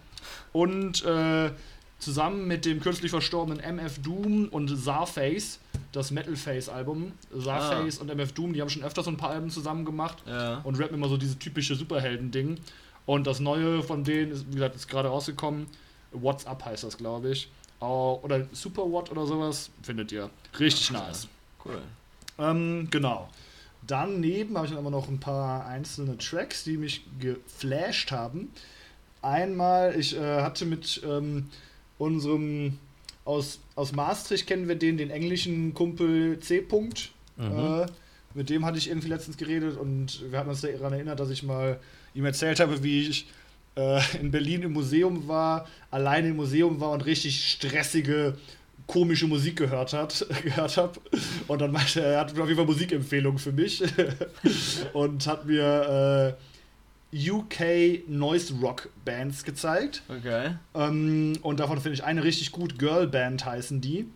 Und äh, zusammen mit dem kürzlich verstorbenen MF Doom und Zarface, das Metal Face Album, Zarface und MF Doom, die haben schon öfter so ein paar Alben zusammen gemacht Ja. und rappen immer so dieses typische Superhelden-Ding. Und das neue von denen ist, wie gesagt, ist gerade rausgekommen. What's Up heißt das, glaube ich. Au- Oder Super What oder sowas findet ihr. Richtig nice. Cool. Ähm, genau. Daneben habe ich dann immer noch ein paar einzelne Tracks, die mich geflasht haben. Einmal, ich äh, hatte mit ähm, unserem aus, aus Maastricht kennen wir den, den englischen Kumpel C. -Punkt. Äh, mit dem hatte ich irgendwie letztens geredet und wir hatten uns daran erinnert, dass ich mal ihm erzählt habe, wie ich äh, in Berlin im Museum war, alleine im Museum war und richtig stressige, komische Musik gehört hat, gehört habe. Und dann meinte er, er hat auf jeden Fall Musikempfehlungen für mich und hat mir äh, UK Noise Rock Bands gezeigt. Okay. Ähm, und davon finde ich eine richtig gut, Girl Band heißen die.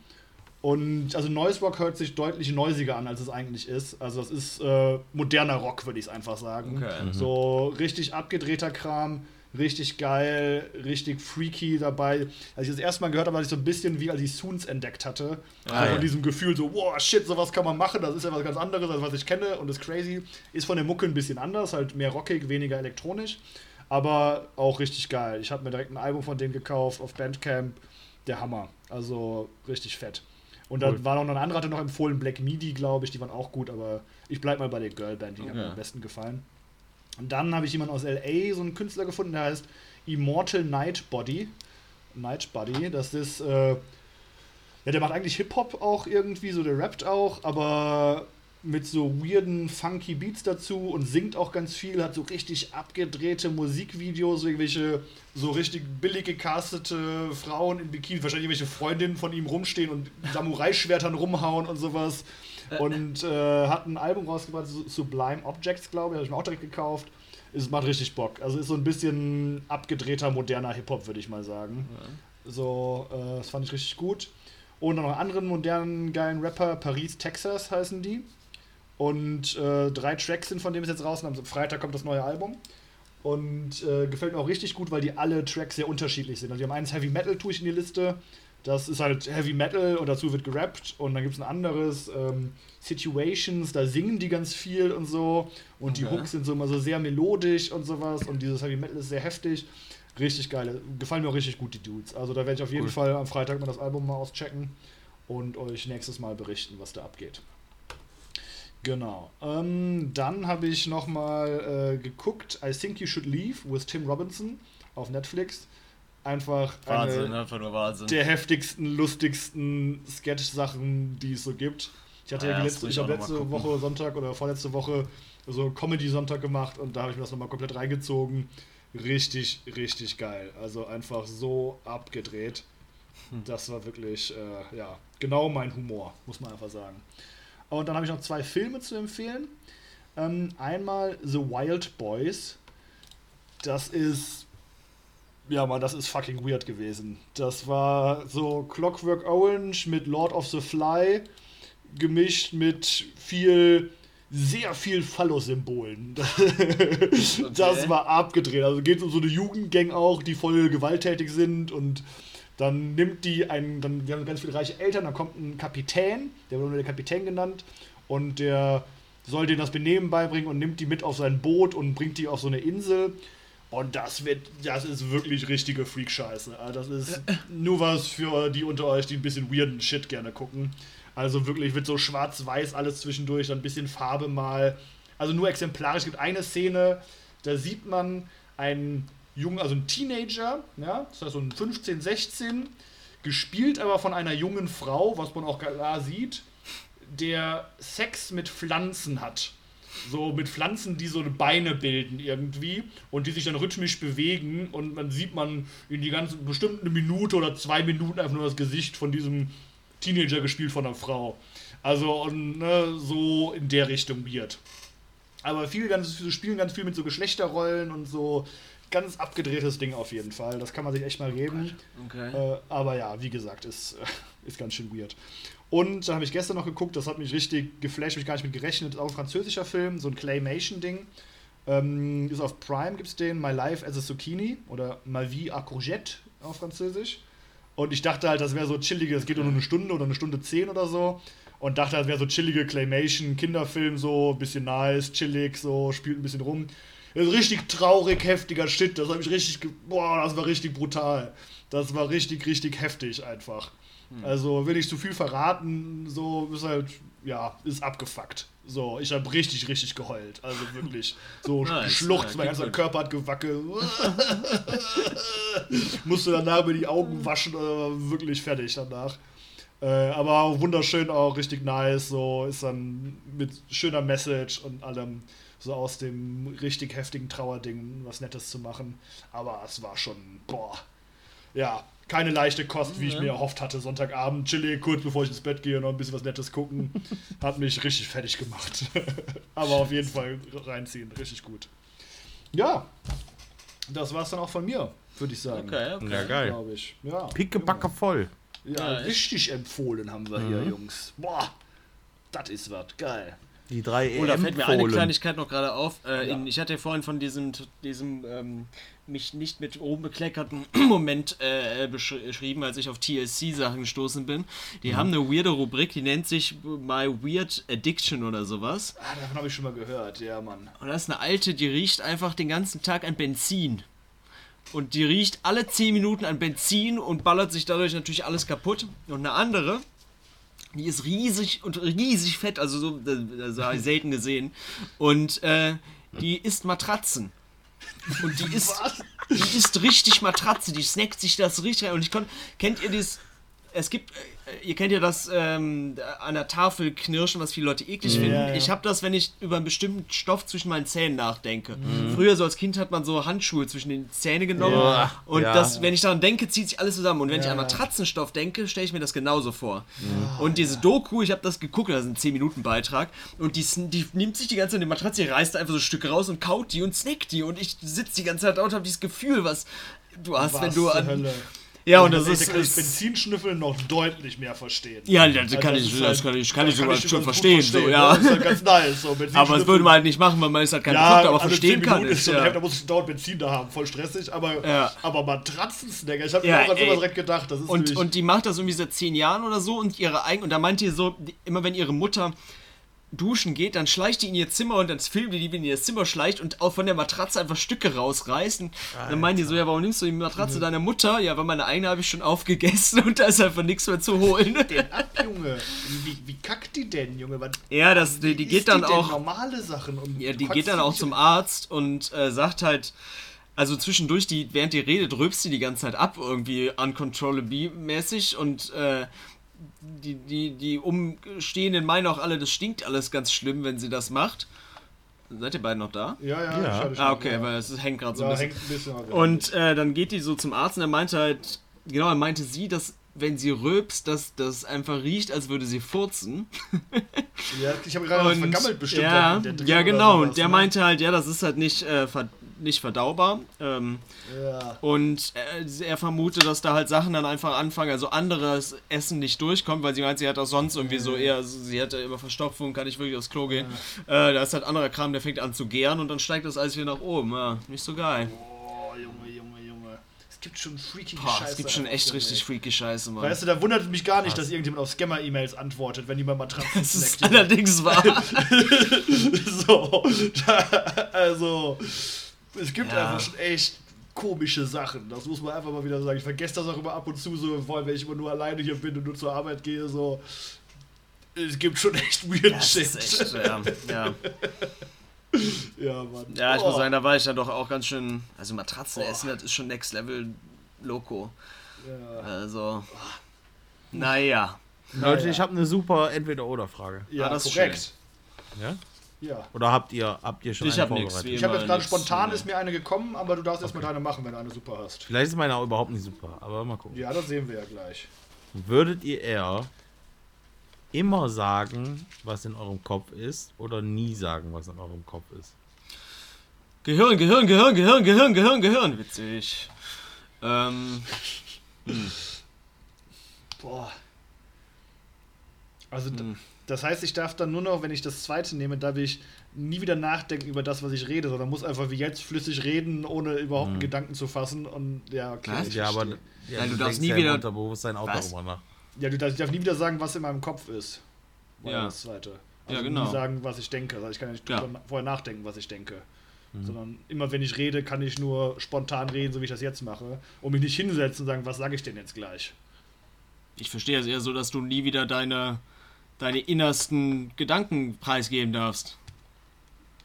Und also Noise Rock hört sich deutlich neusiger an, als es eigentlich ist. Also das ist äh, moderner Rock, würde ich es einfach sagen. Okay. Mhm. So richtig abgedrehter Kram, richtig geil, richtig freaky dabei. Als ich das erste Mal gehört habe, war ich so ein bisschen wie als ich Soons entdeckt hatte. Ah, so ja. von diesem Gefühl so, wow, shit, sowas kann man machen, das ist ja was ganz anderes, als was ich kenne und ist crazy. Ist von der Mucke ein bisschen anders, halt mehr rockig, weniger elektronisch. Aber auch richtig geil. Ich habe mir direkt ein Album von denen gekauft auf Bandcamp. Der Hammer. Also richtig fett. Und dann Cool. war noch eine andere, hatte noch empfohlen, Black Midi, glaube ich. Die waren auch gut, aber ich bleib mal bei der Girlband, die haben mir Okay. am besten gefallen. Und dann habe ich jemanden aus LA, so einen Künstler gefunden, der heißt Immortal Nightbody. Nightbody, das ist, äh, ja, der macht eigentlich Hip-Hop auch irgendwie, so der rappt auch, aber mit so weirden, funky Beats dazu und singt auch ganz viel, hat so richtig abgedrehte Musikvideos, irgendwelche so richtig billig gecastete Frauen in Bikini, wahrscheinlich irgendwelche Freundinnen von ihm rumstehen und Samurai-Schwertern rumhauen und sowas. Und äh, hat ein Album rausgebracht, Su- Sublime Objects, glaube ich, habe ich mir auch direkt gekauft. Es macht richtig Bock. Also ist so ein bisschen abgedrehter, moderner Hip-Hop, würde ich mal sagen. So, äh, das fand ich richtig gut. Und dann noch einen anderen modernen, geilen Rapper, Paris, Texas heißen die. Und äh, drei Tracks sind von dem ist jetzt raus. Und am Freitag kommt das neue Album. Und äh, gefällt mir auch richtig gut, weil die alle Tracks sehr unterschiedlich sind. Also die haben eins Heavy Metal, tue ich in die Liste. Das ist halt Heavy Metal und dazu wird gerappt. Und dann gibt es ein anderes, ähm, Situations, da singen die ganz viel und so. Und die Okay. Hooks sind so immer so sehr melodisch und sowas. Und dieses Heavy Metal ist sehr heftig. Richtig geil. Gefallen mir auch richtig gut, die Dudes. Also da werde ich auf jeden Cool. Fall am Freitag mal das Album mal auschecken und euch nächstes Mal berichten, was da abgeht. Genau. Ähm, dann habe ich nochmal äh, geguckt, I Think You Should Leave with Tim Robinson auf Netflix. Einfach Wahnsinn, eine einfach nur Wahnsinn. der heftigsten, lustigsten Sketch-Sachen, die es so gibt. Ich hatte Ja, ja, das letzte, ich mal letzte. Woche Sonntag oder vorletzte Woche so Comedy-Sonntag gemacht und da habe ich mir das nochmal komplett reingezogen. Richtig, richtig geil. Also einfach so abgedreht. Hm. Das war wirklich, äh, ja, genau mein Humor, muss man einfach sagen. Und dann habe ich noch zwei Filme zu empfehlen. Ähm, einmal The Wild Boys. Das ist, ja man, das ist fucking weird gewesen. Das war so Clockwork Orange mit Lord of the Fly gemischt mit viel, sehr viel Phallus-Symbolen. Das war abgedreht. Also geht um so eine Jugendgang auch, die voll gewalttätig sind und dann nimmt die einen, dann, wir haben ganz viele reiche Eltern, dann kommt ein Kapitän, der wird nur der Kapitän genannt, und der soll denen das Benehmen beibringen und nimmt die mit auf sein Boot und bringt die auf so eine Insel. Und das wird, das ist wirklich richtige Freak-Scheiße. Also Das ist nur was für die unter euch, die ein bisschen weirden Shit gerne gucken. Also wirklich wird so schwarz-weiß alles zwischendurch, dann ein bisschen Farbe mal. Also nur exemplarisch. Es gibt eine Szene, da sieht man einen jungen, also einen Teenager, ja, das heißt so ein 15, 16, gespielt aber von einer jungen Frau, was man auch klar sieht, der Sex mit Pflanzen hat. So mit Pflanzen, die so Beine bilden irgendwie und die sich dann rhythmisch bewegen und man sieht man in die ganze bestimmt eine Minute oder zwei Minuten einfach nur das Gesicht von diesem Teenager gespielt von einer Frau. Also und, ne, so in der Richtung weird. Aber viel ganz, spielen ganz viel mit so Geschlechterrollen und so ganz abgedrehtes Ding auf jeden Fall. Das kann man sich echt mal geben. Okay. Äh, aber ja, wie gesagt, ist, äh, ist ganz schön weird. Und dann habe ich gestern noch geguckt, das hat mich richtig geflasht, habe ich gar nicht mit gerechnet. Ist auch ein französischer Film, so ein Claymation-Ding. Ähm, ist auf Prime, gibt es den, My Life as a Zucchini oder Ma Vie à Courgette auf Französisch. Und ich dachte halt, das wäre so chillige, das geht nur eine Stunde oder eine Stunde zehn oder so. Und dachte, das wäre so chillige Claymation, Kinderfilm, so, bisschen nice, chillig, so, spielt ein bisschen rum. Das ist richtig traurig, heftiger Shit. Das habe ich richtig, ge- boah, das war richtig brutal. Das war richtig, richtig heftig einfach. Also will ich zu viel verraten, so ist halt, ja, ist abgefuckt. So, ich habe richtig, richtig geheult. Also wirklich. So Nice, geschluchzt, ja, mein ganzer gut. Körper hat gewackelt. Musste danach mir die Augen waschen, wirklich fertig danach. Äh, aber auch wunderschön, auch richtig nice. So ist dann mit schöner Message und allem so aus dem richtig heftigen Trauerding was Nettes zu machen. Aber es war schon, boah, ja, keine leichte Kost, wie ich mir erhofft hatte. Sonntagabend, chillig, kurz bevor ich ins Bett gehe, noch ein bisschen was Nettes gucken. Hat mich richtig fertig gemacht. Aber auf jeden Fall reinziehen, richtig gut. Ja, das war's dann auch von mir, würde ich sagen. Okay, okay. Ja, geil. Glaube ich. Ja, Pickebacke voll. ja, Ja, richtig empfohlen haben wir hier, Jungs. Boah, das ist was. Geil. Die drei Oh, da fällt mir eine. Kleinigkeit noch gerade auf. Äh, Ja. in, ich hatte ja vorhin von diesem, diesem ähm, mich nicht mit oben bekleckerten Moment äh, besch beschrieben, als ich auf TLC-Sachen gestoßen bin. Die haben eine weirde Rubrik, die nennt sich My Weird Addiction oder sowas. Ah, davon habe ich schon mal gehört, ja, Mann. Und das ist eine alte, die riecht einfach den ganzen Tag an Benzin. Und die riecht alle 10 Minuten an Benzin und ballert sich dadurch natürlich alles kaputt. Und eine andere, die ist riesig und riesig fett, also so, das, das habe ich selten gesehen. Und äh, die isst Matratzen. Und die isst, die isst richtig Matratze, die snackt sich das richtig rein. Und ich kon, kennt ihr dieses, es gibt, ihr kennt ja das ähm, an der Tafel knirschen, was viele Leute eklig finden. ja. Ich habe das, wenn ich über einen bestimmten Stoff zwischen meinen Zähnen nachdenke. Früher so als Kind hat man so Handschuhe zwischen den Zähnen genommen. Ja. Und das, wenn ich daran denke, zieht sich alles zusammen. Und wenn ich an Matratzenstoff denke, stelle ich mir das genauso vor. Und diese Doku, ich habe das geguckt, das ist ein 10-Minuten-Beitrag. Und die, die nimmt sich die ganze Zeit die Matratze, die reißt einfach so Stücke raus und kaut die und snackt die. Und ich sitze die ganze Zeit da und habe dieses Gefühl, was du hast, wenn Was du zur an. Hölle. Ja, und Also, das da ist. kann ich Benzinschnüffeln noch deutlich mehr verstehen. ja, das Also kann das ich, ist das halt- kann ich, kann ich das sogar ich schon verstehen, so, ne? ja. Das ist halt ganz nice. So, Aber das würde man halt nicht machen, weil man ist halt kein Produkt, aber alle verstehen 10 kann ich. ist Ja. Da muss ich dauernd Benzin da haben, voll stressig, aber, Ja. aber Matratzensnacker, ich habe Ja, mir auch an sowas direkt gedacht. Das ist Und, und die macht das irgendwie seit zehn Jahren oder so und ihre eigen und da meint ihr so, immer wenn ihre Mutter duschen geht, dann schleicht die in ihr Zimmer und dann filmt die, die in ihr Zimmer schleicht und auch von der Matratze einfach Stücke rausreißt. Und dann meint die so, ja, warum nimmst du die Matratze deiner Mutter? Ja, weil meine eigene habe ich schon aufgegessen und da ist einfach nichts mehr zu holen. den ab, Junge. Wie, wie kackt die denn, Junge? Was, ja, das, die, die geht dann die denn auch. normale Sachen. Und Ja, die geht dann auch zum Arzt und äh, sagt halt, also zwischendurch, die, während die redet, rülpst sie die ganze Zeit ab, irgendwie uncontrollably-mäßig und äh, die, die, die Umstehenden meinen auch alle, das stinkt alles ganz schlimm, wenn sie das macht. Seid ihr beiden noch da? Ja, ja, Ja. schade, schade, Ah, okay, ja. weil es hängt gerade so ja, ein bisschen. hängt ein bisschen. aber- Und äh, dann geht die so zum Arzt und er meinte halt, genau, er meinte sie, dass wenn sie rülpst, dass das einfach riecht, als würde sie furzen. ja, ich habe gerade was vergammelt bestimmt. ja, ja genau. Und der ne? meinte halt, ja, das ist halt nicht, äh, ver nicht verdaubar. Ähm, Ja. und äh, er vermutet, dass da halt Sachen dann einfach anfangen, also anderes Essen nicht durchkommt, weil sie meint, sie hat auch sonst irgendwie so eher, sie hatte immer Verstopfung, kann nicht wirklich aufs Klo gehen. Äh, da ist halt anderer Kram, der fängt an zu gären und dann steigt das alles wieder nach oben. Ja, nicht so geil. Oh, Junge, Junge, Junge. Es gibt schon freaky Boah, Scheiße. es gibt schon echt richtig freaky Scheiße, Mann. Weißt du, da wundert mich gar nicht, dass irgendjemand auf Scammer-E-Mails antwortet, wenn jemand Matratzen das ist allerdings wahr. so, da, also, es gibt Ja. einfach schon echt komische Sachen. Das muss man einfach mal wieder sagen. Ich vergesse das auch immer ab und zu so, vor allem wenn ich immer nur alleine hier bin und nur zur Arbeit gehe, so. Es gibt schon echt weird Das Shit. ist echt, ja, ja. ja, Mann. ja, ich Oh. muss sagen, da war ich dann doch auch ganz schön. Also Matratzen essen, das ist schon Next Level Loco. Ja, Also. Naja. Leute, ich habe eine super Entweder-Oder-Frage. ja Ah, das ist korrekt. Ja? Ja. Oder habt ihr, habt ihr schon Ich eine hab nix, vorbereitet? wie Ich habe jetzt gerade nix, spontan nee. ist mir eine gekommen, aber du darfst erstmal deine machen, wenn du eine super hast. Vielleicht ist meine auch überhaupt nicht super, aber mal gucken. Ja, das sehen wir ja gleich. Würdet ihr eher immer sagen, was in eurem Kopf ist, oder nie sagen, was in eurem Kopf ist? Gehirn, Gehirn, Gehirn, Gehirn, Gehirn, Gehirn, Gehirn. Witzig. Ähm, Boah. Also, Hm. Das heißt, ich darf dann nur noch, wenn ich das zweite nehme, darf ich nie wieder nachdenken über das, was ich rede, sondern muss einfach wie jetzt flüssig reden, ohne überhaupt einen Gedanken zu fassen. Und ja, ich Ja, aber ja, Nein, du du darfst nie ja wieder- Unterbewusstsein auch Was? darüber nach. Ja, du darfst, ich darf nie wieder sagen, was in meinem Kopf ist. War Ja. das zweite. Ja, Also genau. Nie sagen, was ich denke. Also ich kann ja nicht Ja. vorher nachdenken, was ich denke. Mhm. Sondern immer wenn ich rede, kann ich nur spontan reden, so wie ich das jetzt mache. Und mich nicht hinsetzen und sagen, was sage ich denn jetzt gleich? ich verstehe es eher so, dass du nie wieder deine, deine innersten Gedanken preisgeben darfst.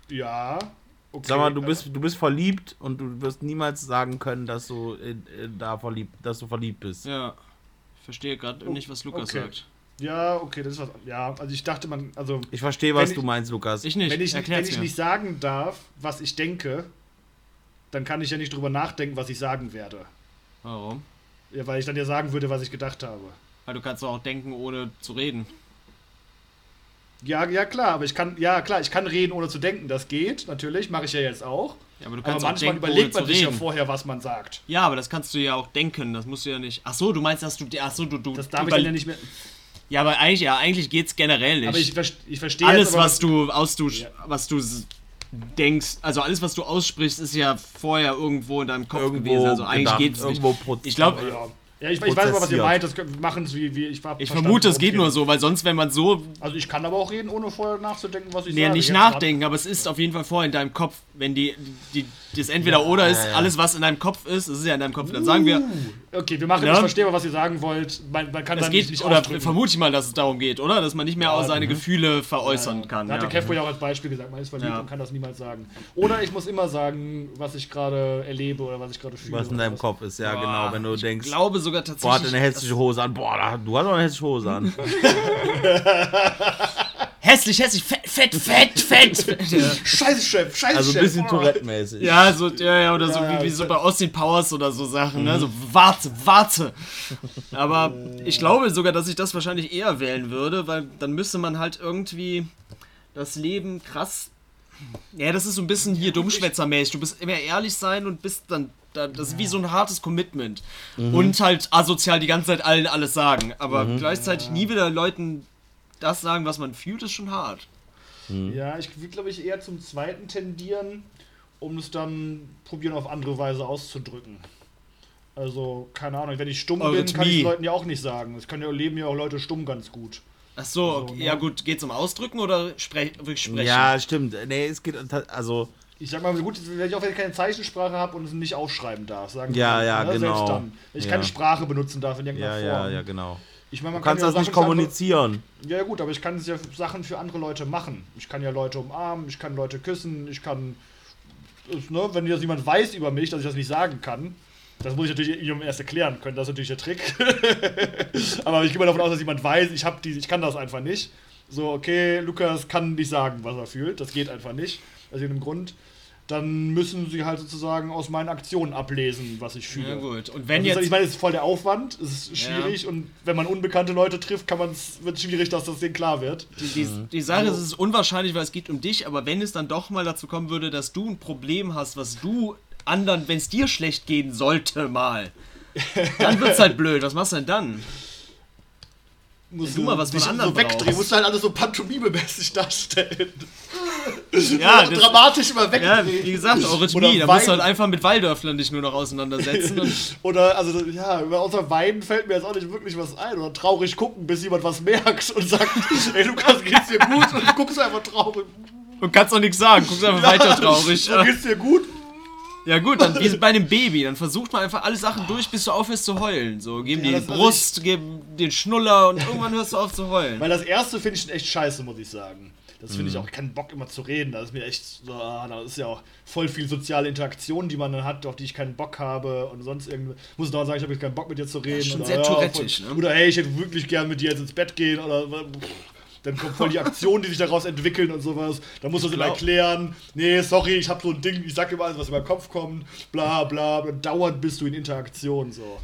Ja. Okay. Sag mal, du bist, du bist verliebt und du wirst niemals sagen können, dass du äh, äh, da verliebt, dass du verliebt bist. Ja. Ich verstehe gerade Oh, nicht, was Lukas okay. sagt. Ja, okay, das ist was. Ja, also ich dachte, man. Also, Ich verstehe, was Wenn du ich- meinst, Lukas. Ich nicht. wenn ich, wenn Erklär's ich mir. nicht sagen darf, was ich denke, dann kann ich ja nicht drüber nachdenken, was ich sagen werde. Warum? Ja, weil ich dann ja sagen würde, was ich gedacht habe. Weil du kannst doch auch denken, ohne zu reden. Ja, ja, klar, aber ich kann, ja, klar, ich kann reden, ohne zu denken. Das geht, natürlich, mache ich ja jetzt auch. Ja, aber du Aber kannst auch manchmal denken, überlegt man sich ja vorher, was man sagt. Ja, aber das kannst du ja auch denken. Das musst du ja nicht. Ach so, du meinst, dass du. Ach so, du. du Das darf ich dann ja nicht mehr. Ja, aber eigentlich, ja, eigentlich geht's generell nicht. Aber ich, ich verstehe alles, jetzt aber, was du aus du, Ja. was du denkst, also alles, was du aussprichst, ist ja vorher irgendwo in deinem Kopf irgendwo gewesen. Also eigentlich gedacht, geht's nicht. Ich glaube, Ja, ja ich, ich weiß aber, was ihr meint. Das machen es wie, wie ich war. ich vermute, es geht nur so, weil sonst, wenn man so Also ich kann aber auch reden, ohne vorher nachzudenken, was ich nee, sage. nicht Jetzt nachdenken, aber es ist auf jeden Fall vorher in deinem Kopf, wenn die, die das entweder oder ist, ja, ja. alles was in deinem Kopf ist, es ist ja in deinem Kopf. Dann sagen wir, grad- Okay, wir machen, Ja. ich verstehe aber, was ihr sagen wollt. Man, man kann es dann geht, nicht, nicht oder ausdrücken. vermute ich mal, dass es darum geht, oder? Dass man nicht mehr auch seine Gefühle veräußern kann. Da hatte Ja. Kevko ja auch als Beispiel gesagt, man ist verliebt Ja. und kann das niemals sagen. Oder ich muss immer sagen, was ich gerade erlebe oder was ich gerade fühle. was in deinem was. Kopf ist, ja genau. Wenn du ich denkst, glaube sogar boah, hat tatsächlich. eine hässliche Hose an. Boah, du hast auch eine hässliche Hose an. hässlich, hässlich, fett, fett, fett, fett. ja. Scheiße, Chef, scheiße, Also ein bisschen. Tourette-mäßig. Ja, so, ja, ja, oder so Ja, ja, wie, wie so bei Austin Powers oder so Sachen, ne? So, warte, warte. Aber ich glaube sogar, dass ich das wahrscheinlich eher wählen würde, weil dann müsste man halt irgendwie das Leben krass. Ja, das ist so ein bisschen hier dummschwätzermäßig. Du bist immer ehrlich sein und bist dann. Da- Das ist wie so ein hartes Commitment. Und halt asozial die ganze Zeit allen alles sagen. Aber gleichzeitig nie wieder Leuten das sagen, was man fühlt, ist schon hart. Ja, ich will, glaube ich, eher zum zweiten tendieren, um es dann probieren, auf andere Weise auszudrücken. Also, keine Ahnung, wenn ich stumm Eure bin, kann ich Leuten ja auch nicht sagen. Es können ja leben ja auch Leute stumm ganz gut. Ach so, So, okay. ne? ja gut, geht's um Ausdrücken oder sprech, wirklich sprechen? Ja, stimmt. Nee, es geht also Ich sag mal, gut, wenn ich auch wenn ich keine Zeichensprache habe und es nicht aufschreiben darf, sagen Ja, ja, ne, genau. Selbst dann. Wenn ich Ja. keine Sprache benutzen darf in ja, irgendeiner ja, Form. ja, genau. Ich meine, man Du kannst kann das ja nicht Sachen für andere- kommunizieren. Ja, ja, gut, aber ich kann ja Sachen für andere Leute machen. Ich kann ja Leute umarmen, ich kann Leute küssen, ich kann. Ne, wenn jetzt jemand weiß über mich, dass ich das nicht sagen kann, das muss ich natürlich ihm erst erklären können, das ist natürlich der Trick. aber ich gehe mal davon aus, dass jemand weiß, ich, hab die, ich kann das einfach nicht. So, okay, Lukas kann nicht sagen, was er fühlt, das geht einfach nicht, aus irgendeinem Grund. Dann müssen sie halt sozusagen aus meinen Aktionen ablesen, was ich fühle. Ja, gut. Und wenn Also jetzt. ich meine, es ist voll der Aufwand, es ist schwierig und wenn man unbekannte Leute trifft, kann man's, wird es schwierig, dass das denen klar wird. Die, die, die Sache ist, es ist unwahrscheinlich, weil es geht um dich, aber wenn es dann doch mal dazu kommen würde, dass du ein Problem hast, was du anderen, wenn es dir schlecht gehen sollte, mal, dann wird's halt blöd. Was machst du denn dann? Musst du mal was von anderen so wegdrehen, brauchst. musst du halt alles so pantomime-mäßig darstellen. Ja, das- dramatisch immer Ja, wegdrehen. wie gesagt, Eurythmie, da musst du halt einfach mit Waldörflern dich nur noch auseinandersetzen. Oder, also, ja, über außer Weinen fällt mir jetzt auch nicht wirklich was ein. Oder traurig gucken, bis jemand was merkt und sagt, ey, Lukas, geht's dir gut? Und du guckst einfach traurig. und kannst auch nichts sagen, guckst einfach weiter traurig. So, geht's dir gut? Ja gut, dann wie bei einem Baby, dann versucht man einfach alle Sachen durch, bis du aufhörst zu heulen. So, geben Ja, dir das die Brust, geben den Schnuller und irgendwann hörst du auf zu heulen. Weil das erste finde ich schon echt scheiße, muss ich sagen. Das finde Mhm. ich auch keinen Bock immer zu reden. Das ist mir echt so, ah, da ist ja auch voll viel soziale Interaktion, die man dann hat, auf die ich keinen Bock habe und sonst irgendwie. Muss ich dauernd sagen, ich habe jetzt keinen Bock mit dir zu reden. schon oder, sehr ja, voll- ne? Oder hey, ich hätte wirklich gern mit dir jetzt ins Bett gehen oder dann kommt voll die Aktionen, die sich daraus entwickeln und sowas. Da muss man immer glaub- erklären, nee, sorry, ich habe so ein Ding, ich sag immer alles, was in meinen Kopf kommt, bla bla, und dauernd bist du in Interaktion so.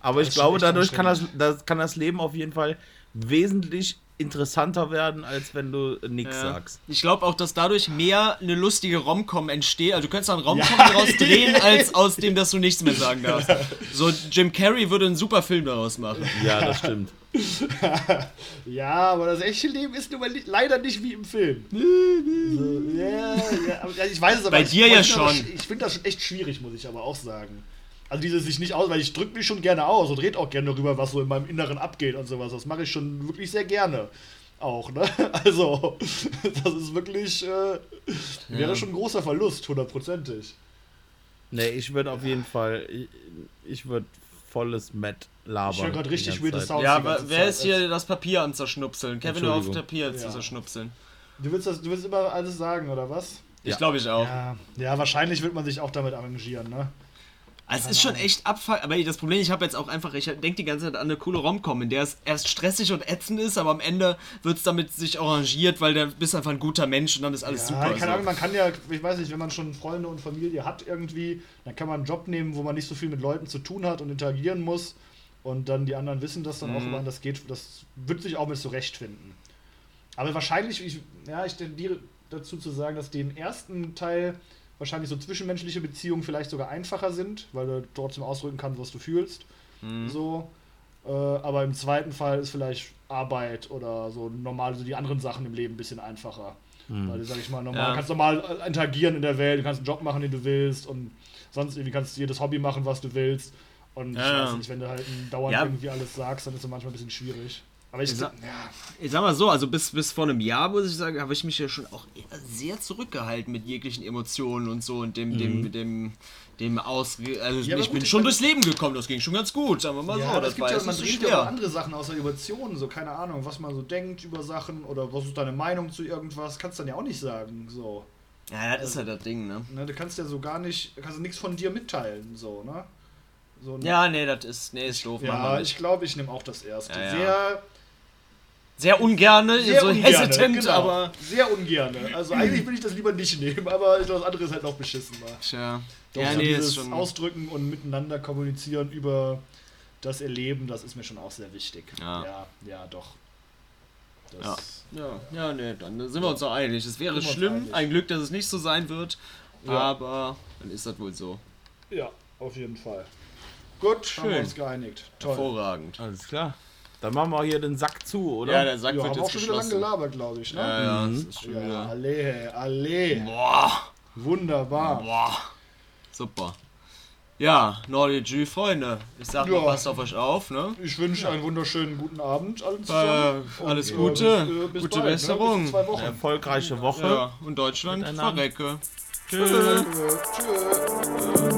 Aber ich ist schon glaube, dadurch kann das, das, kann das Leben auf jeden Fall wesentlich interessanter werden, als wenn du nichts Ja. sagst. Ich glaube auch, dass dadurch mehr eine lustige Romcom entsteht. Also du könntest da einen Romcom Ja. daraus drehen, als aus dem, dass du nichts mehr sagen darfst. So, Jim Carrey würde einen super Film daraus machen. Ja, das stimmt. Ja, aber das echte Leben ist nun mal leider nicht wie im Film. so, aber, ja, ich weiß es aber Bei dir ich ja find das- schon. Ich finde das schon echt schwierig, muss ich aber auch sagen. Also dieses sich nicht aus, weil ich drücke mich schon gerne aus und rede auch gerne darüber, was so in meinem Inneren abgeht und sowas. Das mache ich schon wirklich sehr gerne. Auch, ne? Also, das ist wirklich, äh, wäre schon ein großer Verlust, hundertprozentig. Nee, ich würde auf jeden Fall, ich, ich würde volles Matt labern. Ich höre gerade richtig ganze weirde Zeit. Sounds. Ja, aber wer Zeit. ist hier das Papier am Zerschnupseln? Kevin, hör auf. Papier zu Ja. zerschnupseln. Du willst, das, du willst immer alles sagen, oder was? Ich Ja. glaube ich auch. Ja, ja, wahrscheinlich wird man sich auch damit arrangieren, ne? Also es ist schon echt Abfuck, aber das Problem, ich habe jetzt auch einfach, ich denke die ganze Zeit an eine coole Romcom, in der es erst stressig und ätzend ist, aber am Ende wird es damit sich arrangiert, weil du bist einfach ein guter Mensch und dann ist alles Ja, super. keine Ahnung, so. man kann ja, ich weiß nicht, wenn man schon Freunde und Familie hat irgendwie, dann kann man einen Job nehmen, wo man nicht so viel mit Leuten zu tun hat und interagieren muss und dann die anderen wissen das dann auch, Mhm. wann das geht. Das wird sich auch mit zurechtfinden. Aber wahrscheinlich, ich, ja, ich tendiere dazu zu sagen, dass den ersten Teil wahrscheinlich so zwischenmenschliche Beziehungen vielleicht sogar einfacher sind, weil du trotzdem ausdrücken kannst, was du fühlst. Mhm. So. Äh, aber im zweiten Fall ist vielleicht Arbeit oder so normal, so die anderen Sachen im Leben ein bisschen einfacher. Weil du, sag ich mal, normal, Ja. kannst normal äh, interagieren in der Welt, du kannst einen Job machen, den du willst und sonst irgendwie kannst du jedes Hobby machen, was du willst. Und Ja, ich weiß nicht, wenn du halt dauernd Ja. irgendwie alles sagst, dann ist es manchmal ein bisschen schwierig. Aber ich, Ich sag- ja, Ich sag mal so, also bis, bis vor einem Jahr, muss ich sagen, habe ich mich ja schon auch eher sehr zurückgehalten mit jeglichen Emotionen und so und dem, dem, dem, dem Ausge... Also Ja, ich gut, bin schon durchs Leben gekommen, das ging schon ganz gut, sagen wir mal ja, so. Das es gibt ja, man redet ja schwer. andere Sachen außer Emotionen, so keine Ahnung, was man so denkt über Sachen oder was ist deine Meinung zu irgendwas, kannst du dann ja auch nicht sagen, so. Ja, das ist halt das Ding, ne? Ne, du kannst ja so gar nicht, kannst du nichts von dir mitteilen, so, ne? So, Ja, nee, das ist, nee, ist doof. ja ich glaube, ich nehme auch das erste. Ja, ja. Sehr, Sehr ungerne, sehr so ungerne, hesitant, genau. aber... Sehr ungerne. Also eigentlich will ich das lieber nicht nehmen, aber ich glaube, das andere ist halt noch beschissener. Tja. Doch, ja, so nee, dieses ist schon... Ausdrücken und miteinander kommunizieren über das Erleben, das ist mir schon auch sehr wichtig. Ja. ja, ja, doch. Ja. Das, Ja, ja, nee, dann sind wir uns doch einig. Es wäre schlimm, einig. ein Glück, dass es nicht so sein wird, Ja. aber dann ist das wohl so. ja, auf jeden Fall. Gut, haben wir Schön. uns geeinigt. Toll. Hervorragend. Alles klar. Dann machen wir hier den Sack zu, oder? Ja, der Sack Ja, wird haben auch schon wieder lang geschlossen. gelabert, glaube ich, ne? Ja, ja, Mhm. das ist schon Ja, wieder... alle, alle. Boah, Wunderbar. boah. Super. Ja, Nordic G, Freunde. Ich sag Ja. mal, passt auf euch auf, ne? Ich wünsche einen wunderschönen guten Abend allen zusammen. Äh, alles Und, Gute, bis, äh, bis gute bald, Besserung. Ne? Zwei Wochen. Eine erfolgreiche Woche. Ja, und Deutschland verrecke. Tschüss. Tschüss.